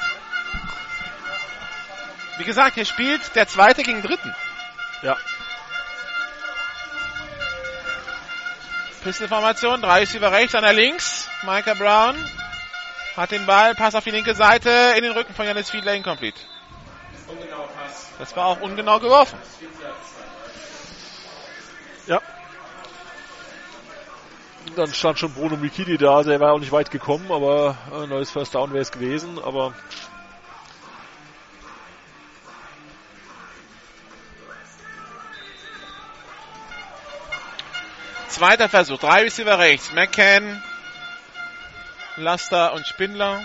A: Wie gesagt, hier spielt der Zweite gegen Dritten.
D: Ja.
A: Pistolformation, drei Receiver rechts, einer links. Micah Brown hat den Ball, Pass auf die linke Seite, in den Rücken von Janis Fiedler, incomplete. Das war auch ungenau geworfen.
D: Ja. Dann stand schon Bruno Mikidi da, der war auch nicht weit gekommen, aber ein neues First Down wäre es gewesen, aber
A: Zweiter Versuch, drei Receiver rechts, McCann, Laster und Spindler.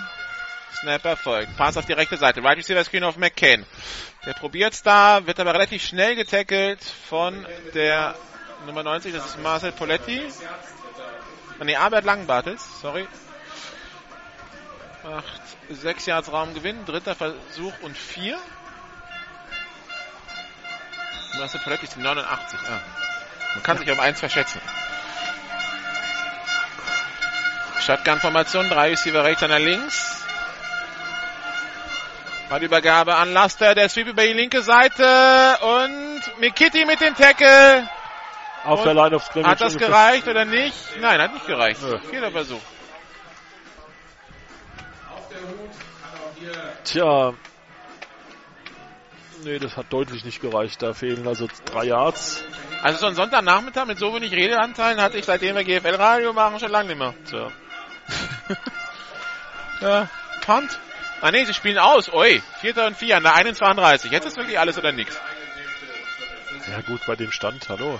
A: Snap erfolgt. Pass auf die rechte Seite. Right Receiver Screen auf McCann. Der probiert's da, wird aber relativ schnell getackelt von der Nummer 90, das ist Marcel Poletti. Nee, Albert Langbartels, sorry. Macht sechs Yards Raumgewinn, dritter Versuch und vier. Marcel Poletti ist die 89. Ah. Man kann sich um eins verschätzen. Shotgun-Formation, drei Receiver rechts, einer links. Ballübergabe an Laster, der Sweep über die linke Seite und Mikiti mit dem Tackle.
D: auf
A: Und
D: der Line of Scrimmage.
A: Hat das gereicht oder nicht? Nein, hat nicht gereicht.
D: Nö.
A: Vierter Versuch.
D: Tja. Nee, das hat deutlich nicht gereicht. Da fehlen also drei Yards.
A: Also so ein Sonntagnachmittag mit so wenig Redeanteilen hatte ich seitdem wir GFL-Radio machen schon lange nicht mehr.
D: Tja. (laughs)
A: Ja. Punt. Ah nee, sie spielen aus. Ui, Vierter und Vier an der 31. Jetzt ist wirklich alles oder nichts.
D: Ja gut, bei dem Stand, hallo.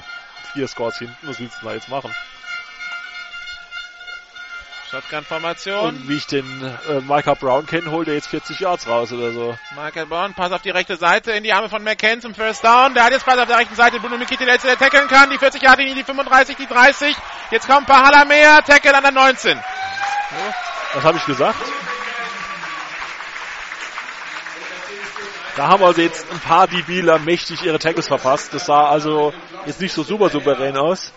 D: Vier Scores hinten, was willst du da jetzt machen?
A: Shotgun-Formation.
D: Und wie ich den äh, Micah Brown kenne, holt er jetzt 40 Yards raus oder so.
A: Michael Brown, Pass auf die rechte Seite in die Arme von McCann zum First Down. Der hat jetzt Pass auf der rechten Seite. Bruno Mikiti, der letzte, der tackeln kann. Die 40 Jahre, die 35, die 30. Jetzt kommt Pahala mehr. Tackle an der 19.
D: Was habe ich gesagt? Da haben also jetzt ein paar DBler mächtig ihre Tackles verpasst. Das sah also jetzt nicht so super souverän aus.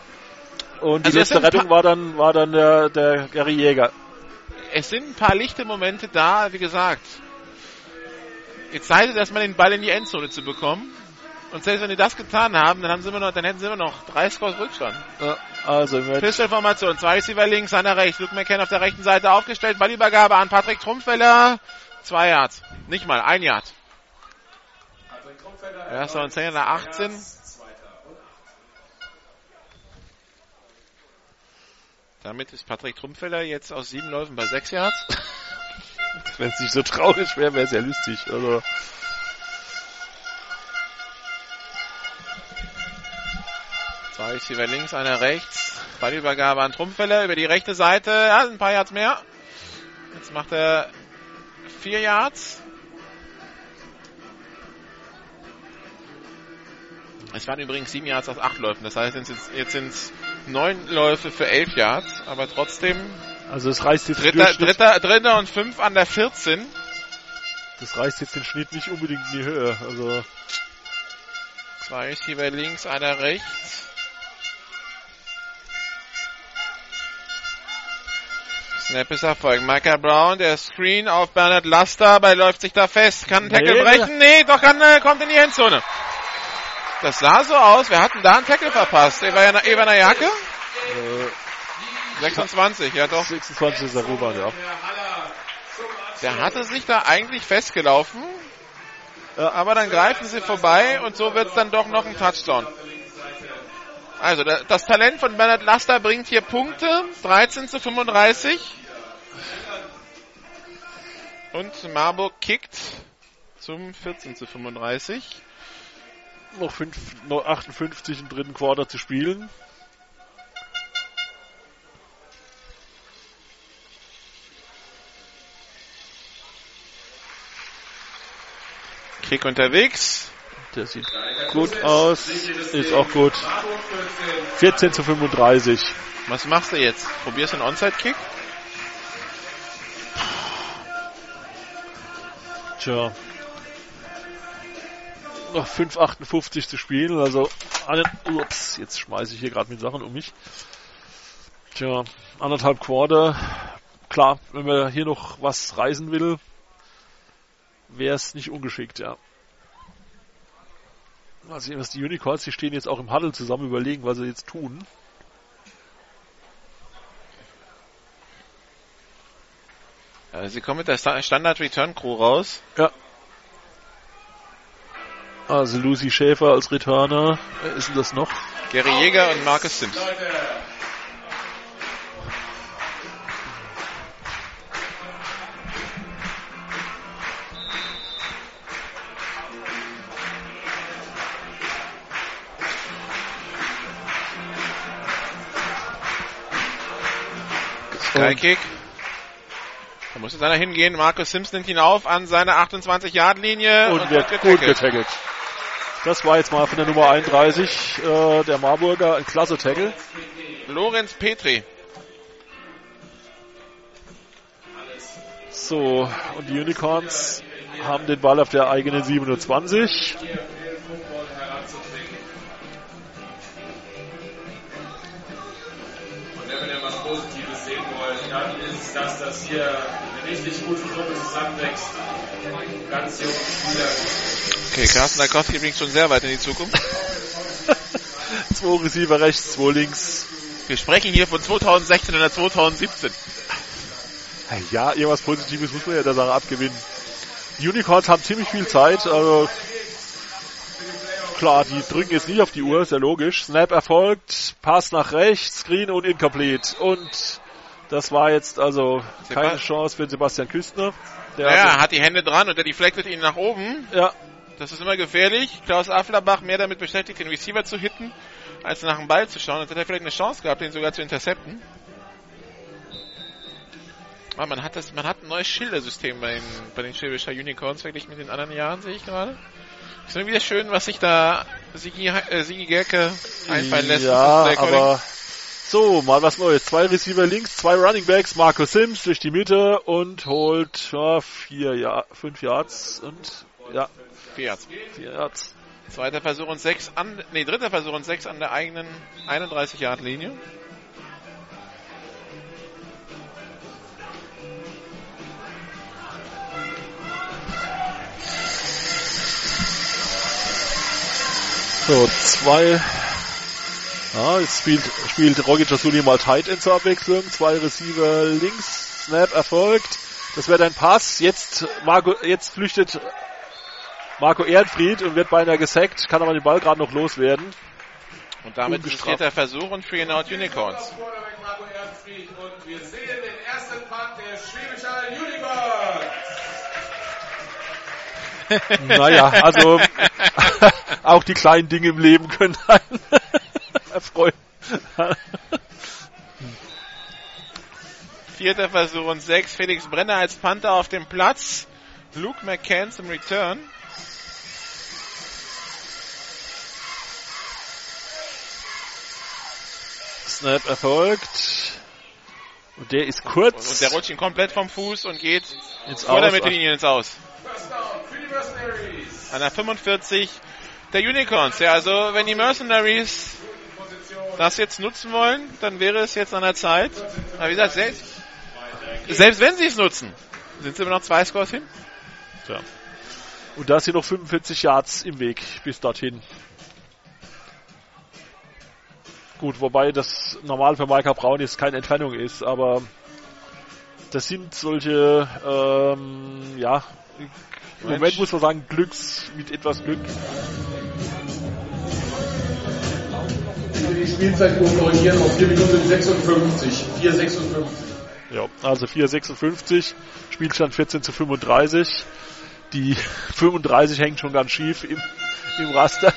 D: Und die
A: Also es
D: letzte Rettung war dann, war dann der, der Gary Jäger.
A: Es sind ein paar lichte Momente da, wie gesagt. Jetzt sei es erstmal den Ball in die Endzone zu bekommen. Und selbst wenn die das getan haben, dann haben sie immer noch, dann hätten sie immer noch drei Scores Rückstand.
D: Ja, Also
A: Pistolformation, zwei Receiver links, einer rechts. Luke McCann auf der rechten Seite aufgestellt. Ballübergabe an Patrick Trumpfeller. Zwei Yards. Nicht mal, ein Yard. Erster und Zehner nach 18. Damit ist Patrick Trumpfeller jetzt aus sieben Läufen bei sechs Yards. (laughs)
D: wenn es nicht so traurig wäre, wäre es ja lustig. Also
A: Zwei Receiver links, einer rechts. Ballübergabe an Trumpfeller über die rechte Seite. Ja, ein paar Yards mehr. Jetzt macht er vier Yards. Es waren übrigens sieben Yards aus acht Läufen. Das heißt, jetzt, jetzt sind es neun Läufe für elf Yards. Aber trotzdem
D: Also es reißt jetzt
A: dritter, dritter, dritter und fünf an der 14.
D: das reißt jetzt den Schnitt nicht unbedingt in die Höhe. Also
A: Zwei Receiver links, einer rechts. Snap ist erfolgt. Micah Brown, der Screen auf Bernhard Laster, aber läuft sich da fest. Kann einen Tackle
D: Nee,
A: brechen? Nee, doch kann, äh, kommt in die Endzone. Das sah so aus. Wir hatten da einen Tackle verpasst. Evan Evan Ayake?
D: äh,
A: 26, ja doch.
D: 26 ist der Ruban, ja.
A: Der hatte sich da eigentlich festgelaufen.
D: Ja.
A: Aber dann greifen sie vorbei und so wird es dann doch noch ein Touchdown. Also da- das Talent von Bernhard Laster bringt hier Punkte. 13 zu 35. Und Marburg kickt zum 14 zu 35.
D: Noch, fünf, noch 58 im dritten Quarter zu spielen.
A: Kick unterwegs.
D: Der sieht gut aus. Ist auch gut. 14 zu 35.
A: Was machst du jetzt? Probierst du einen Onside-Kick?
D: Tja. Noch 5,58 zu spielen. Also, einen, ups, jetzt schmeiße ich hier gerade mit Sachen um mich. Tja, anderthalb Quarter. Klar, wenn man hier noch was reisen will, wäre es nicht ungeschickt, ja. Mal sehen, was die Unicorns, die stehen jetzt auch im Huddle zusammen, überlegen, was sie jetzt tun.
A: Ja, sie kommen mit der Sta- Standard Return Crew raus.
D: Ja. Also Lucy Schäfer als Returner. Wer ist denn das noch?
A: Gary Jäger und Marcus Sims. Skykick. Da muss jetzt einer hingehen. Marcus Sims nimmt ihn auf an seine 28-Yard-Linie
D: Und wird gut getaggelt. Das war jetzt mal von der Nummer 31 äh, der Marburger ein klasse Tackle.
A: Lorenz Petri.
D: So, und die Unicorns haben den Ball auf der eigenen 27.
E: Und wenn wir was Positives sehen wollen, dann ist es das, dass hier eine richtig gute Gruppe zusammenwächst. Ganz junge Spieler.
A: Okay, Carsten Darkowski bringt schon sehr weit in die Zukunft. (laughs)
D: Zwei Receiver rechts, zwei links.
A: Wir sprechen hier von 2016 oder 2017.
D: Ja, irgendwas Positives muss man ja der Sache abgewinnen. Die Unicorns haben ziemlich viel Zeit. Also klar, die drücken jetzt nicht auf die Uhr, ist ja logisch. Snap erfolgt, Pass nach rechts, Screen und incomplete. Und das war jetzt also keine Chance für Sebastian Küstner. Der
A: Ja,
D: hatte-
A: hat die Hände dran und der deflectet ihn nach oben.
D: ja,
A: Das ist immer gefährlich. Klaus Afflerbach mehr damit beschäftigt, den Receiver zu hitten, als nach dem Ball zu schauen. Jetzt hat er vielleicht eine Chance gehabt, den sogar zu intercepten. Aber man hat das, man hat ein neues Schildersystem bei den, bei den Schwäbischer Unicorns verglichen mit den anderen Jahren, sehe ich gerade. Ist immer wieder schön, was sich da Sigi, äh, Sigi Gerke einfallen lässt.
D: Ja, aber so, mal was Neues. Zwei Receiver links, zwei Running Backs, Marco Sims durch die Mitte und holt ja, vier ja, fünf Yards und ja,
A: Vier Yards. Zweiter Versuch und sechs an, nee, dritter Versuch und sechs an der eigenen 31 Yard Linie.
D: So, zwei. Ja, jetzt spielt, spielt Rocky Jasuli mal Tight End zur Abwechslung. Zwei Receiver links. Snap erfolgt. Das wird ein Pass. Jetzt Marco, jetzt flüchtet Marco Ehrenfried und wird beinahe gesackt. Kann aber den Ball gerade noch loswerden.
A: Und damit ist
D: Ungestraft.
A: vierter Versuch und Free and Out Unicorns.
E: Quarterback Marco Ernstfried und wir sehen den ersten Punt der Schwäbischer Unicorns. (laughs)
D: Naja, also (laughs) auch die kleinen Dinge im Leben können einen (laughs) erfreuen.
A: Vierter Versuch und sechs. Felix Brenner als Panther auf dem Platz. Luke McCann zum Return.
D: Snap erfolgt. Und der ist kurz.
A: Und der rutscht ihn komplett vom Fuß und geht
D: ins
A: vor der
D: Aus.
A: Mittellinie ins Aus. An der 45 der Unicorns. Ja, also wenn die Mercenaries das jetzt nutzen wollen, dann wäre es jetzt an der Zeit. Aber wie gesagt, selbst, selbst wenn sie es nutzen, sind sie immer noch zwei Scores hin.
D: Tja. Und da sind noch 45 Yards im Weg bis dorthin. Gut, wobei das normal für Micah Brown jetzt keine Entfernung ist, aber das sind solche, ähm, ja, im. Moment muss man sagen, Glücks, mit etwas Glück.
E: Die Spielzeit korrigieren auf 4 Minuten 56. 4,56.
D: Ja, also 4,56, Spielstand 14 zu 35. Die (laughs) 35 hängt schon ganz schief im, im Raster.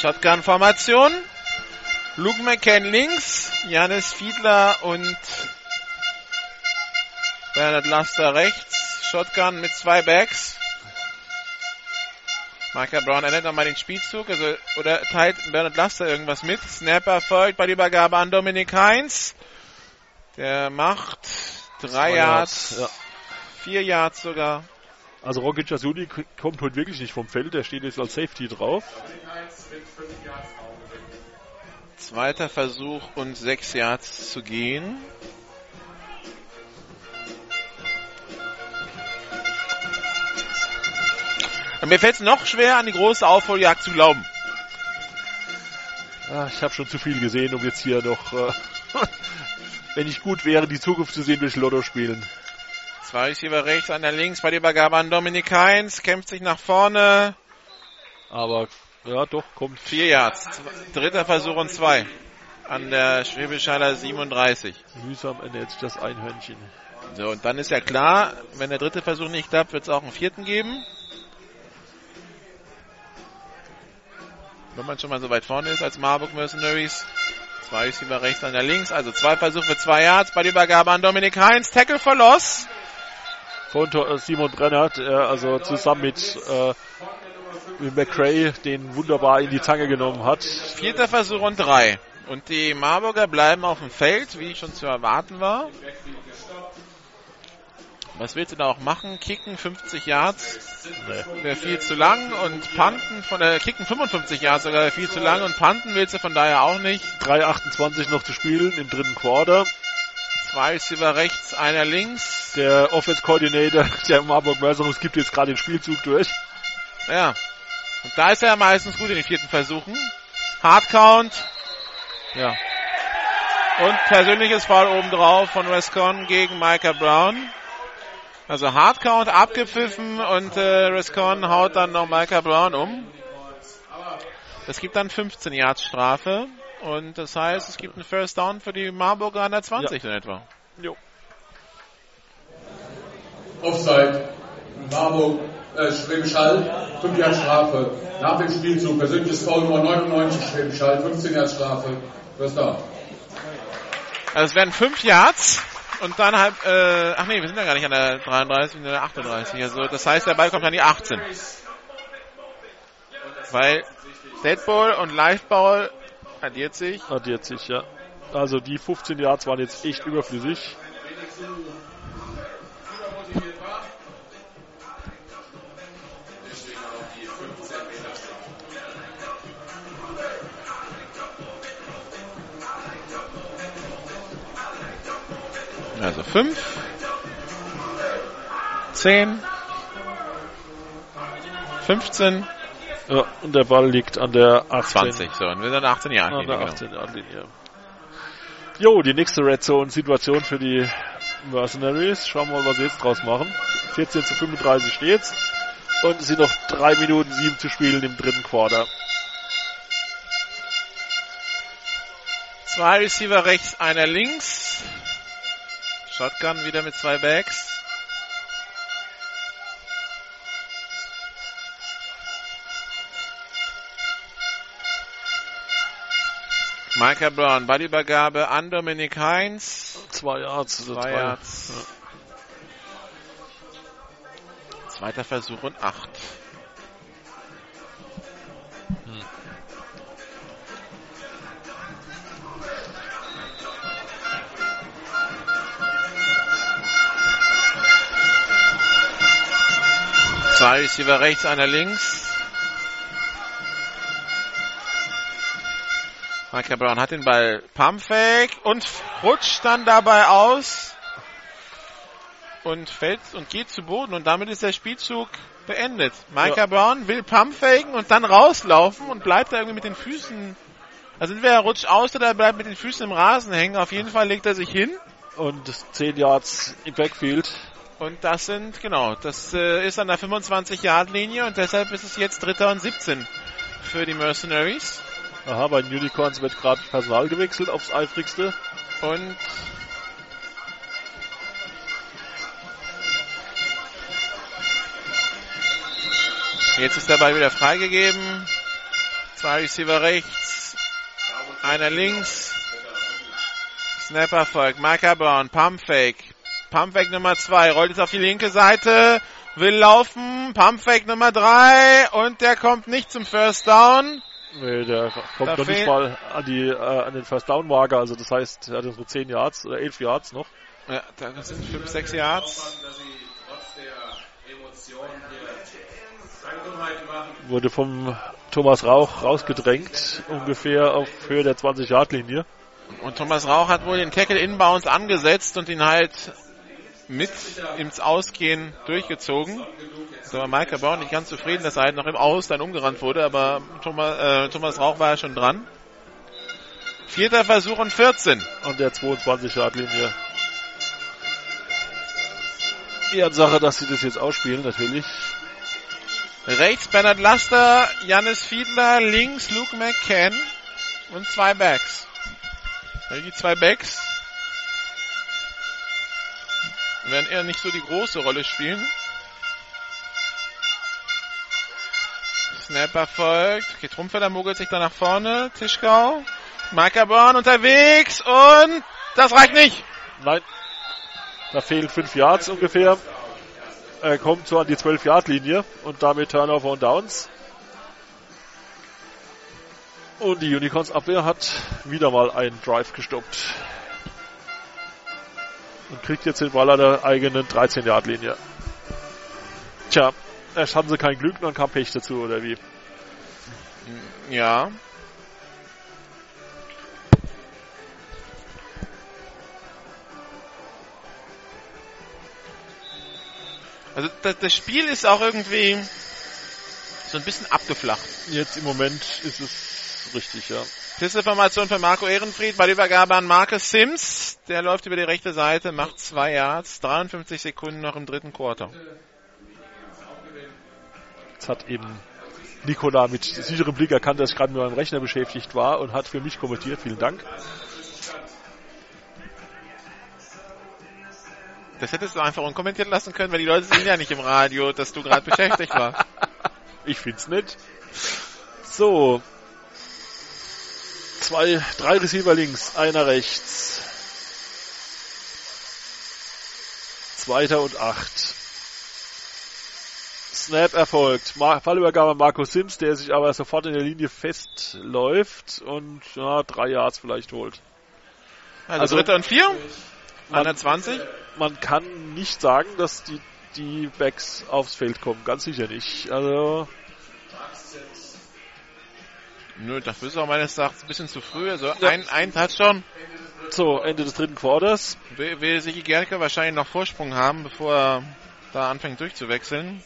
A: Shotgun-Formation. Luke McCann links, Janis Fiedler und Bernhard Laster rechts. Shotgun mit zwei Backs. Micah Brown ändert nochmal den Spielzug, also, oder teilt Bernhard Laster irgendwas mit. Snapper folgt bei der Übergabe an Dominik Heinz. Der macht drei Yards,
D: Ja.
A: vier Yards sogar.
D: Also Rocket Jasuni kommt heute wirklich nicht vom Feld, der steht jetzt als Safety drauf.
A: Zweiter Versuch und sechs Yards zu gehen. Und mir fällt es noch schwer, an die große Aufholjagd zu glauben.
D: Ah, ich habe schon zu viel gesehen, um jetzt hier noch, äh, (laughs) wenn ich gut wäre, die Zukunft zu sehen durch Lotto spielen.
A: Zwei Receiver rechts, einer links, bei der Übergabe an Dominik Heinz, kämpft sich nach vorne.
D: Aber, ja, doch, kommt.
A: Vier Yards. Dritter Versuch und zwei. An der Schwäbischaler 37.
D: Mühsam ernährt sich das Einhörnchen.
A: So, und dann ist ja klar, wenn der dritte Versuch nicht klappt, wird es auch einen vierten geben. Wenn man schon mal so weit vorne ist als Marburg Mercenaries. Zwei Receiver rechts, einer links. Also zwei Versuche zwei Yards. Bei der Übergabe an Dominik Heinz. Tackle for Loss.
D: Von Simon Brenner, der also zusammen mit, äh, mit McCray den wunderbar in die Zange genommen hat.
A: Vierter Versuch und drei. Und die Marburger bleiben auf dem Feld, wie schon zu erwarten war. Was willst du da auch machen? Kicken 50 Yards nee. wäre viel zu lang und Panten von der Kicken 55 Yards sogar viel zu lang und Panten willst du von daher auch nicht.
D: 3,28 noch zu spielen im dritten Quarter.
A: Zwei Receiver rechts, einer links.
D: Der Offense Coordinator (laughs) der Marburg Mercenaries gibt jetzt gerade den Spielzug durch.
A: Ja. Und da ist er meistens gut in den vierten Versuchen. Hard Count. Ja. Und persönliches Foul obendrauf von Rescon gegen Micah Brown. Also Hardcount abgepfiffen und äh, Rescon haut dann noch Micah Brown um. Es gibt dann 15 Yards Strafe und das heißt, es gibt einen First Down für die Marburger an der 20 ja. in etwa. Jo.
E: Offside. Marburg, äh, Schwäbisch Hall, 5 Yards Strafe. Nach dem Spielzug, persönliches Foul Nummer 99, Schwäbisch Hall, 15 Yards Strafe. First Down.
A: Also es werden 5 Yards und dann halb, äh, ach nee, wir sind ja gar nicht an der 33, wir sind an der 38. Also das heißt, der Ball kommt an die 18. Weil Deadball und Liveball addiert sich.
D: Addiert sich, ja. Also die 15 Yards waren jetzt echt überflüssig.
A: Also 5, 10, 15.
D: Ja, und der Ball liegt an der 18.
A: 20, so, und wir sind 18 Jahre.
D: An der 18 Jahre Linie. Jo, die nächste Red Zone Situation für die Mercenaries. Schauen wir mal, was sie jetzt draus machen. 14 zu 35 steht's. Und es sind noch 3 Minuten 7 zu spielen im dritten Quarter.
A: Zwei Receiver rechts, einer links. Shotgun wieder mit zwei Bags. Micah Brown, Ballübergabe an Dominik Heinz.
D: Zwei Yards.
A: Zwei Yards. Ja. Zweiter Versuch und acht. Hm. Zwei Receiver rechts, einer links. Michael Brown hat den Ball Pumpfake und rutscht dann dabei aus und fällt und geht zu Boden und damit ist der Spielzug beendet. Micah ja. Brown will Pumpfaken und dann rauslaufen und bleibt da irgendwie mit den Füßen. Also entweder er rutscht aus oder er bleibt mit den Füßen im Rasen hängen. Auf jeden Fall legt er sich hin.
D: Und 10 Yards im Backfield.
A: Und das sind, genau, das äh, ist an der 25-Yard-Linie und deshalb ist es jetzt Dritter und 17 für die Mercenaries.
D: Aha, bei den Unicorns wird gerade Personal gewechselt aufs eifrigste.
A: Und jetzt ist der Ball wieder freigegeben. Zwei Receiver rechts, einer links. Snapper folgt, Micah Brown, Pump Fake, Pumpfake Nummer 2 rollt jetzt auf die linke Seite, will laufen. Pumpfake Nummer 3 und der kommt nicht zum First Down.
D: Nee, der kommt da noch nicht mal an, die, äh, an den First Down Marker. Also das heißt, er hat so 10 Yards oder 11 Yards noch.
A: Ja, das sind 5, 6 Yards.
D: Wurde vom Thomas Rauch rausgedrängt, ungefähr auf Höhe der 20-Yard-Linie.
A: Und Thomas Rauch hat wohl den Tackle inbounds angesetzt und ihn halt mit ins Ausgehen durchgezogen. Da war Mike Bauer nicht ganz zufrieden, dass er halt noch im Aus dann umgerannt wurde, aber Thomas, äh, Thomas Rauch war ja schon dran. Vierter Versuch und 14.
D: An der 22-Yard-Linie. Ehrensache, dass sie das jetzt ausspielen, natürlich.
A: Rechts Bernhard Laster, Jannis Fiedler, links Luke McCann und zwei Backs. Die zwei Backs werden eher nicht so die große Rolle spielen. Snapper folgt. Okay, Trumpfeller mogelt sich da nach vorne. Tischkau. Markerborn unterwegs und das reicht nicht.
D: Nein. Da fehlen fünf Yards ungefähr. Er kommt so an die 12-Yard-Linie und damit Turnover und Downs. Und die Unicorns Abwehr hat wieder mal einen Drive gestoppt. Und kriegt jetzt den Ball an der eigenen 13-Yard-Linie. Tja, erst hatten sie kein Glück, dann kam Pech dazu, oder wie?
A: Ja. Also das, das Spiel ist auch irgendwie so ein bisschen abgeflacht.
D: Jetzt im Moment ist es richtig, ja.
A: Pissinformation für Marco Ehrenfried bei der Übergabe an Marcus Sims. Der läuft über die rechte Seite, macht zwei Yards, 53 Sekunden noch im dritten Quarter.
D: Jetzt hat eben Nikola mit sicherem Blick erkannt, dass ich gerade mit meinem Rechner beschäftigt war und hat für mich kommentiert. Vielen Dank.
A: Das hättest du einfach unkommentiert lassen können, weil die Leute sehen ja nicht im Radio, dass du gerade beschäftigt warst. (laughs)
D: Ich find's nett. So. Zwei, drei Receiver links, einer rechts. Zweiter und acht. Snap erfolgt. Mar Fallübergabe Marco Sims, der sich aber sofort in der Linie festläuft und ja, drei Yards vielleicht holt.
A: Also, also dritter und vier? An der 20?
D: Man kann nicht sagen, dass die, die Backs aufs Feld kommen. Ganz sicher nicht. Also.
A: Nö, dafür ist auch meines Erachtens ein bisschen zu früh. Also ja. ein, ein Touchdown.
D: So, Ende des dritten Quarters.
A: Will, will Sigi Gerke wahrscheinlich noch Vorsprung haben, bevor er da anfängt durchzuwechseln.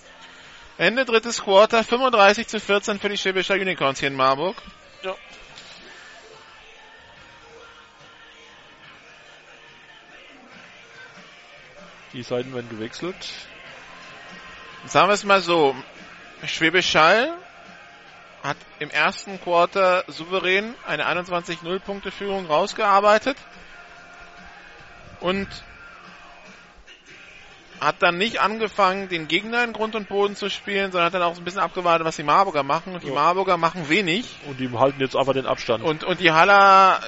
A: Ende drittes Quarter, 35 zu 14 für die Schwäbischer Unicorns hier in Marburg. Ja.
D: Die Seiten werden gewechselt.
A: Sagen wir es mal so. Schwäbisch Hall hat im ersten Quarter souverän eine 21-0 Punkte Führung rausgearbeitet. Und hat dann nicht angefangen, den Gegner in Grund und Boden zu spielen, sondern hat dann auch ein bisschen abgewartet, was die Marburger machen. Und die ja. Marburger machen wenig.
D: Und die halten jetzt einfach den Abstand.
A: Und, und die Haller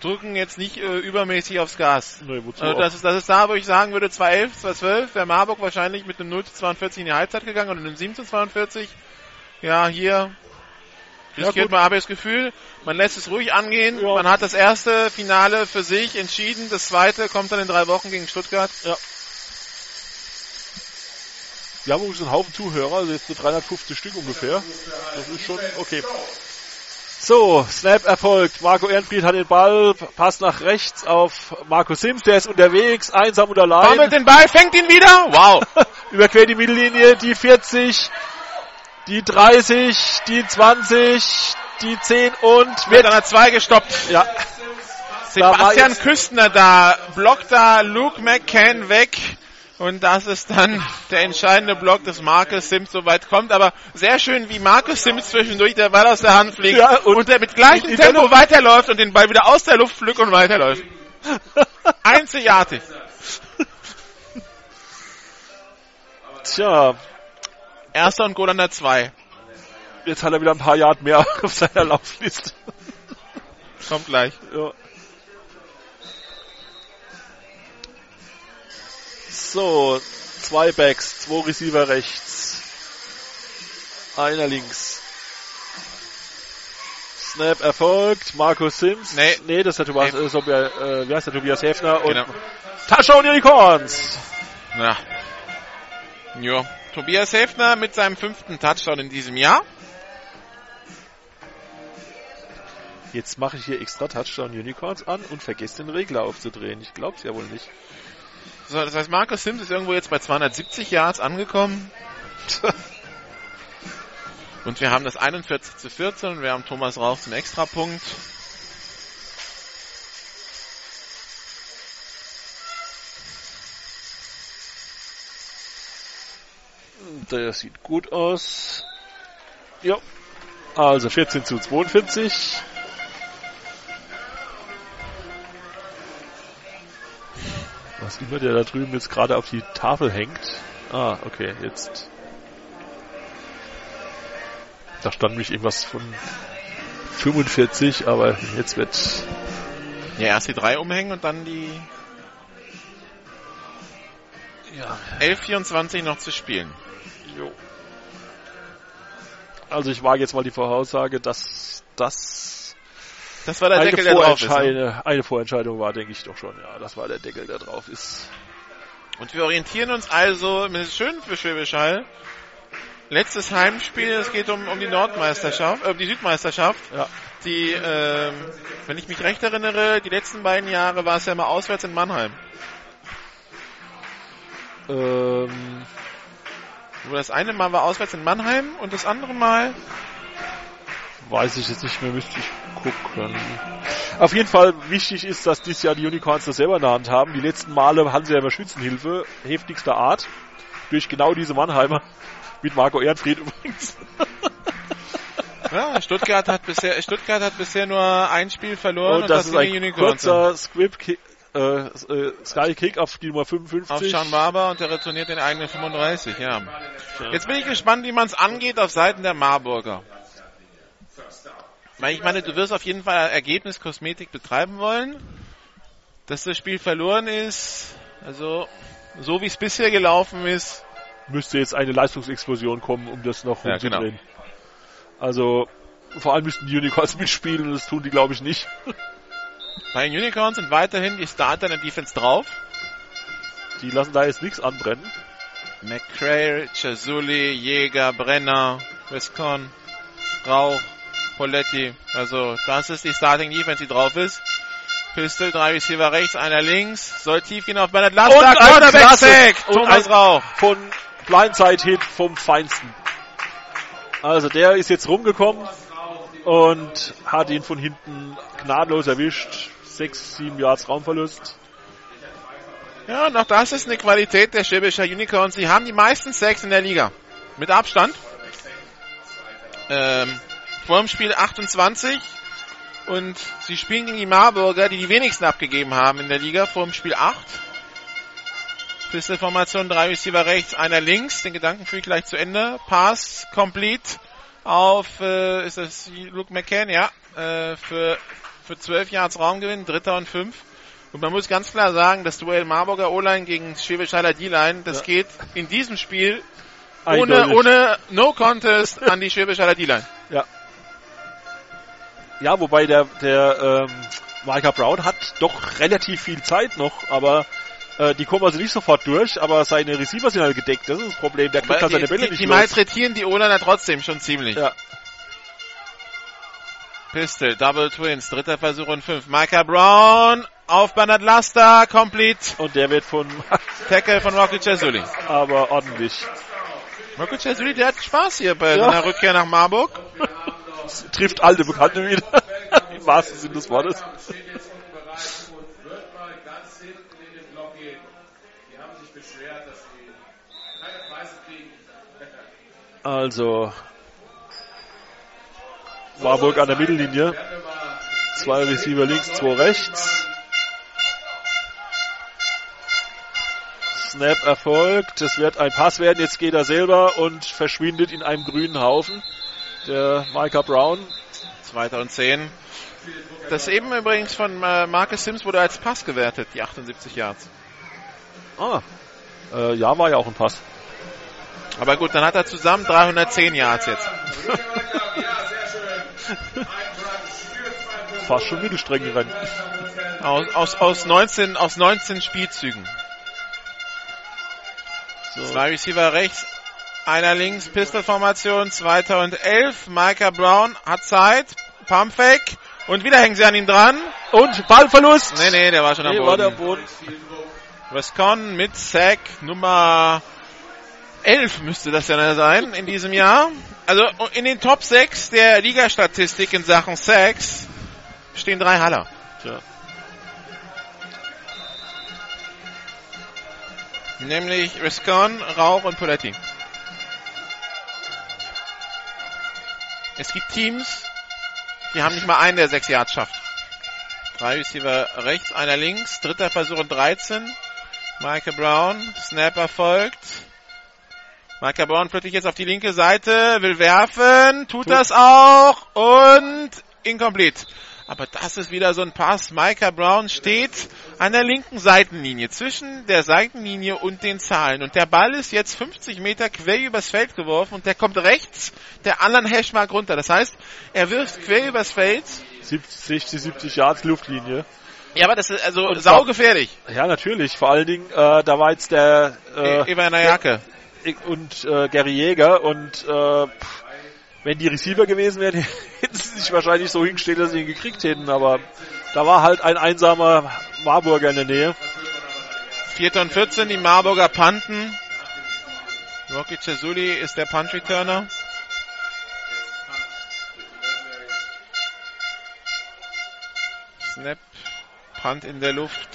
A: drücken jetzt nicht äh, übermäßig aufs Gas. Nee, wozu also das, ist, das ist da, wo ich sagen würde, 2-11, 2-12, wäre Marburg wahrscheinlich mit einem 0 zu 42 in die Halbzeit gegangen und einem 7 zu 42. Ja, hier riskiert ja, man aber das Gefühl, man lässt es ruhig angehen. Ja. Man hat das erste Finale für sich entschieden. Das zweite kommt dann in drei Wochen gegen Stuttgart. Ja.
D: Wir haben übrigens einen Haufen Zuhörer, also jetzt so 350 Stück ungefähr. Das ist schon okay. So, Snap erfolgt. Marco Ehrenfried hat den Ball, passt nach rechts auf Marco Sims, der ist unterwegs, einsam und allein.
A: Sammelt den Ball, fängt ihn wieder. Wow. (laughs)
D: Überquert die Mittellinie, die 40, die 30, die 20, die 10 und
A: wird an der 2 gestoppt. Ja. Sebastian Küstner da, blockt da Luke McCann weg. Und das ist dann der entscheidende Block des Marcus Sims soweit kommt. Aber sehr schön, wie Marcus Sims zwischendurch der Ball aus der Hand fliegt ja, und, und der mit gleichem Tempo Denno weiterläuft und den Ball wieder aus der Luft pflückt und weiterläuft. (laughs) Einzigartig.
D: Tja.
A: Erster und Goal an der 2.
D: Jetzt hat er wieder ein paar Yard mehr (laughs) auf seiner Laufliste.
A: Kommt gleich. Ja.
D: So, zwei Backs, zwei Receiver rechts. Einer links. Snap erfolgt. Markus Sims. Nee. Nee, das ist der Tobias, äh, Tobias äh, wie heißt der Tobias Häfner und genau. Touchdown Unicorns.
A: Ja. Ja. Tobias Häfner mit seinem fünften Touchdown in diesem Jahr.
D: Jetzt mache ich hier extra Touchdown Unicorns an und vergesse den Regler aufzudrehen. Ich glaub's ja wohl nicht.
A: So, das heißt, Marcus Sims ist irgendwo jetzt bei 270 Yards angekommen. (laughs) und wir haben das 41 zu 14 und wir haben Thomas Rauch zum Extrapunkt.
D: Der sieht gut aus. Ja. Also 14 zu 42. Was immer der da drüben jetzt gerade auf die Tafel hängt. Ah, okay, jetzt. Da stand nämlich irgendwas von 45, aber jetzt wird.
A: Ja, erst die drei umhängen und dann die
D: Ja.
A: 11:24 noch zu spielen.
D: Jo. Also ich wage jetzt mal die Voraussage, dass das
A: Das war der
D: eine,
A: Deckel, der drauf ist. Ne?
D: Eine Vorentscheidung war, denke ich doch schon. Ja, das war der Deckel, der drauf ist.
A: Und wir orientieren uns also, ist schön für Schwäbisch Hall. Letztes Heimspiel, es geht um, um die Nordmeisterschaft, äh, um die Südmeisterschaft.
D: Ja.
A: Die, ähm, wenn ich mich recht erinnere, die letzten beiden Jahre war es ja immer auswärts in Mannheim.
D: Ähm,
A: Wo das eine Mal war auswärts in Mannheim und das andere Mal
D: weiß ich jetzt nicht mehr, müsste ich gucken. Auf jeden Fall wichtig ist, dass dieses Jahr die Unicorns das selber in der Hand haben. Die letzten Male hatten sie ja immer Schützenhilfe, heftigster Art. Durch genau diese Mannheimer. Mit Marco Ehrenfried (laughs) übrigens.
A: Ja, Stuttgart hat bisher, Stuttgart hat bisher nur ein Spiel verloren und,
D: Und das ist
A: sind die
D: ein
A: Unicorns.
D: kurzer Squib äh, äh, Sky Kick auf die Nummer 55.
A: Auf Sean Barber und der retourniert den eigenen 35, ja. Jetzt bin ich gespannt, wie man es angeht auf Seiten der Marburger. Weil ich meine, du wirst auf jeden Fall Ergebniskosmetik betreiben wollen. Dass das Spiel verloren ist, also so wie es bisher gelaufen ist,
D: müsste jetzt eine Leistungsexplosion kommen, um das noch
A: Ja, genau.
D: Also vor allem müssten die Unicorns (laughs) mitspielen und das tun die glaube ich nicht.
A: Bei den Unicorns sind weiterhin die Starter in der Defense drauf.
D: Die lassen da jetzt nichts anbrennen.
A: McCray, Chazuli, Jäger, Brenner, Westcon, Rauch, Poletti. Also das ist die Starting Defense, die drauf ist. Pistol, drei Receiver rechts, einer links. Soll tief gehen auf Bernhard Laster.
D: Und ein
A: Quarterback Thomas
D: ein-
A: Rauch.
D: Von Blindside-Hit vom Feinsten. Also der ist jetzt rumgekommen und hat ihn von hinten gnadenlos erwischt. Sechs, sieben Yards Raumverlust.
A: Ja, und auch das ist eine Qualität der Schwäbischer Unicorns. Sie haben die meisten Sacks in der Liga. Mit Abstand. Ähm, vor dem Spiel 28. Und sie spielen gegen die Marburger, die die wenigsten abgegeben haben in der Liga. Vor dem Spiel 8. Pistolformation, drei Receiver rechts, einer links. Den Gedanken führe ich gleich zu Ende. Pass, complete auf, äh, ist das Luke McCann, ja, äh, für, für 12 Yards Raumgewinn, dritter und fünf. Und man muss ganz klar sagen, das Duell Marburger O-Line gegen Schwäbisch-Haller D-Line, das
D: Ja.
A: geht in diesem Spiel ohne,
D: Eindeutig.
A: ohne No Contest an die Schwäbisch-Haller D-Line.
D: Ja, wobei der, der ähm, Micah Brown hat doch relativ viel Zeit noch, aber äh, die kommen also nicht sofort durch, aber seine Receiver sind halt gedeckt. Das ist das Problem. Der kriegt halt seine
A: die,
D: Bälle
A: die,
D: nicht
A: die
D: los.
A: malträtieren die O-Liner trotzdem schon ziemlich.
D: Ja.
A: Pistol, Double Twins, dritter Versuch und fünf. Micah Brown auf Bernhard Laster, complete.
D: Und der wird von (laughs)
A: Tackle von Rocky Chesuli.
D: aber ordentlich.
A: Rocky Chesuli, der hat Spaß hier bei
D: Ja.
A: seiner Rückkehr nach Marburg. (laughs)
D: Trifft alte Bekannte wieder. (laughs) Im wahrsten Sinne des Wortes. Also Warburg an der Mittellinie. Zwei Receiver links, zwei rechts. Snap erfolgt. Es wird ein Pass werden. Jetzt geht er selber und verschwindet in einem grünen Haufen. Der Micah Brown.
A: Zweiter und zehn. Das eben übrigens von äh, Marcus Sims wurde als Pass gewertet, die 78 Yards.
D: Ah. Äh, ja, war ja auch ein Pass.
A: Aber gut, dann hat er zusammen 310 Yards jetzt. (laughs)
D: Fast schon Mittelstreckenrennen.
A: Aus, aus, aus, 19, aus 19 Spielzügen.
D: So.
A: Zwei Receiver rechts, Einer links, Pistolformation, zweiter und elf. Micah Brown hat Zeit. Pumpfake. Und wieder hängen sie an ihm dran.
D: Und Ballverlust.
A: Nee, nee, der war schon am
D: Nee,
A: Boden.
D: war der Boden.
A: Wisconsin mit Sack Nummer 11 müsste das ja sein in diesem Jahr. Also in den Top 6 der Ligastatistik in Sachen Sacks stehen drei Haller.
D: Tja.
A: Nämlich Riscon, Rauch und Poletti. Es gibt Teams, die haben nicht mal einen, der sechs Yards schafft. Drei Receiver rechts, einer links, dritter Versuch und 13. Michael Brown, Snap erfolgt. Michael Brown plötzlich jetzt auf die linke Seite, will werfen, tut das auch und incomplete. Aber das ist wieder so ein Pass. Micah Brown steht an der linken Seitenlinie, zwischen der Seitenlinie und den Zahlen. Und der Ball ist jetzt 50 Meter quer übers Feld geworfen und der kommt rechts der anderen Hashmark runter. Das heißt, er wirft quer übers Feld.
D: 70, 60, 70 Yards Luftlinie.
A: Ja, aber das ist also saugefährlich.
D: Ja, natürlich. Vor allen Dingen, äh, da war jetzt der äh,
A: Über einer Jacke.
D: Und äh, Gary Jäger und äh, wenn die Receiver gewesen wären, (laughs) hätten sie sich wahrscheinlich so hingestellt, dass sie ihn gekriegt hätten. Aber da war halt ein einsamer Marburger in der Nähe.
A: 4. und 14, die Marburger panten. Rocky Cesuli ist der Punt-Returner. Snap, Punt in der Luft.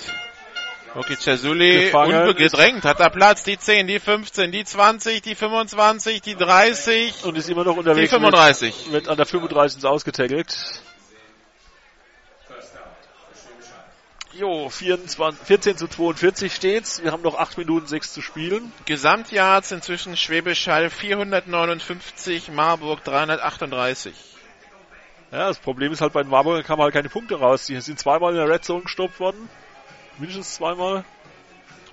A: Rocky Cesuli
D: Gefangen.
A: unbegedrängt, hat er Platz, die 10, die 15, die 20, die 25, die 30,
D: Und ist immer noch
A: die
D: unterwegs.
A: 35.
D: Wird, an der 35 ausgetaggelt. Jo, 24, 14 zu 42 steht's. Wir haben noch 8 Minuten 6 zu spielen.
A: Gesamtjahrs inzwischen Schwäbisch Hall 459, Marburg 338.
D: Ja, das Problem ist halt, bei den Marburger kamen halt keine Punkte raus. Die sind zweimal in der Red Zone gestoppt worden. Mindestens zweimal.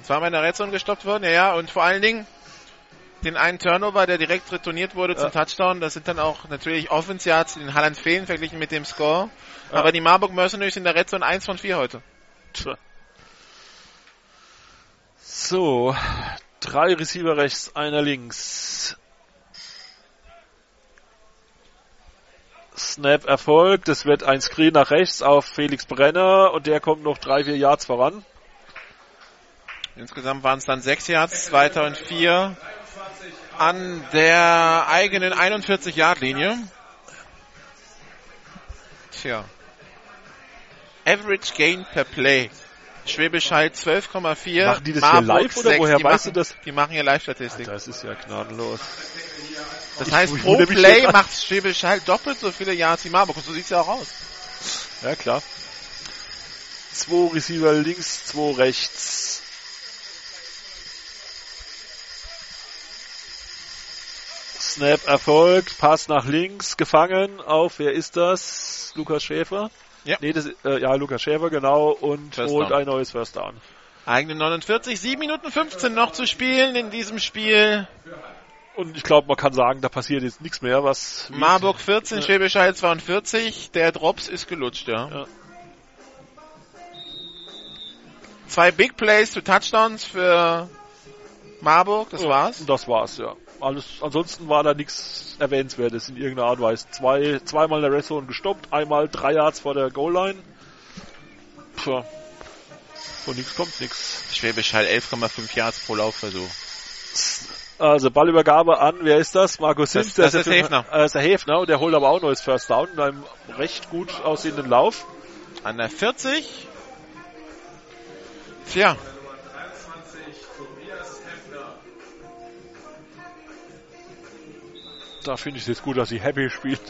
A: Zweimal in der Red Zone gestoppt worden, ja, ja, und vor allen Dingen den einen Turnover, der direkt retourniert wurde zum Touchdown, das sind dann auch natürlich Offense Yards, die den Halland fehlen, verglichen mit dem Score.
D: Ja.
A: Aber die Marburg Mercenaries in der Red Zone 1 von 4 heute.
D: Tja. So, drei Receiver rechts, einer links. Snap erfolgt, es wird ein Screen nach rechts auf Felix Brenner und der kommt noch drei, vier Yards voran.
A: Insgesamt waren es dann 6 Yards, zweiter und 4 an der eigenen 41-Yard-Linie. Tja. Average Gain per Play. Schwäbisch Hall 12,4.
D: Machen die das hier
A: Marburg
D: live oder
A: 6.
D: woher
A: die
D: weißt
A: machen,
D: du das?
A: Die machen hier Live-Statistik.
D: Das ist ja gnadenlos.
A: Das
D: Ich
A: heißt, pro Play macht Schwäbisch Hall doppelt so viele Yards wie Marburg. Und so sieht's ja auch aus.
D: Ja, klar. Zwei Receiver links, zwei rechts. Snap erfolgt, Pass nach links, gefangen auf, wer ist das? Lukas Schäfer?
A: Ja.
D: Nee, das, äh, ja, Lukas Schäfer, genau, und
A: First
D: holt
A: Down.
D: ein neues First Down.
A: Eigene 49, 7 Minuten 15 noch zu spielen in diesem Spiel.
D: Und ich glaube, man kann sagen, da passiert jetzt nichts mehr, was...
A: Marburg 14, Schwäbisch Hall 42. Der Drops ist gelutscht, ja.
D: Ja.
A: Zwei Big Plays zu Touchdowns für Marburg, das war's.
D: Das war's, ja. Alles, ansonsten war da nichts Erwähnenswertes in irgendeiner Art und Weise. Zwei, zweimal in der Red Zone gestoppt, einmal drei Yards vor der Goal-Line. Tja. Von nichts kommt nichts.
A: Schwäbisch Hall 11,5 Yards pro Laufversuch.
D: Also Ballübergabe an, wer ist das? Markus
A: Das-
D: Sims,
A: das
D: der
A: ist
D: für-
A: Häfner.
D: Äh, ist der Häfner und der holt aber auch neues First Down in einem recht gut aussehenden Lauf.
A: An der 40. Tja.
D: Da finde ich es jetzt gut, dass sie Happy spielt.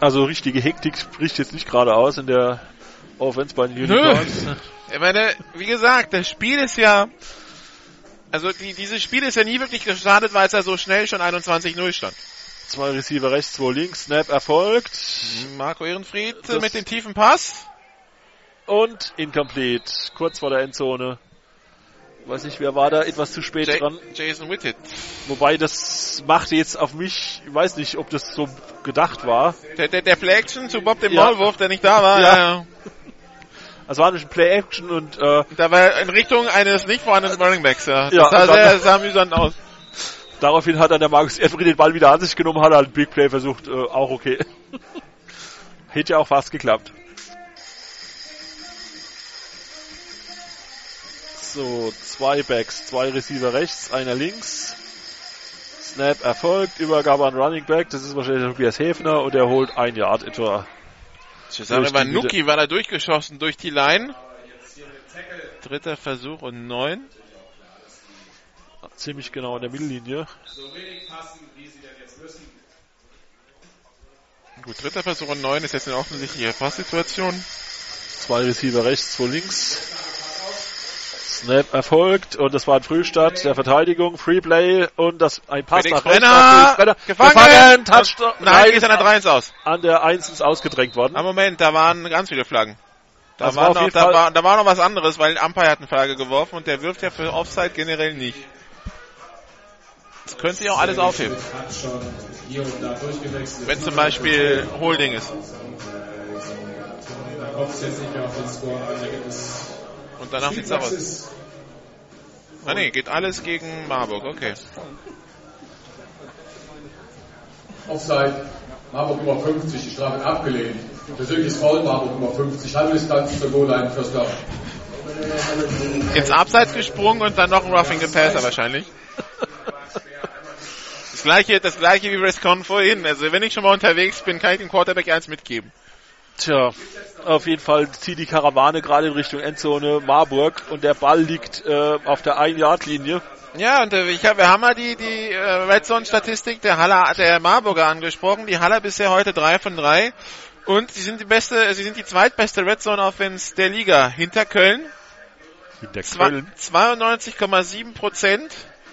D: Also richtige Hektik spricht jetzt nicht gerade aus in der Offense bei den Unicorns.
A: Ich meine, wie gesagt, das Spiel ist ja, also die, dieses Spiel ist ja nie wirklich gestartet, weil es ja so schnell schon 21-0 stand.
D: Zwei Receiver rechts, zwei links, Snap erfolgt
A: Marco Ehrenfried
D: Das-
A: mit dem tiefen Pass.
D: und incomplete, kurz vor der Endzone. Weiß nicht, wer war da etwas zu spät
A: Ja-
D: dran.
A: Jason Whitted.
D: Wobei das macht jetzt auf mich, ich weiß nicht, ob das so gedacht war.
A: Der, der, der Play Action zu Bob dem
D: Ja.
A: Maulwurf, der nicht da war.
D: Ja.
A: Ja.
D: Das war ein Play-Action und äh,
A: Da war in Richtung eines nicht vorhandenen Running Backs, ja. Das
D: Ja,
A: sah sehr, sehr amüsant aus.
D: daraufhin hat dann der Markus Edbury den Ball wieder an sich genommen, hat halt Big Play versucht, äh, auch okay. (laughs) Hätte ja auch fast geklappt. So, zwei Backs, zwei Receiver rechts, einer links. Snap erfolgt, Übergabe an Running Back, das ist wahrscheinlich Tobias Häfner und er holt ein Yard etwa.
A: Cesare Vanucci war da durchgeschossen durch die Line. Dritter Versuch und neun.
D: Ziemlich genau an der Mittellinie.
A: Gut, dritter Versuch und neun ist jetzt eine offensichtliche Passsituation.
D: Zwei Receiver rechts, zwei links. Snap erfolgt und das war ein Frühstart der Verteidigung, Freeplay und das ein Pass
A: Felix
D: nach rechts.
A: Brenner,
D: Brenner.
A: gefangen.
D: Touchdown.
A: Nein, geht an der 3 aus.
D: an der 1 ist ausgedrängt worden.
A: Ah, Moment, da waren ganz viele Flaggen. Da,
D: war
A: noch, da, war, da war noch was anderes, weil der Umpire hat eine Flagge geworfen und der wirft ja für Offside generell nicht. Das könnte sich auch alles aufheben, wenn zum Beispiel Holding ist.
E: Da kommt es jetzt nicht mehr auf den Score an. Da gibt es
A: Und danach sieht's aus. Ah nee, geht alles gegen Marburg, okay.
E: Offside. Marburg über 50, die Strafe abgelehnt. Persönliches Foul, Marburg über 50. Halbe Distanz zur Goal-Line, First Down.
A: Ins Abseits gesprungen und dann noch ein Roughing gepasser wahrscheinlich. Das gleiche, das gleiche wie Rescon vorhin. Also wenn ich schon mal unterwegs bin, kann ich dem Quarterback eins mitgeben.
D: Tja, auf jeden Fall zieht die Karawane gerade in Richtung Endzone Marburg und der Ball liegt äh, auf der 1-Yard-Linie.
A: Ja, und äh, ich hab, wir haben mal die, die äh, Red Zone Statistik der Haller, der Marburger angesprochen. Die Haller bisher heute drei von drei. Und sie sind die beste, sie sind die zweitbeste Red Zone Offense der Liga hinter Köln.
D: Hinter
A: Zwei- 92,7 Prozent,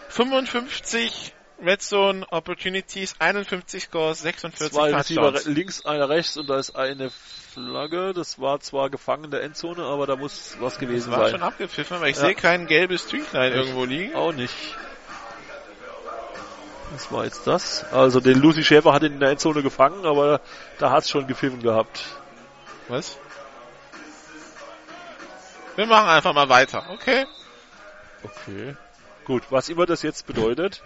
A: 55 Red Zone Opportunities, 51 Scores, 46
D: Zwei
A: Touchdowns.
D: links, einer rechts und da ist eine Flagge. Das war zwar gefangen in der Endzone, aber da muss was gewesen
A: Das war
D: sein.
A: schon abgepfiffen, aber ich
D: Ja.
A: sehe kein gelbes Tüchlein irgendwo liegen.
D: Auch nicht. Was war jetzt das? Also den Lucy Schäfer hat ihn in der Endzone gefangen, aber da hat's schon gepfiffen gehabt.
A: Was? Wir machen einfach mal weiter, okay?
D: Okay. Gut, was immer das jetzt bedeutet.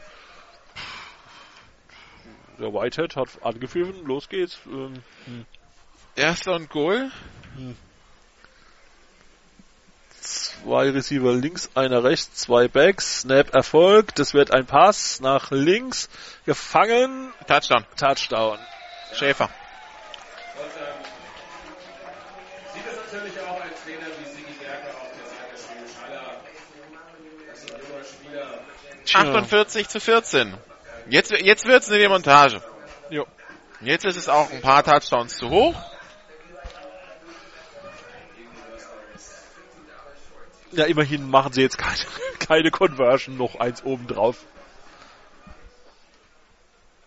D: Der Whitehead hat angepfiffen, los geht's. Ähm,
A: Erster und Goal.
D: Zwei Receiver links, einer rechts, zwei Backs. Snap erfolgt. Das wird ein Pass nach links. Gefangen.
A: Touchdown.
D: Touchdown.
A: Schäfer.
E: Sieht es natürlich auch ein Trainer wie Sigi Berger auf der Seite Schwäbisch Haller. Das ist ein junger Spieler.
A: 48 zu 14. Jetzt, jetzt wird's eine Demontage.
D: Jo.
A: Jetzt ist es auch ein paar Touchdowns zu hoch.
D: Ja, immerhin machen sie jetzt keine, (laughs) keine Conversion, noch eins oben drauf.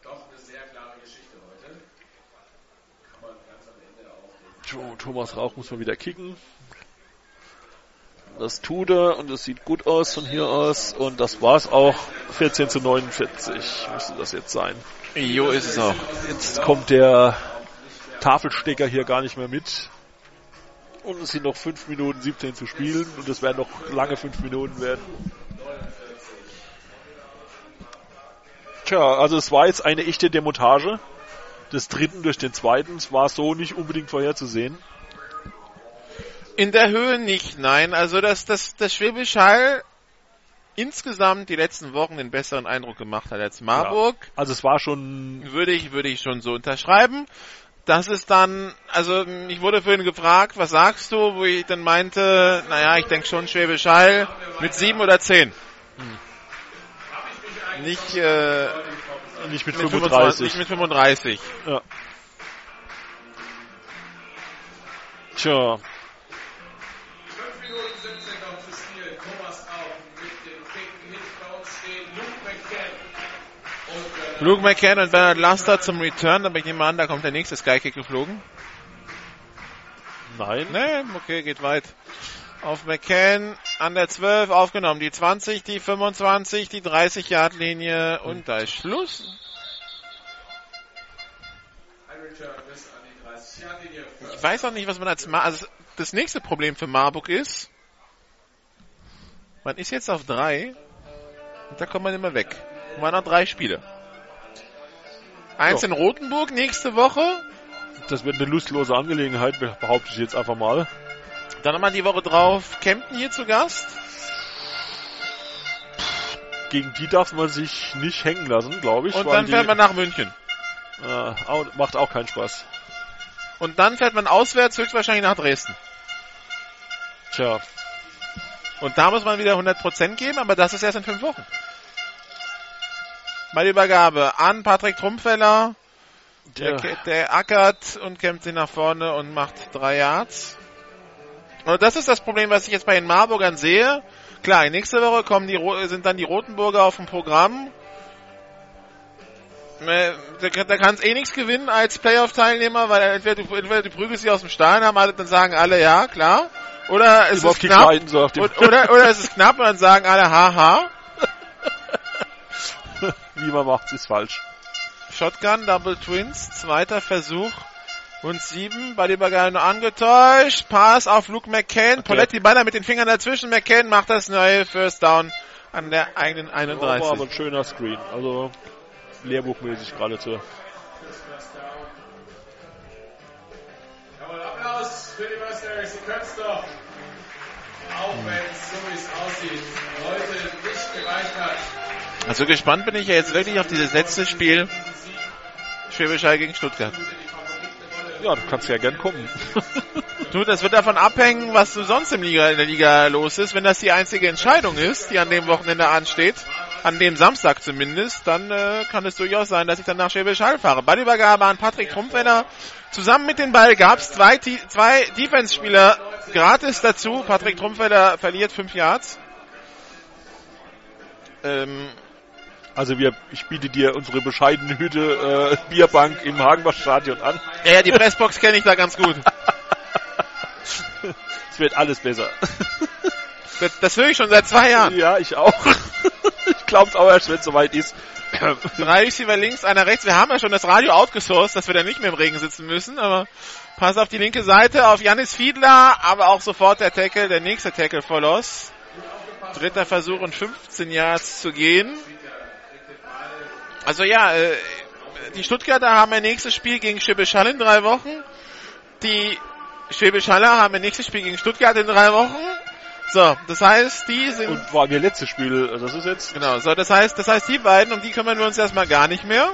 E: Doch eine sehr klare Geschichte heute. Kann man ganz am Ende auch.
D: Jo, Thomas Rauch muss mal wieder kicken. Das tut er und es sieht gut aus von hier aus und das war's auch. 14 zu 49 müsste das jetzt sein.
A: Jo, ist es auch.
D: Jetzt kommt der Tafelstecker hier gar nicht mehr mit. Und es sind noch 5 Minuten 17 zu spielen und es werden noch lange 5 Minuten werden. Tja, also es war jetzt eine echte Demontage des dritten durch den zweiten. Es war so nicht unbedingt vorherzusehen.
A: In der Höhe nicht, nein. Also dass das, das Schwäbisch Hall insgesamt die letzten Wochen den besseren Eindruck gemacht hat als Marburg,
D: Also es war schon
A: würde ich, würde ich schon so unterschreiben. Das ist dann, also ich wurde vorhin gefragt, was sagst du, wo ich dann meinte, naja, ich denke schon Schwäbisch Hall mit sieben oder zehn. Nicht, äh,
D: nicht mit,
A: mit
D: 35.
A: 25, nicht mit 35.
D: Ja. Tja,
E: Luke McCann und
A: Bernard Laster zum Return, aber ich nehme an, da kommt der nächste Skykick geflogen.
D: nein.
A: Ne, okay, geht weit. Auf McCann an der 12 aufgenommen. Die 20, die 25, die 30-Yard-Linie und da ist Schluss.
E: ein Return bis an die 30 Yard Linie.
A: Ich weiß auch nicht, was man als Ma also das nächste Problem für Marburg ist, man ist jetzt auf drei und da kommt man immer weg. Und man hat drei Spiele. Eins
D: Ja.
A: in Rothenburg nächste Woche,
D: Das wird eine lustlose Angelegenheit, behaupte ich jetzt einfach mal.
A: dann wir die Woche drauf Kempten hier zu Gast.
D: Gegen die darf man sich nicht hängen lassen, glaube ich.
A: Und dann fährt man nach München.
D: äh, macht auch keinen Spaß.
A: Und dann fährt man auswärts höchstwahrscheinlich nach Dresden.
D: Tja,
A: Und da muss man wieder 100% geben, aber das ist erst in fünf Wochen. Bei der Übergabe an Patrick Trumpfeller. Der,
D: Ja.
A: der ackert und kämpft sich nach vorne und macht drei Yards. Und das ist das Problem, was ich jetzt bei den Marburgern sehe. Klar, nächste Woche kommen die, sind dann die Rotenburger auf dem Programm. Da, da kann es eh nichts gewinnen als Playoff-Teilnehmer, weil entweder du, entweder du prügelst sie aus dem Stadion, haben alle, dann sagen alle ja, klar. Oder es ist knapp.
D: Die-
A: Und, oder, oder es ist knapp und dann sagen alle haha. (laughs)
D: wie man macht, ist falsch.
A: Shotgun, Double Twins, zweiter Versuch. Und sieben, bei nur angetäuscht. Pass auf Luke McCann. Poletti Banner mit den Fingern dazwischen. McCann macht das neue First Down an der eigenen
D: War aber
A: 31.
D: ein schöner Screen. Also lehrbuchmäßig geradezu.
E: Jawohl, Applaus für die. Sie können es doch. Auch wenn es so wie es aussieht, heute nicht gereicht hat.
A: Also gespannt bin ich ja jetzt wirklich auf dieses letzte Spiel. Schwäbisch Hall gegen Stuttgart.
D: Ja, du kannst ja gern kommen. (laughs)
A: Du, das wird davon abhängen, was so sonst im Liga, in der Liga los ist. Wenn das die einzige Entscheidung ist, die an dem Wochenende ansteht, an dem Samstag zumindest, dann äh, kann es durchaus sein, dass ich dann nach Schwäbisch Hall fahre. Ballübergabe an Patrick Trumpfenner. Zusammen mit dem Ball gab es zwei, zwei Defense-Spieler gratis dazu. Patrick Trumpfenner verliert fünf Yards. Ähm,
D: Also wir, ich biete dir unsere bescheidene Hütte äh, Bierbank im Hagenbach-Stadion an.
A: ja, ja, die Pressbox kenne ich da ganz gut. (laughs)
D: Es wird alles besser.
A: Das, das höre ich schon seit zwei Jahren.
D: ja, ich auch. (laughs) ich glaube auch erst, wenn es soweit ist.
A: Drei Receiver links, einer rechts. Wir haben ja schon das Radio outgesourced, dass wir da nicht mehr im Regen sitzen müssen, aber pass auf die linke Seite, auf Janis Fiedler, aber auch sofort der Tackle, der nächste Tackle for Loss. Dritter Versuch und 15 Yards zu gehen. Also ja, äh, die Stuttgarter haben ihr nächstes Spiel gegen Schwäbisch Hall in drei Wochen. Die Schwäbisch Haller haben ihr nächstes Spiel gegen Stuttgart in drei Wochen. So, das heißt, die sind
D: Und war ihr letztes Spiel, also das ist jetzt
A: Genau, so, das heißt, das heißt, die beiden, um die kümmern wir uns erstmal gar nicht mehr.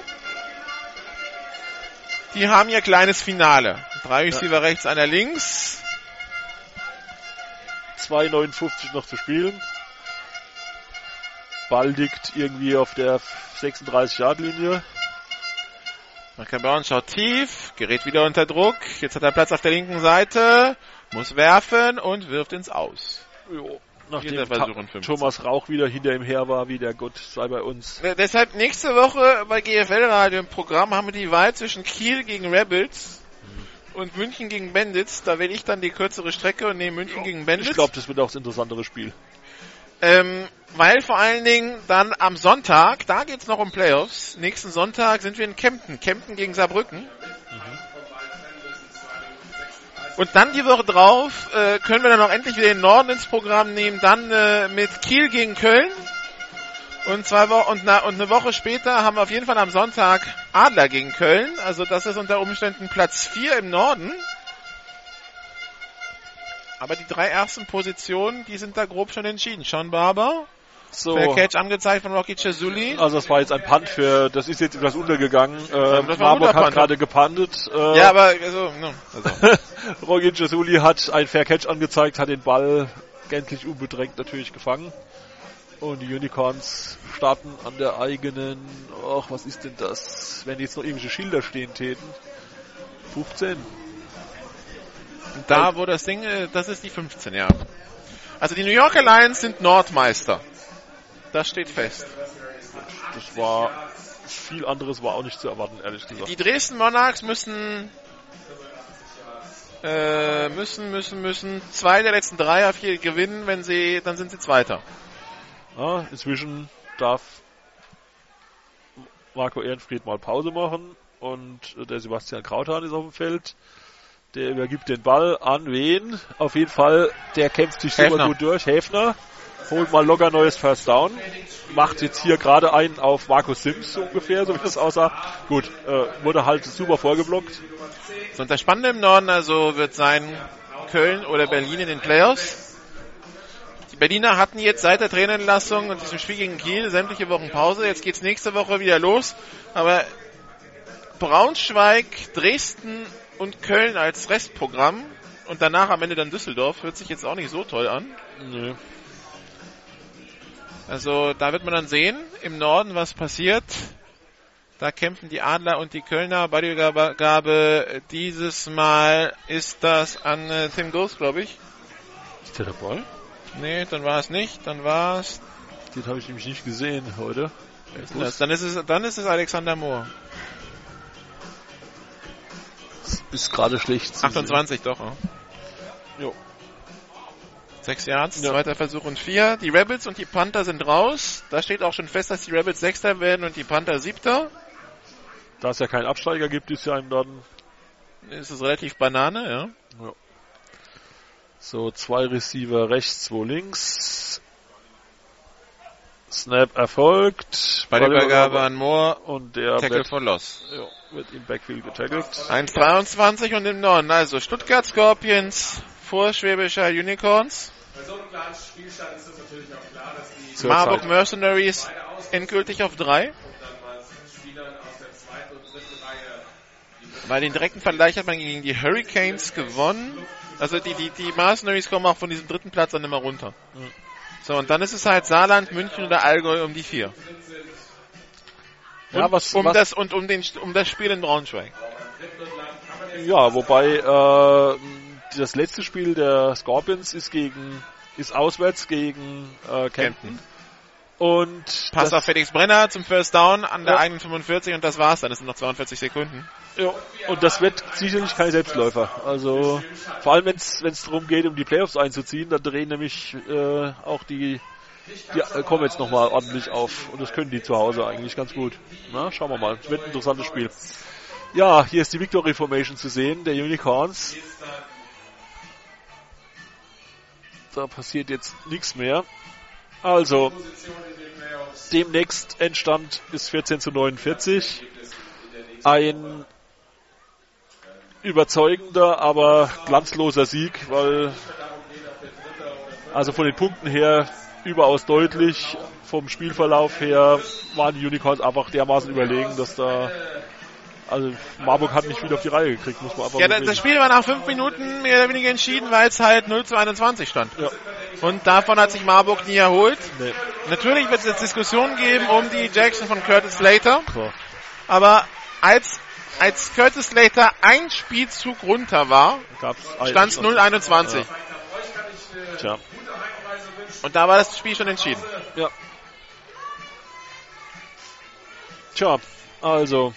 A: Die haben ihr kleines Finale. Drei Receiver rechts, einer links.
D: 2,59 noch zu spielen. Ball liegt irgendwie auf der 36-Yard-Linie.
A: Michael Brown schaut tief, gerät wieder unter Druck. Jetzt hat er Platz auf der linken Seite, muss werfen und wirft ins Aus.
D: Jo. Nachdem
A: Vierter Versuch
D: Ta-
A: und 15.
D: Thomas Rauch wieder hinter ihm her war, wie der Gott sei bei uns.
A: Äh, Deshalb nächste Woche bei GFL Radio im Programm haben wir die Wahl zwischen Kiel gegen Rebels und München gegen Bandits. Da wähle ich dann die kürzere Strecke und nehme München gegen Bandits.
D: Ich glaube, das wird auch das interessantere Spiel.
A: Ähm, weil vor allen Dingen dann am Sonntag, da geht's noch um Playoffs. Nächsten Sonntag sind wir in Kempten. Kempten gegen Saarbrücken. Und dann die Woche drauf äh, können wir dann auch endlich wieder den Norden ins Programm nehmen. Dann äh, mit Kiel gegen Köln. Und zwei Wochen und, und eine Woche später haben wir auf jeden Fall am Sonntag Adler gegen Köln. Also das ist unter Umständen Platz 4 im Norden. Aber die drei ersten Positionen, die sind da grob schon entschieden. Sean Barber,
D: So.
A: der Catch angezeigt von Rocky Cesuli.
D: Also das war jetzt ein Punt für, das ist jetzt etwas untergegangen. Äh, Marburg hat gerade gepuntet. Äh,
A: Ja, aber also, no, also. (laughs)
D: Rogi Gesuli hat ein Fair Catch angezeigt, hat den Ball gänzlich unbedrängt natürlich gefangen. Und die Unicorns starten an der eigenen, ach, was ist denn das? Wenn jetzt noch irgendwelche Schilder stehen täten. 15.
A: da, wo das Ding, äh, das ist die 15, ja. Also die New Yorker Lions sind Nordmeister. Das steht fest.
D: Das war, viel anderes war auch nicht zu erwarten, ehrlich gesagt.
A: Die Dresden Monarchs müssen äh, müssen, müssen, müssen zwei der letzten drei auf hier gewinnen, wenn sie, dann sind sie Zweiter.
D: Ja, inzwischen darf Marco Ehrenfried mal Pause machen und äh, der Sebastian Krauthahn ist auf dem Feld. Der übergibt den Ball an wen? Auf jeden Fall, der kämpft sich super
A: Häfner.
D: gut durch. Häfner holt mal locker neues First Down. Macht jetzt hier gerade einen auf Markus Sims so ungefähr, so wie das aussah. Gut, äh, wurde halt super vorgeblockt.
A: Und das Spannende im Norden also wird sein Köln oder Berlin in den Playoffs. Die Berliner hatten jetzt seit der Trainerentlassung und diesem Spiel gegen Kiel sämtliche Wochen Pause. Jetzt geht's nächste Woche wieder los. Aber Braunschweig, Dresden und Köln als Restprogramm und danach am Ende dann Düsseldorf hört sich jetzt auch nicht so toll an.
D: Nö.
A: Also da wird man dann sehen im Norden, was passiert. Da kämpfen die Adler und die Kölner. Bei der Übergabe dieses Mal ist das an äh, Tim Ghost, glaube ich.
D: Ist der dabei?
A: Nee, dann war es nicht. Dann war es.
D: Den habe ich nämlich nicht gesehen heute.
A: Das, dann ist es, dann ist es Alexander Mohr.
D: Ist gerade schlecht. zu
A: 28 doch. Ja.
D: Jo.
A: Sechs Yards,
D: Ja.
A: zweiter Versuch und vier. Die Rebels und die Panther sind raus. Da steht auch schon fest, dass die Rebels Sechster werden und die Panther Siebter.
D: sehen. Da es ja keinen Absteiger gibt, ist ja im Norden
A: Ist es relativ Banane, ja.
D: so zwei Receiver rechts, zwei links. Snap erfolgt.
A: Bei der Übergabe an Moore,
D: und der
A: Tackle for Loss.
D: ja, wird im Backfield getackelt.
A: 1,23 und im Norden. Also Stuttgart Scorpions vor Schwäbischer Unicorns.
E: Bei so einem kleinen Spielstand ist es natürlich auch klar, dass die
D: Zur
A: Marburg
D: Zeit.
A: Mercenaries endgültig auf drei.
E: dann mal Spielern aus der zweiten und dritten Reihe
A: Bei den direkten Vergleich hat man gegen die Hurricanes gewonnen. Also die, die, die Mercenaries kommen auch von diesem dritten Platz dann immer runter. So, und dann ist es halt Saarland, München oder Allgäu um die vier.
D: Ja, was,
A: um
D: was,
A: das und um den um das Spiel in Braunschweig.
D: ja, wobei äh, das letzte Spiel der Scorpions ist gegen ist auswärts gegen äh, Kempten. Und
A: Pass auf Felix Brenner zum First Down an der
D: Ja.
A: eigenen 45 und das war's dann. Das sind noch 42 Sekunden.
D: ja, und das wird sicherlich kein Selbstläufer. Also vor allem wenn es darum geht, um die Playoffs einzuziehen, dann drehen nämlich äh, auch die die äh, kommen jetzt nochmal ordentlich auf und das können die zu Hause eigentlich ganz gut. Na, schauen wir mal. Wird ein interessantes Spiel. Ja, hier ist die Victory Formation zu sehen, der Unicorns. Da passiert jetzt nichts mehr. Also, demnächst Endstand ist 14 zu 49. Ein überzeugender, aber glanzloser Sieg, weil also von den Punkten her überaus deutlich, vom Spielverlauf her waren die Unicorns einfach dermaßen überlegen, dass da also Marburg hat nicht viel auf die Reihe gekriegt, muss man einfach
A: Ja, das, Spiel war nach fünf Minuten mehr oder weniger entschieden, weil es halt 0 zu 21 stand.
D: Ja.
A: Und davon hat sich Marburg nie erholt.
D: Nee.
A: Natürlich wird es jetzt Diskussionen geben um die Jackson von Curtis Slater.
D: So.
A: Aber als, als Curtis Slater ein Spielzug runter war, stand es 0-21.
D: Tja.
A: Und da war das Spiel schon entschieden.
D: Ja. Tja, also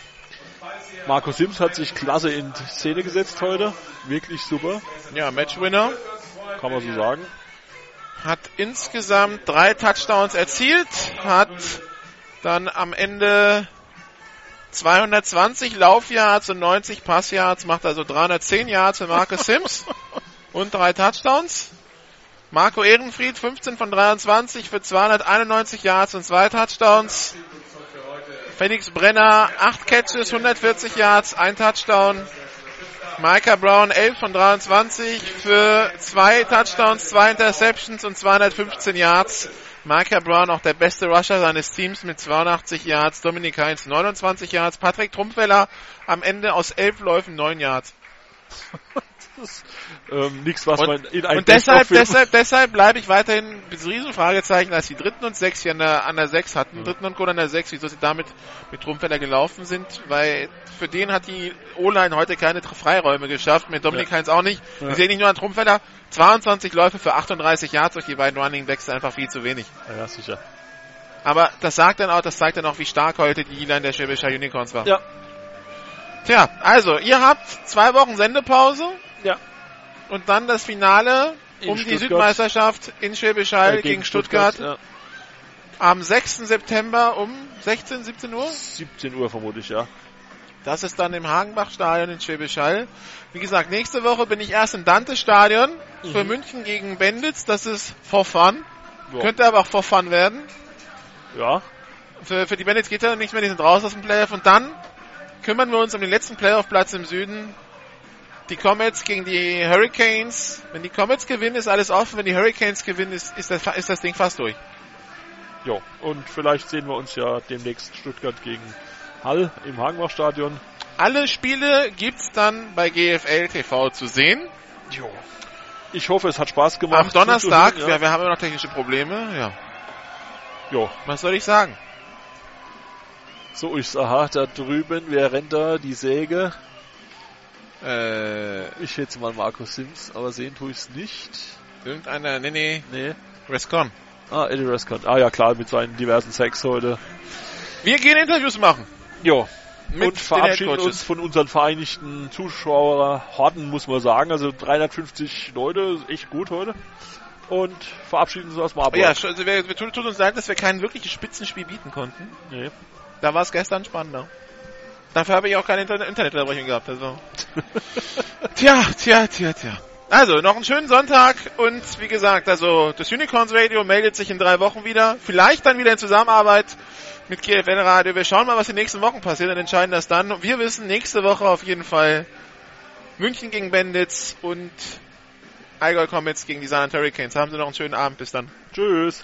D: Marco Sims hat sich klasse in Szene gesetzt heute. Wirklich super,
A: Ja, Matchwinner.
D: kann man so sagen.
A: Hat insgesamt drei Touchdowns erzielt. Hat dann am Ende 220 Laufyards und 90 Passyards. Macht also 310 Yards für Marcus Sims. (laughs) und drei Touchdowns. Marco Ehrenfried 15 von 23 für 291 Yards und zwei Touchdowns. Felix Brenner 8 Catches, 140 Yards, ein Touchdown. Micah Brown 11 von 23 für zwei Touchdowns, zwei Interceptions und 215 Yards. Micah Brown auch der beste Rusher seines Teams mit 82 Yards. Dominik Heinz 29 Yards. Patrick Trumpfeller am Ende aus 11 Läufen 9 Yards. (laughs)
D: Ähm, nichts, was
A: Und,
D: man in einem
A: und deshalb, deshalb, deshalb bleibe ich weiterhin mit riesen Fragezeichen, als die dritten und sechs hier an der, an der sechs hatten, dritten und Goal an der sechs, wieso sie damit mit Trumpfeller gelaufen sind, weil für den hat die O-Line heute keine Freiräume geschafft, mit Dominik Heinz auch nicht. Wir sehen nicht nur an Trumpfeller, 22 Läufe für 38 Yards durch die beiden Running Backs einfach viel zu wenig.
D: Ja, sicher.
A: Aber das sagt dann auch, das zeigt dann auch, wie stark heute die E-Line der Schwäbischer Unicorns war.
D: Ja.
A: Tja, also, ihr habt zwei Wochen Sendepause.
D: Ja.
A: Und dann das Finale
D: In
A: um die
D: Stuttgart.
A: Südmeisterschaft in Schwäbisch Hall
D: Äh,
A: gegen, Stuttgart,
D: Ja.
A: am 6. September um 16, 17 Uhr.
D: 17 Uhr vermutlich, ja.
A: Das ist dann im Hagenbach-Stadion in Schwäbisch Hall. Wie gesagt, nächste Woche bin ich erst im Dante-Stadion für München gegen Benditz. Das ist for fun.
D: Ja.
A: Könnte aber auch for fun werden.
D: Ja,
A: Für, für die Bandits geht ja nichts mehr, die sind raus aus dem Playoff. Und dann kümmern wir uns um den letzten Playoff-Platz im Süden. Die Comets gegen die Hurricanes. Wenn die Comets gewinnen, ist alles offen. Wenn die Hurricanes gewinnen, ist, ist, das, ist das Ding fast durch.
D: ja. Und vielleicht sehen wir uns ja demnächst Stuttgart gegen Hall im Hagenbach-Stadion.
A: Alle Spiele gibt's dann bei GFL TV zu sehen.
D: Jo. Ich hoffe, es hat Spaß gemacht.
A: Am Donnerstag,
D: zuzuhören,
A: ja. wir haben immer noch technische Probleme. Ja,
D: Jo,
A: was soll ich sagen?
D: so ist aha, da drüben, wer rennt da? Die Säge.
A: Äh,
D: Ich schätze mal Markus Sims, aber sehen tue ich es nicht.
A: irgendeiner, nee, nee,
D: Nee.
A: Rescon.
D: Ah, Eddie Rescott. Ah ja, klar, mit seinen diversen Sex heute.
A: Wir gehen Interviews machen.
D: Jo.
A: Mit
D: und
A: den
D: verabschieden uns von unseren vereinigten Zuschauerhorden, muss man sagen. Also 350 Leute, echt gut heute. Und verabschieden uns aus Marburg.
A: Ja, also wir, wir tut, tut uns leid, dass wir kein wirkliches Spitzenspiel bieten konnten.
D: Nee.
A: Da war es gestern spannender. Dafür habe ich auch keine Inter Internetunterbrechung gehabt. Also. (laughs) tja, tja, tja, tja. Also, noch einen schönen Sonntag und wie gesagt, also das Unicorns Radio meldet sich in drei Wochen wieder. Vielleicht dann wieder in Zusammenarbeit mit GFL Radio. Wir schauen mal, was in den nächsten Wochen passiert und entscheiden das dann. Wir wissen nächste Woche auf jeden Fall München gegen Bandits und Allgäu Comets gegen die Saarland Hurricanes. Haben Sie noch einen schönen Abend. Bis dann.
D: Tschüss.